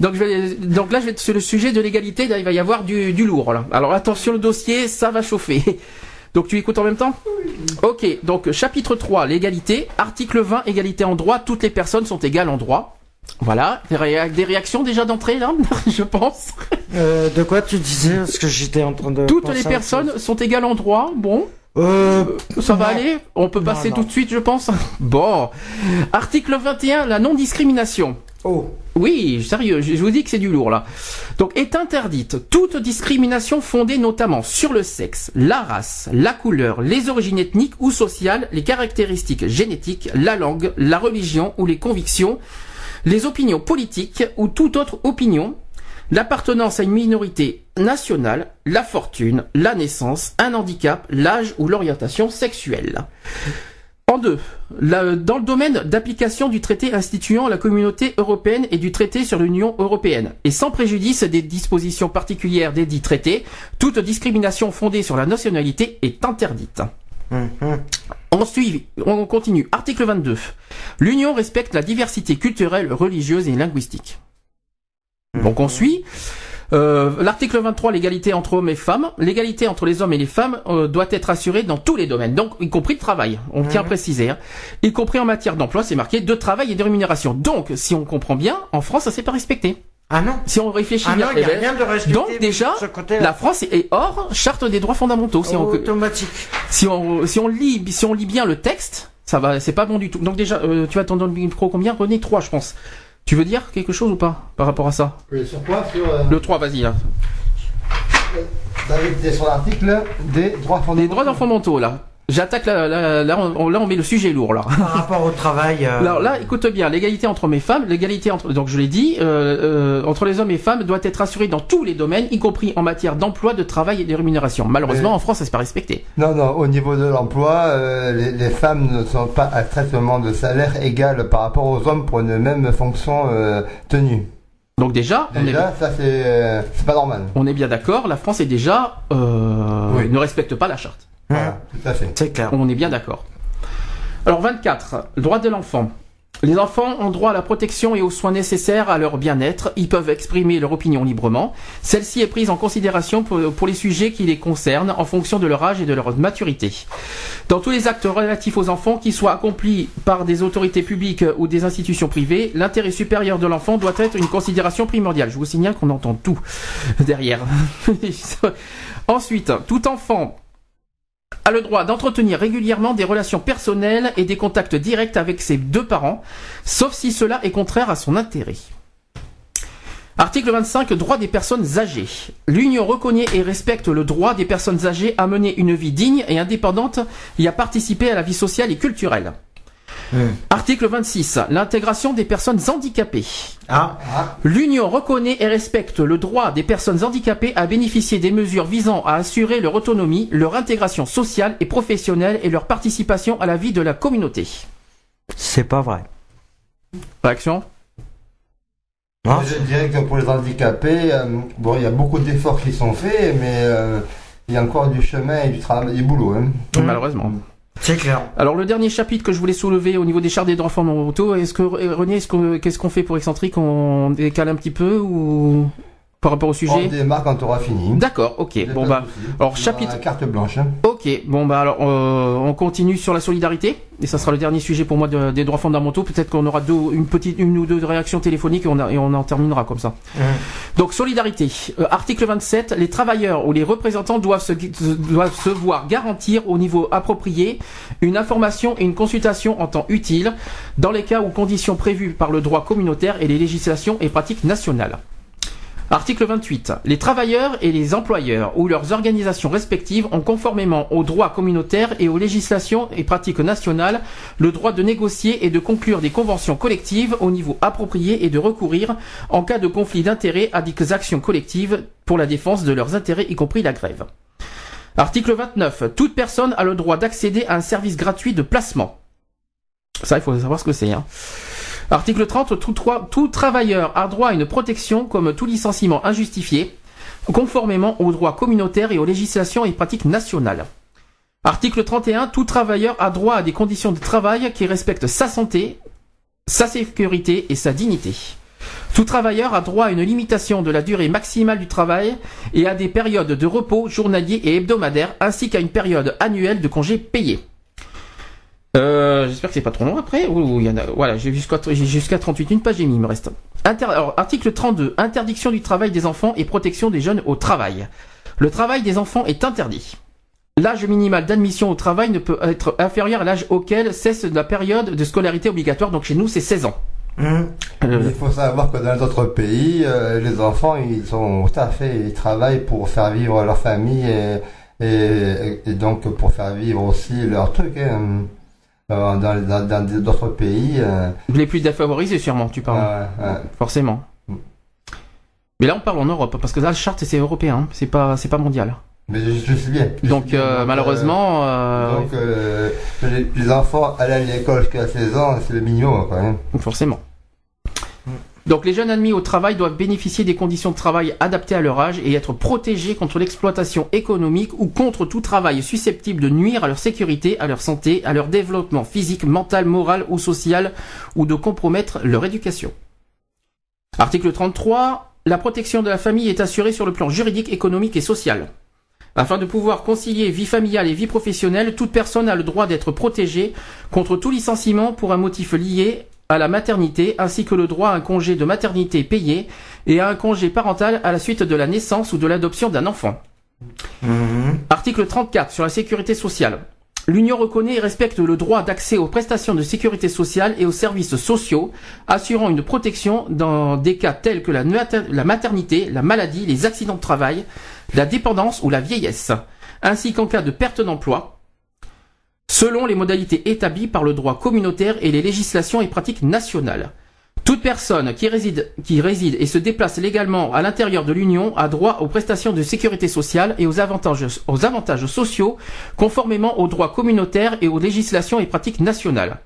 Donc, je vais, donc là, je vais être sur le sujet de l'égalité. Là, il va y avoir du, du lourd. Là. Alors attention, le dossier, ça va chauffer. Donc tu écoutes en même temps Ok, donc chapitre 3, l'égalité. Article 20, égalité en droit. Toutes les personnes sont égales en droit. Voilà, des, réa- des réactions déjà d'entrée là, <laughs> je pense. Euh, de quoi tu disais Parce que j'étais en train de. Toutes les personnes sont égales en droit. Bon. Euh, ça va Non. aller? On peut Non, passer non. tout de suite, je pense. <laughs> Bon. Article 21, la non-discrimination. Oh. Oui, sérieux, je vous dis que c'est du lourd là. Donc est interdite toute discrimination fondée notamment sur le sexe, la race, la couleur, les origines ethniques ou sociales, les caractéristiques génétiques, la langue, la religion ou les convictions, les opinions politiques ou toute autre opinion, l'appartenance à une minorité nationale, la fortune, la naissance, un handicap, l'âge ou l'orientation sexuelle. En deux, la- dans le domaine d'application du traité instituant la communauté européenne et du traité sur l'Union européenne, et sans préjudice des dispositions particulières des dits traités, toute discrimination fondée sur la nationalité est interdite. On suit, on continue. Article 22. L'Union respecte la diversité culturelle, religieuse et linguistique. Donc on suit. Euh, L'article 23, l'égalité entre hommes et femmes. L'égalité entre les hommes et les femmes euh, doit être assurée dans tous les domaines, donc y compris le travail. On tient à préciser, hein. y compris en matière d'emploi, c'est marqué de travail et de rémunération. Donc, si on comprend bien, en France, ça s'est pas respecté. Ah non. Si on réfléchit Ah bien, non, il y a eh ben, rien de respecté donc déjà, la France est hors charte des droits fondamentaux. Si on, Automatique. si on, si on lit, si on lit bien le texte, ça va, c'est pas bon du tout. Donc déjà, euh, tu vas attendre le micro combien? René 3, je pense. Tu veux dire quelque chose ou pas par rapport à ça? Oui, sur quoi? Sur. euh, Le 3, vas-y. Là. David, t'es sur l'article des droits fondamentaux. Les droits fondamentaux, là. J'attaque là, là, là, on, là, on met le sujet lourd, là. Par rapport au travail. euh, Alors là, écoute bien, l'égalité entre hommes et femmes, l'égalité entre, donc je l'ai dit, euh, euh, entre les hommes et femmes doit être assurée dans tous les domaines, y compris en matière d'emploi, de travail et de rémunération. Malheureusement, en France, ça s'est pas respecté. Non, non, au niveau de l'emploi, euh, les, les femmes ne sont pas à traitement de salaire égal par rapport aux hommes pour une même fonction euh, tenue. Donc déjà, on est, Déjà, ça c'est c'est pas normal. on est bien d'accord, la France est déjà, euh, Oui. ne respecte pas la charte. Voilà, tout à fait. C'est clair. On est bien d'accord. Alors 24, le droit de l'enfant. Les enfants ont droit à la protection et aux soins nécessaires à leur bien-être. Ils peuvent exprimer leur opinion librement. Celle-ci est prise en considération pour, pour les sujets qui les concernent en fonction de leur âge et de leur maturité. Dans tous les actes relatifs aux enfants, qu'ils soient accomplis par des autorités publiques ou des institutions privées, l'intérêt supérieur de l'enfant doit être une considération primordiale. Je vous signale qu'on entend tout derrière. <laughs> Ensuite, tout enfant a le droit d'entretenir régulièrement des relations personnelles et des contacts directs avec ses deux parents, sauf si cela est contraire à son intérêt. Article 25, droit des personnes âgées. L'Union reconnaît et respecte le droit des personnes âgées à mener une vie digne et indépendante et à participer à la vie sociale et culturelle. Article 26, l'intégration des personnes handicapées. Ah, L'Union reconnaît et respecte le droit des personnes handicapées à bénéficier des mesures visant à assurer leur autonomie, leur intégration sociale et professionnelle et leur participation à la vie de la communauté. c'est pas vrai. Réaction? Ah, Je dirais que pour les handicapés, euh, bon, il y a beaucoup d'efforts qui sont faits, mais euh, il y a encore du chemin et du travail, du boulot. Hein. Malheureusement. C'est clair. Alors le dernier chapitre que je voulais soulever au niveau des chartes des droits fondamentaux, est-ce que René, est-ce que- qu'est-ce qu'on fait pour excentrique? On décale un petit peu ou? Par rapport au On sujet démarre quand on fini. D'accord, ok. Y a Bon bah, alors On chapitre la carte blanche. hein. Ok, bon bah alors euh, on continue sur la solidarité et ça sera le dernier sujet pour moi de- des droits fondamentaux. Peut-être qu'on aura deux, une petite, une ou deux réactions téléphoniques et on, a- et on en terminera comme ça. Donc solidarité, Euh, article 27, les travailleurs ou les représentants doivent se, doivent se voir garantir au niveau approprié une information et une consultation en temps utile dans les cas ou conditions prévues par le droit communautaire et les législations et pratiques nationales. Article 28. Les travailleurs et les employeurs ou leurs organisations respectives ont conformément aux droits communautaires et aux législations et pratiques nationales le droit de négocier et de conclure des conventions collectives au niveau approprié et de recourir en cas de conflit d'intérêts à des actions collectives pour la défense de leurs intérêts, y compris la grève. Article 29. Toute personne a le droit d'accéder à un service gratuit de placement. Ça, il faut savoir ce que c'est. Hein. Article 30. Tout, travailleur a droit à une protection comme tout licenciement injustifié, conformément aux droits communautaires et aux législations et pratiques nationales. Article 31. Tout travailleur a droit à des conditions de travail qui respectent sa santé, sa sécurité et sa dignité. Tout travailleur a droit à une limitation de la durée maximale du travail et à des périodes de repos journaliers et hebdomadaires ainsi qu'à une période annuelle de congés payés. Euh, J'espère que c'est pas trop long après. Ouh, il y en a, voilà, j'ai jusqu'à j'ai jusqu'à 38, une page et demie, il me reste. Inter- alors, article 32, interdiction du travail des enfants et protection des jeunes au travail. Le travail des enfants est interdit. L'âge minimal d'admission au travail ne peut être inférieur à l'âge auquel cesse la période de scolarité obligatoire, donc chez nous c'est 16 ans. Hum. Euh, Il faut savoir que dans les autres pays, euh, les enfants, ils sont tout à fait, ils travaillent pour faire vivre leur famille et, et, et donc pour faire vivre aussi leur truc. hein. Euh, Dans d'autres pays, euh, les plus défavorisés, sûrement, tu parles. Forcément. Mais là, on parle en Europe, parce que là, le charte, c'est européen, hein. c'est pas, c'est pas mondial. mais je, je sais bien. je Donc, sais bien. euh, Donc, malheureusement, euh, Donc, euh, les, les enfants aller à l'école jusqu'à 16 ans, c'est le minimum, quand même. forcément. Donc, les jeunes admis au travail doivent bénéficier des conditions de travail adaptées à leur âge et être protégés contre l'exploitation économique ou contre tout travail susceptible de nuire à leur sécurité, à leur santé, à leur développement physique, mental, moral ou social, ou de compromettre leur éducation. Article 33. La protection de la famille est assurée sur le plan juridique, économique et social. Afin de pouvoir concilier vie familiale et vie professionnelle, toute personne a le droit d'être protégée contre tout licenciement pour un motif lié à la maternité, ainsi que le droit à un congé de maternité payé et à un congé parental à la suite de la naissance ou de l'adoption d'un enfant. Hum. Article 34 sur la sécurité sociale. L'Union reconnaît et respecte le droit d'accès aux prestations de sécurité sociale et aux services sociaux, assurant une protection dans des cas tels que la maternité, la maladie, les accidents de travail, la dépendance ou la vieillesse, ainsi qu'en cas de perte d'emploi, selon les modalités établies par le droit communautaire et les législations et pratiques nationales. Toute personne qui réside, et se déplace légalement à l'intérieur de l'Union a droit aux prestations de sécurité sociale et aux avantages, aux avantages sociaux conformément aux droits communautaires et aux législations et pratiques nationales.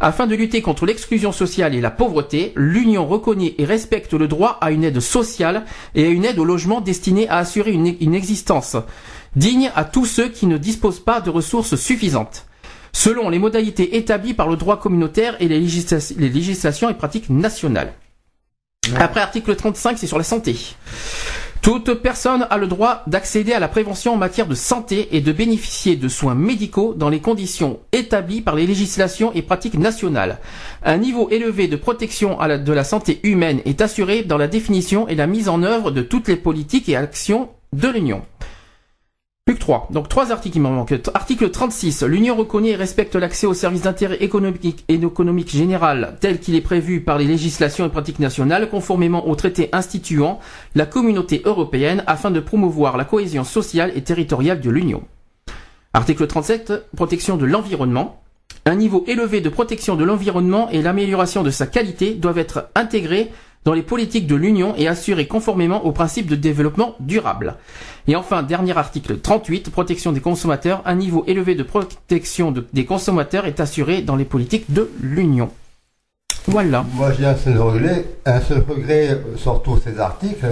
Afin de lutter contre l'exclusion sociale et la pauvreté, l'Union reconnaît et respecte le droit à une aide sociale et à une aide au logement destinée à assurer une existence digne à tous ceux qui ne disposent pas de ressources suffisantes selon les modalités établies par le droit communautaire et les, législa- les législations et pratiques nationales. Après article 35, c'est sur la santé. Toute personne a le droit d'accéder à la prévention en matière de santé et de bénéficier de soins médicaux dans les conditions établies par les législations et pratiques nationales. Un niveau élevé de protection de la santé humaine est assuré dans la définition et la mise en œuvre de toutes les politiques et actions de l'Union. Donc trois articles qui manquent. Article 36. L'Union reconnaît et respecte l'accès aux services d'intérêt économique et économique général tel qu'il est prévu par les législations et pratiques nationales conformément au traité instituant la communauté européenne afin de promouvoir la cohésion sociale et territoriale de l'Union. Article 37. Protection de l'environnement. Un niveau élevé de protection de l'environnement et l'amélioration de sa qualité doivent être intégrés dans les politiques de l'Union et assurés conformément aux principes de développement durable. Et enfin, dernier article 38, protection des consommateurs. Un niveau élevé de protection de- des consommateurs est assuré dans les politiques de l'Union. Voilà. Moi, j'ai un seul regret, un seul regret sur tous ces articles.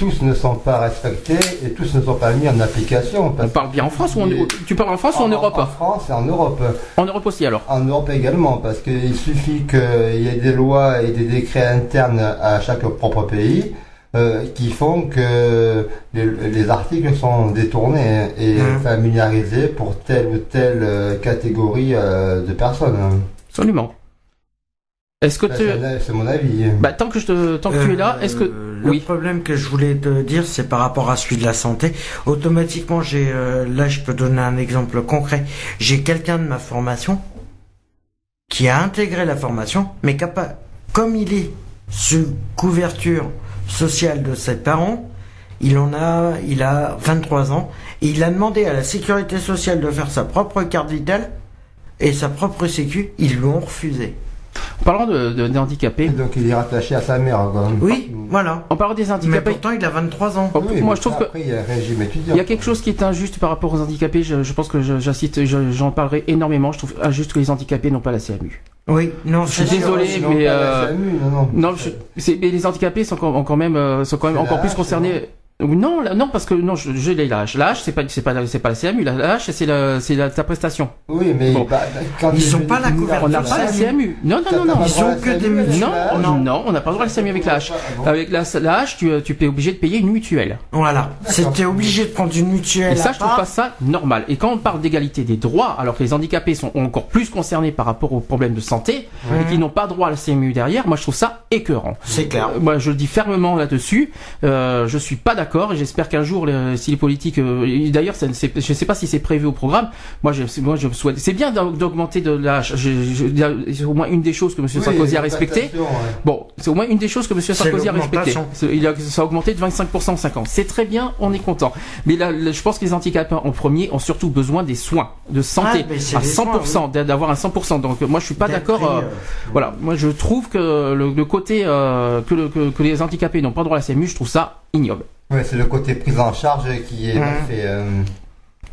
Tous ne sont pas respectés et tous ne sont pas mis en application. On parle bien en France ou en, tu parles en France ou en Europe En France et en Europe. En Europe aussi alors. En Europe également, parce qu'il suffit qu'il y ait des lois et des décrets internes à chaque propre pays euh, qui font que les, les articles sont détournés et Mhm. familiarisés pour telle ou telle euh, catégorie euh, de personnes. Absolument. Est-ce que Ça, tu... C'est mon avis. Bah, tant que, je te... tant que tu es là, est-ce que... Euh, Le Oui. problème que je voulais te dire, c'est par rapport à celui de la santé. Automatiquement, j'ai euh, là, je peux donner un exemple concret. J'ai quelqu'un de ma formation qui a intégré la formation, mais capa- comme il est sous couverture sociale de ses parents, il en a, il a 23 ans, et il a demandé à la sécurité sociale de faire sa propre carte vitale et sa propre sécu. Ils lui ont refusé. En parlant de, de- des handicapés, Donc il est rattaché à sa mère. Quoi. Oui, voilà. en parlant des Mais handicapés, pourtant, il a 23 ans. Oh, Oui, moi mais je trouve que... Après, il y a un régime étudiant. Il y a quelque chose qui est injuste par rapport aux handicapés, je, je pense que je- j'en parlerai énormément, je trouve injuste que les handicapés n'ont pas la CMU. Oui, non, Je suis sûr. désolé, mais, pas la euh, non, non. Non, je- c'est- mais les handicapés sont quand, quand même, euh, sont quand même encore la plus concernés. Non, là- non, parce que non, je, je l'ai la hache. La hache, c'est pas, c'est pas, c'est pas la CMU. La hache, c'est la, c'est la, ta prestation. Oui, mais Bon. bah, quand Ils sont pas la couverture On n'a pas la CMU. Non, non, non, non. Ils ont que des mutuelles. Non, Non. non, on n'a pas le droit à la CMU avec la hache. Ah Avec la, hache, tu, tu es obligé de payer une mutuelle. Voilà. C'était obligé de prendre une mutuelle. Et ça, je trouve part. pas ça normal. Et quand on parle d'égalité des droits, alors que les handicapés sont encore plus concernés par rapport aux problèmes de santé et qui n'ont pas droit à la CMU derrière, moi je trouve ça écœurant. C'est clair. Euh, Moi, je le dis fermement là-dessus. Euh, je suis pas d'accord d'accord et j'espère qu'un jour, les- si les politiques, euh, d'ailleurs, ça ne- c'est- je ne sais pas si c'est prévu au programme. Moi, je, moi, je souhaite. C'est bien d'aug- d'augmenter de la. je- je- c'est au moins une des choses que M. Oui, Sarkozy a respecté. l'augmentation, ouais. Bon, c'est au moins une des choses que M. Sarkozy a respecté. l'augmentation. C'est- Il a, ça a augmenté de 25% en 5 ans. C'est très bien, on est content. Mais là, là, je pense que les handicapés en premier ont surtout besoin des soins, de santé, Ah, à des 100%, d'a- d'avoir un 100%. Donc, euh, moi, je suis pas d'accord. euh, euh, voilà, moi, je trouve que le, le côté euh, que, le- que, que les handicapés n'ont pas droit à la CMU, je trouve ça ignoble. Ouais, c'est le côté prise en charge qui est fait. euh,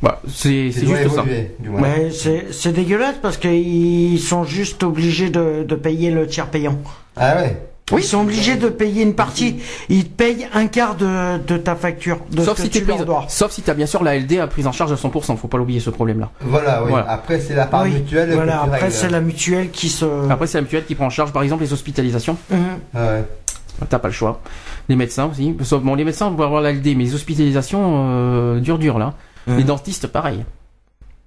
Voilà, c'est juste ça. évoluer, du moins. Mais c'est c'est dégueulasse parce qu'ils sont juste obligés de, de payer le tiers payant. Ah ouais? Ils sont obligés de payer une partie. Ils te payent un quart de, de ta facture, de Sauf ce si, que tu leur prise- dois. sauf si tu as bien sûr la LD à prise en charge à 100%, faut pas l'oublier ce problème-là. Voilà, oui. Voilà. Après, c'est la part Oui, mutuelle. voilà, après c'est la mutuelle qui se... Après, c'est la mutuelle qui prend en charge, par exemple, les hospitalisations. Mhm. Ah ouais. T'as pas le choix. Les médecins aussi. Sauf, bon, les médecins vont avoir la LD, mais les hospitalisations, euh, dur, dur, là. Mhm. Les dentistes, pareil.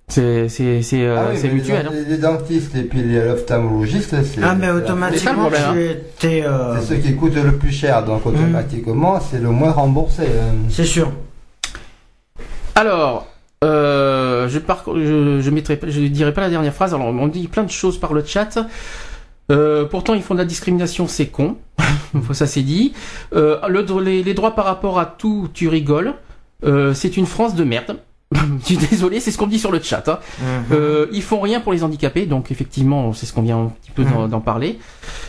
C'est, c'est, c'est, euh, Ah oui, c'est mais mutuel. Les, hein. les dentistes et puis les ophtalmologistes, c'est. Ah mais automatiquement C'est étais... euh, C'est ceux qui coûtent le plus cher, donc automatiquement, c'est le moins remboursé. C'est sûr. Alors, euh, je, par, je, je mettrai, pas- je dirai pas la dernière phrase. Alors, on dit plein de choses par le chat. Euh, pourtant, ils font de la discrimination, c'est con. <laughs> ça c'est dit. Euh, le, les, les droits par rapport à tout, tu rigoles. Euh, c'est une France de merde. <laughs> Je suis désolé, c'est ce qu'on dit sur le chat. Hein. Euh, ils font rien pour les handicapés, donc effectivement, c'est ce qu'on vient un petit peu d'en, d'en parler.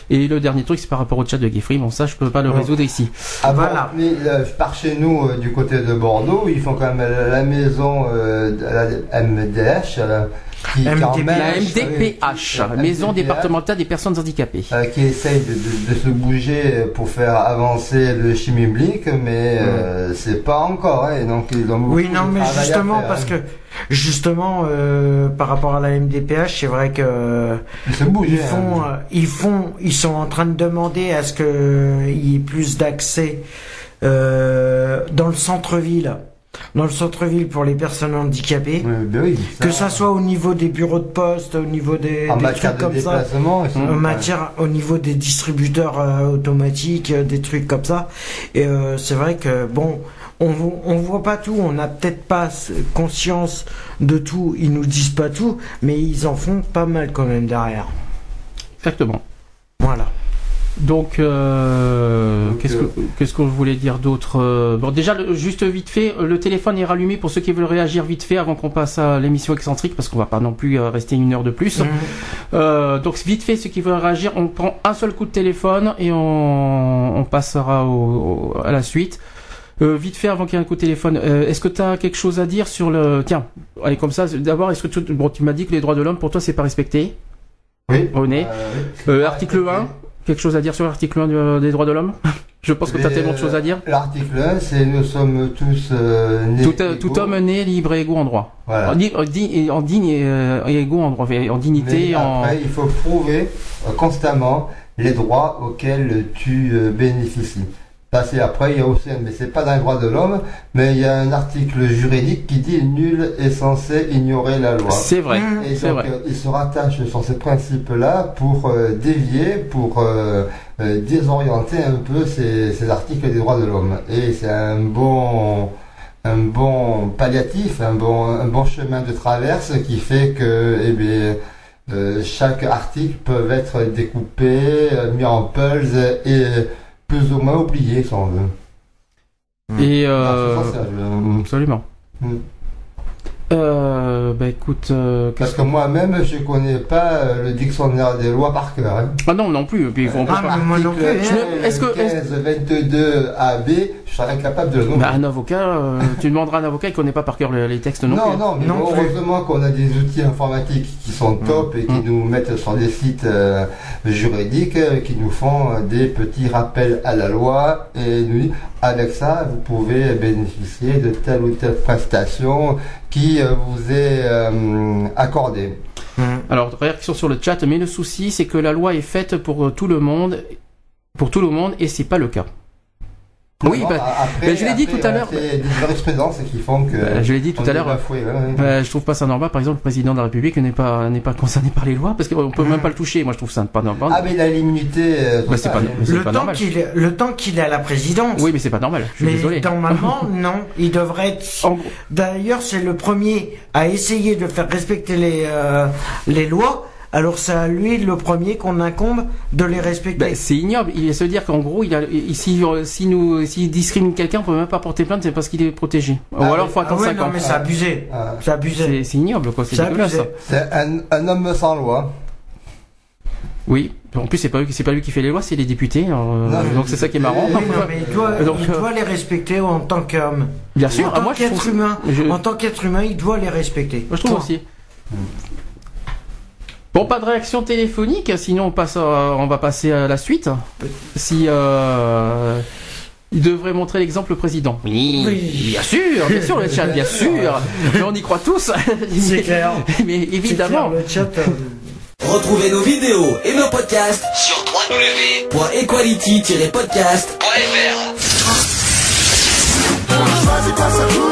Et le dernier truc, c'est par rapport au chat de Geoffrey. Bon, ça, je peux pas le Ouais. résoudre ici. Bon, Voilà. mais euh, par chez nous, euh, du côté de Bordeaux, ils font quand même la, maison de la MDH, MDPH. La MDPH, la Maison MDPH, départementale des personnes handicapées. euh, qui essaye de, de- de se bouger pour faire avancer le chimiblique, mais euh, c'est pas encore. hein, donc ils ont beaucoup Oui, non, de mais justement, faire, parce hein. que justement, euh, par rapport à la MDPH, c'est vrai que Ils se bougent. ils hein. font, euh, ils font, ils sont en train de demander à ce que euh, il y ait plus d'accès euh, dans le centre-ville, dans le centre-ville pour les personnes handicapées. Oui, ben oui, Que ça soit au niveau des bureaux de poste, au niveau des, en des matière trucs de comme ça, déplacement, en matière, au niveau des distributeurs euh, automatiques, euh, des trucs comme ça. Et euh, c'est vrai que bon, on on voit pas tout, on n'a peut-être pas conscience de tout. Ils nous disent pas tout, mais ils en font pas mal quand même derrière. Exactement. Donc, euh, Donc, qu'est-ce euh, que qu'est-ce que je voulais dire d'autre Euh, Bon, déjà, le- juste vite fait, euh, le téléphone est rallumé pour ceux qui veulent réagir vite fait avant qu'on passe à l'émission excentrique, parce qu'on va pas non plus euh, rester une heure de plus. Euh, donc, vite fait, ceux qui veulent réagir, on prend un seul coup de téléphone et on, on passera au, au- à la suite. Euh, vite fait, avant qu'il y ait un coup de téléphone, euh, est-ce que tu as quelque chose à dire sur le... Tiens, allez, comme ça, d'abord, est-ce que tu... Bon, tu m'as dit que les droits de l'homme, pour toi, c'est pas respecté? Oui. René? Euh. Euh, Article 1 Quelque chose à dire sur l'article 1 de- des droits de l'homme? <laughs> Je pense que tu as tellement de choses à dire. L'article 1, c'est nous sommes tous euh, nés Tout, euh, égaux. tout homme né libre et égaux en droit. Voilà. En, en en digne et, euh, égaux en droit, en dignité, Mais en... après, il faut prouver euh, constamment les droits auxquels tu euh, bénéficies. Parce que après, il y a aussi, mais c'est pas dans les droits de l'homme, mais il y a un article juridique qui dit nul est censé ignorer la loi. C'est vrai, Mmh. Et c'est donc, vrai. euh, il se rattache sur ces principes-là pour euh, dévier, pour euh, euh, désorienter un peu ces, ces articles des droits de l'homme. Et c'est un bon, un bon palliatif, un bon, un bon chemin de traverse qui fait que, eh bien, euh, chaque article peut être découpé, mis en pulse et plus ou moins oublié, si on veut. Et Dans euh, sens-là, je- absolument. Mm. Euh, bah écoute, euh, Parce que moi-même, je connais pas euh, le dictionnaire des lois par cœur. Hein. ah non non plus. Puis on peut Ah, pas- moi non plus, Article hein. Je- est-ce que- 15, 22 AB, je serais incapable de le nommer. Bah, un avocat, euh, <laughs> tu demanderas à un avocat, il connaît pas par cœur les, les textes non, non, plus. non, mais Non plus. heureusement qu'on a des outils informatiques qui sont top et qui Mm. nous mettent sur des sites euh, juridiques, euh, qui nous font euh, des petits rappels à la loi et nous disent, avec ça, vous pouvez bénéficier de telle ou telle prestation qui euh, vous est euh, accordée. Alors, réaction sur le chat, mais le souci, c'est que la loi est faite pour euh, tout le monde, pour tout le monde, et c'est pas le cas. Oui, Non, bah, après- bah, je l'ai dit tout à l'heure. C'est des jurisprudences qui font que. Bah, je l'ai dit tout à l'heure. ouais, ouais. Je trouve pas ça normal. Par exemple, le président de la République n'est pas n'est pas concerné par les lois parce qu'on peut même pas le toucher. Moi, je trouve ça pas normal. Ah, mais il a l'immunité. euh, Bah, c'est pas, Le pas temps normal. le temps qu'il est à la présidence. Oui, mais c'est pas normal. Je suis mais désolé. normalement, <laughs> non, il devrait être. D'ailleurs, c'est le premier à essayer de faire respecter les euh, les lois. Alors c'est à lui le premier qu'on incombe de les respecter. Ben, c'est ignoble. Il se dire qu'en gros, il a, ici, si nous, s'il discrimine quelqu'un, on peut même pas porter plainte, c'est parce qu'il est protégé. Ou Ah, alors, oui. faut ah attendre ouais, 5 non ans. mais c'est abusé. Ah. C'est abusé. C'est c'est ignoble, quoi. C'est C'est dégueulasse. C'est un, un homme sans loi. Oui. En plus, c'est pas lui, c'est pas lui qui fait les lois, c'est les députés. alors, euh, Non, donc c'est ça qui est marrant. Oui, non, mais il doit, <laughs> Donc, il euh, doit les respecter en tant qu'homme. Bien sûr. En ah, tant moi, je qu'être trouve, humain, je- en tant qu'être humain, il doit les respecter. moi, je trouve aussi. Bon, pas de réaction téléphonique, sinon on passe, à- on va passer à la suite. Si euh, il devrait montrer l'exemple au président. Oui, Oui. bien sûr, bien sûr le chat, bien <laughs> sûr. Mais on y croit tous. C'est clair. Mais évidemment. clair, le chat. euh, Retrouvez nos vidéos et nos podcasts sur www.equality-podcast.fr.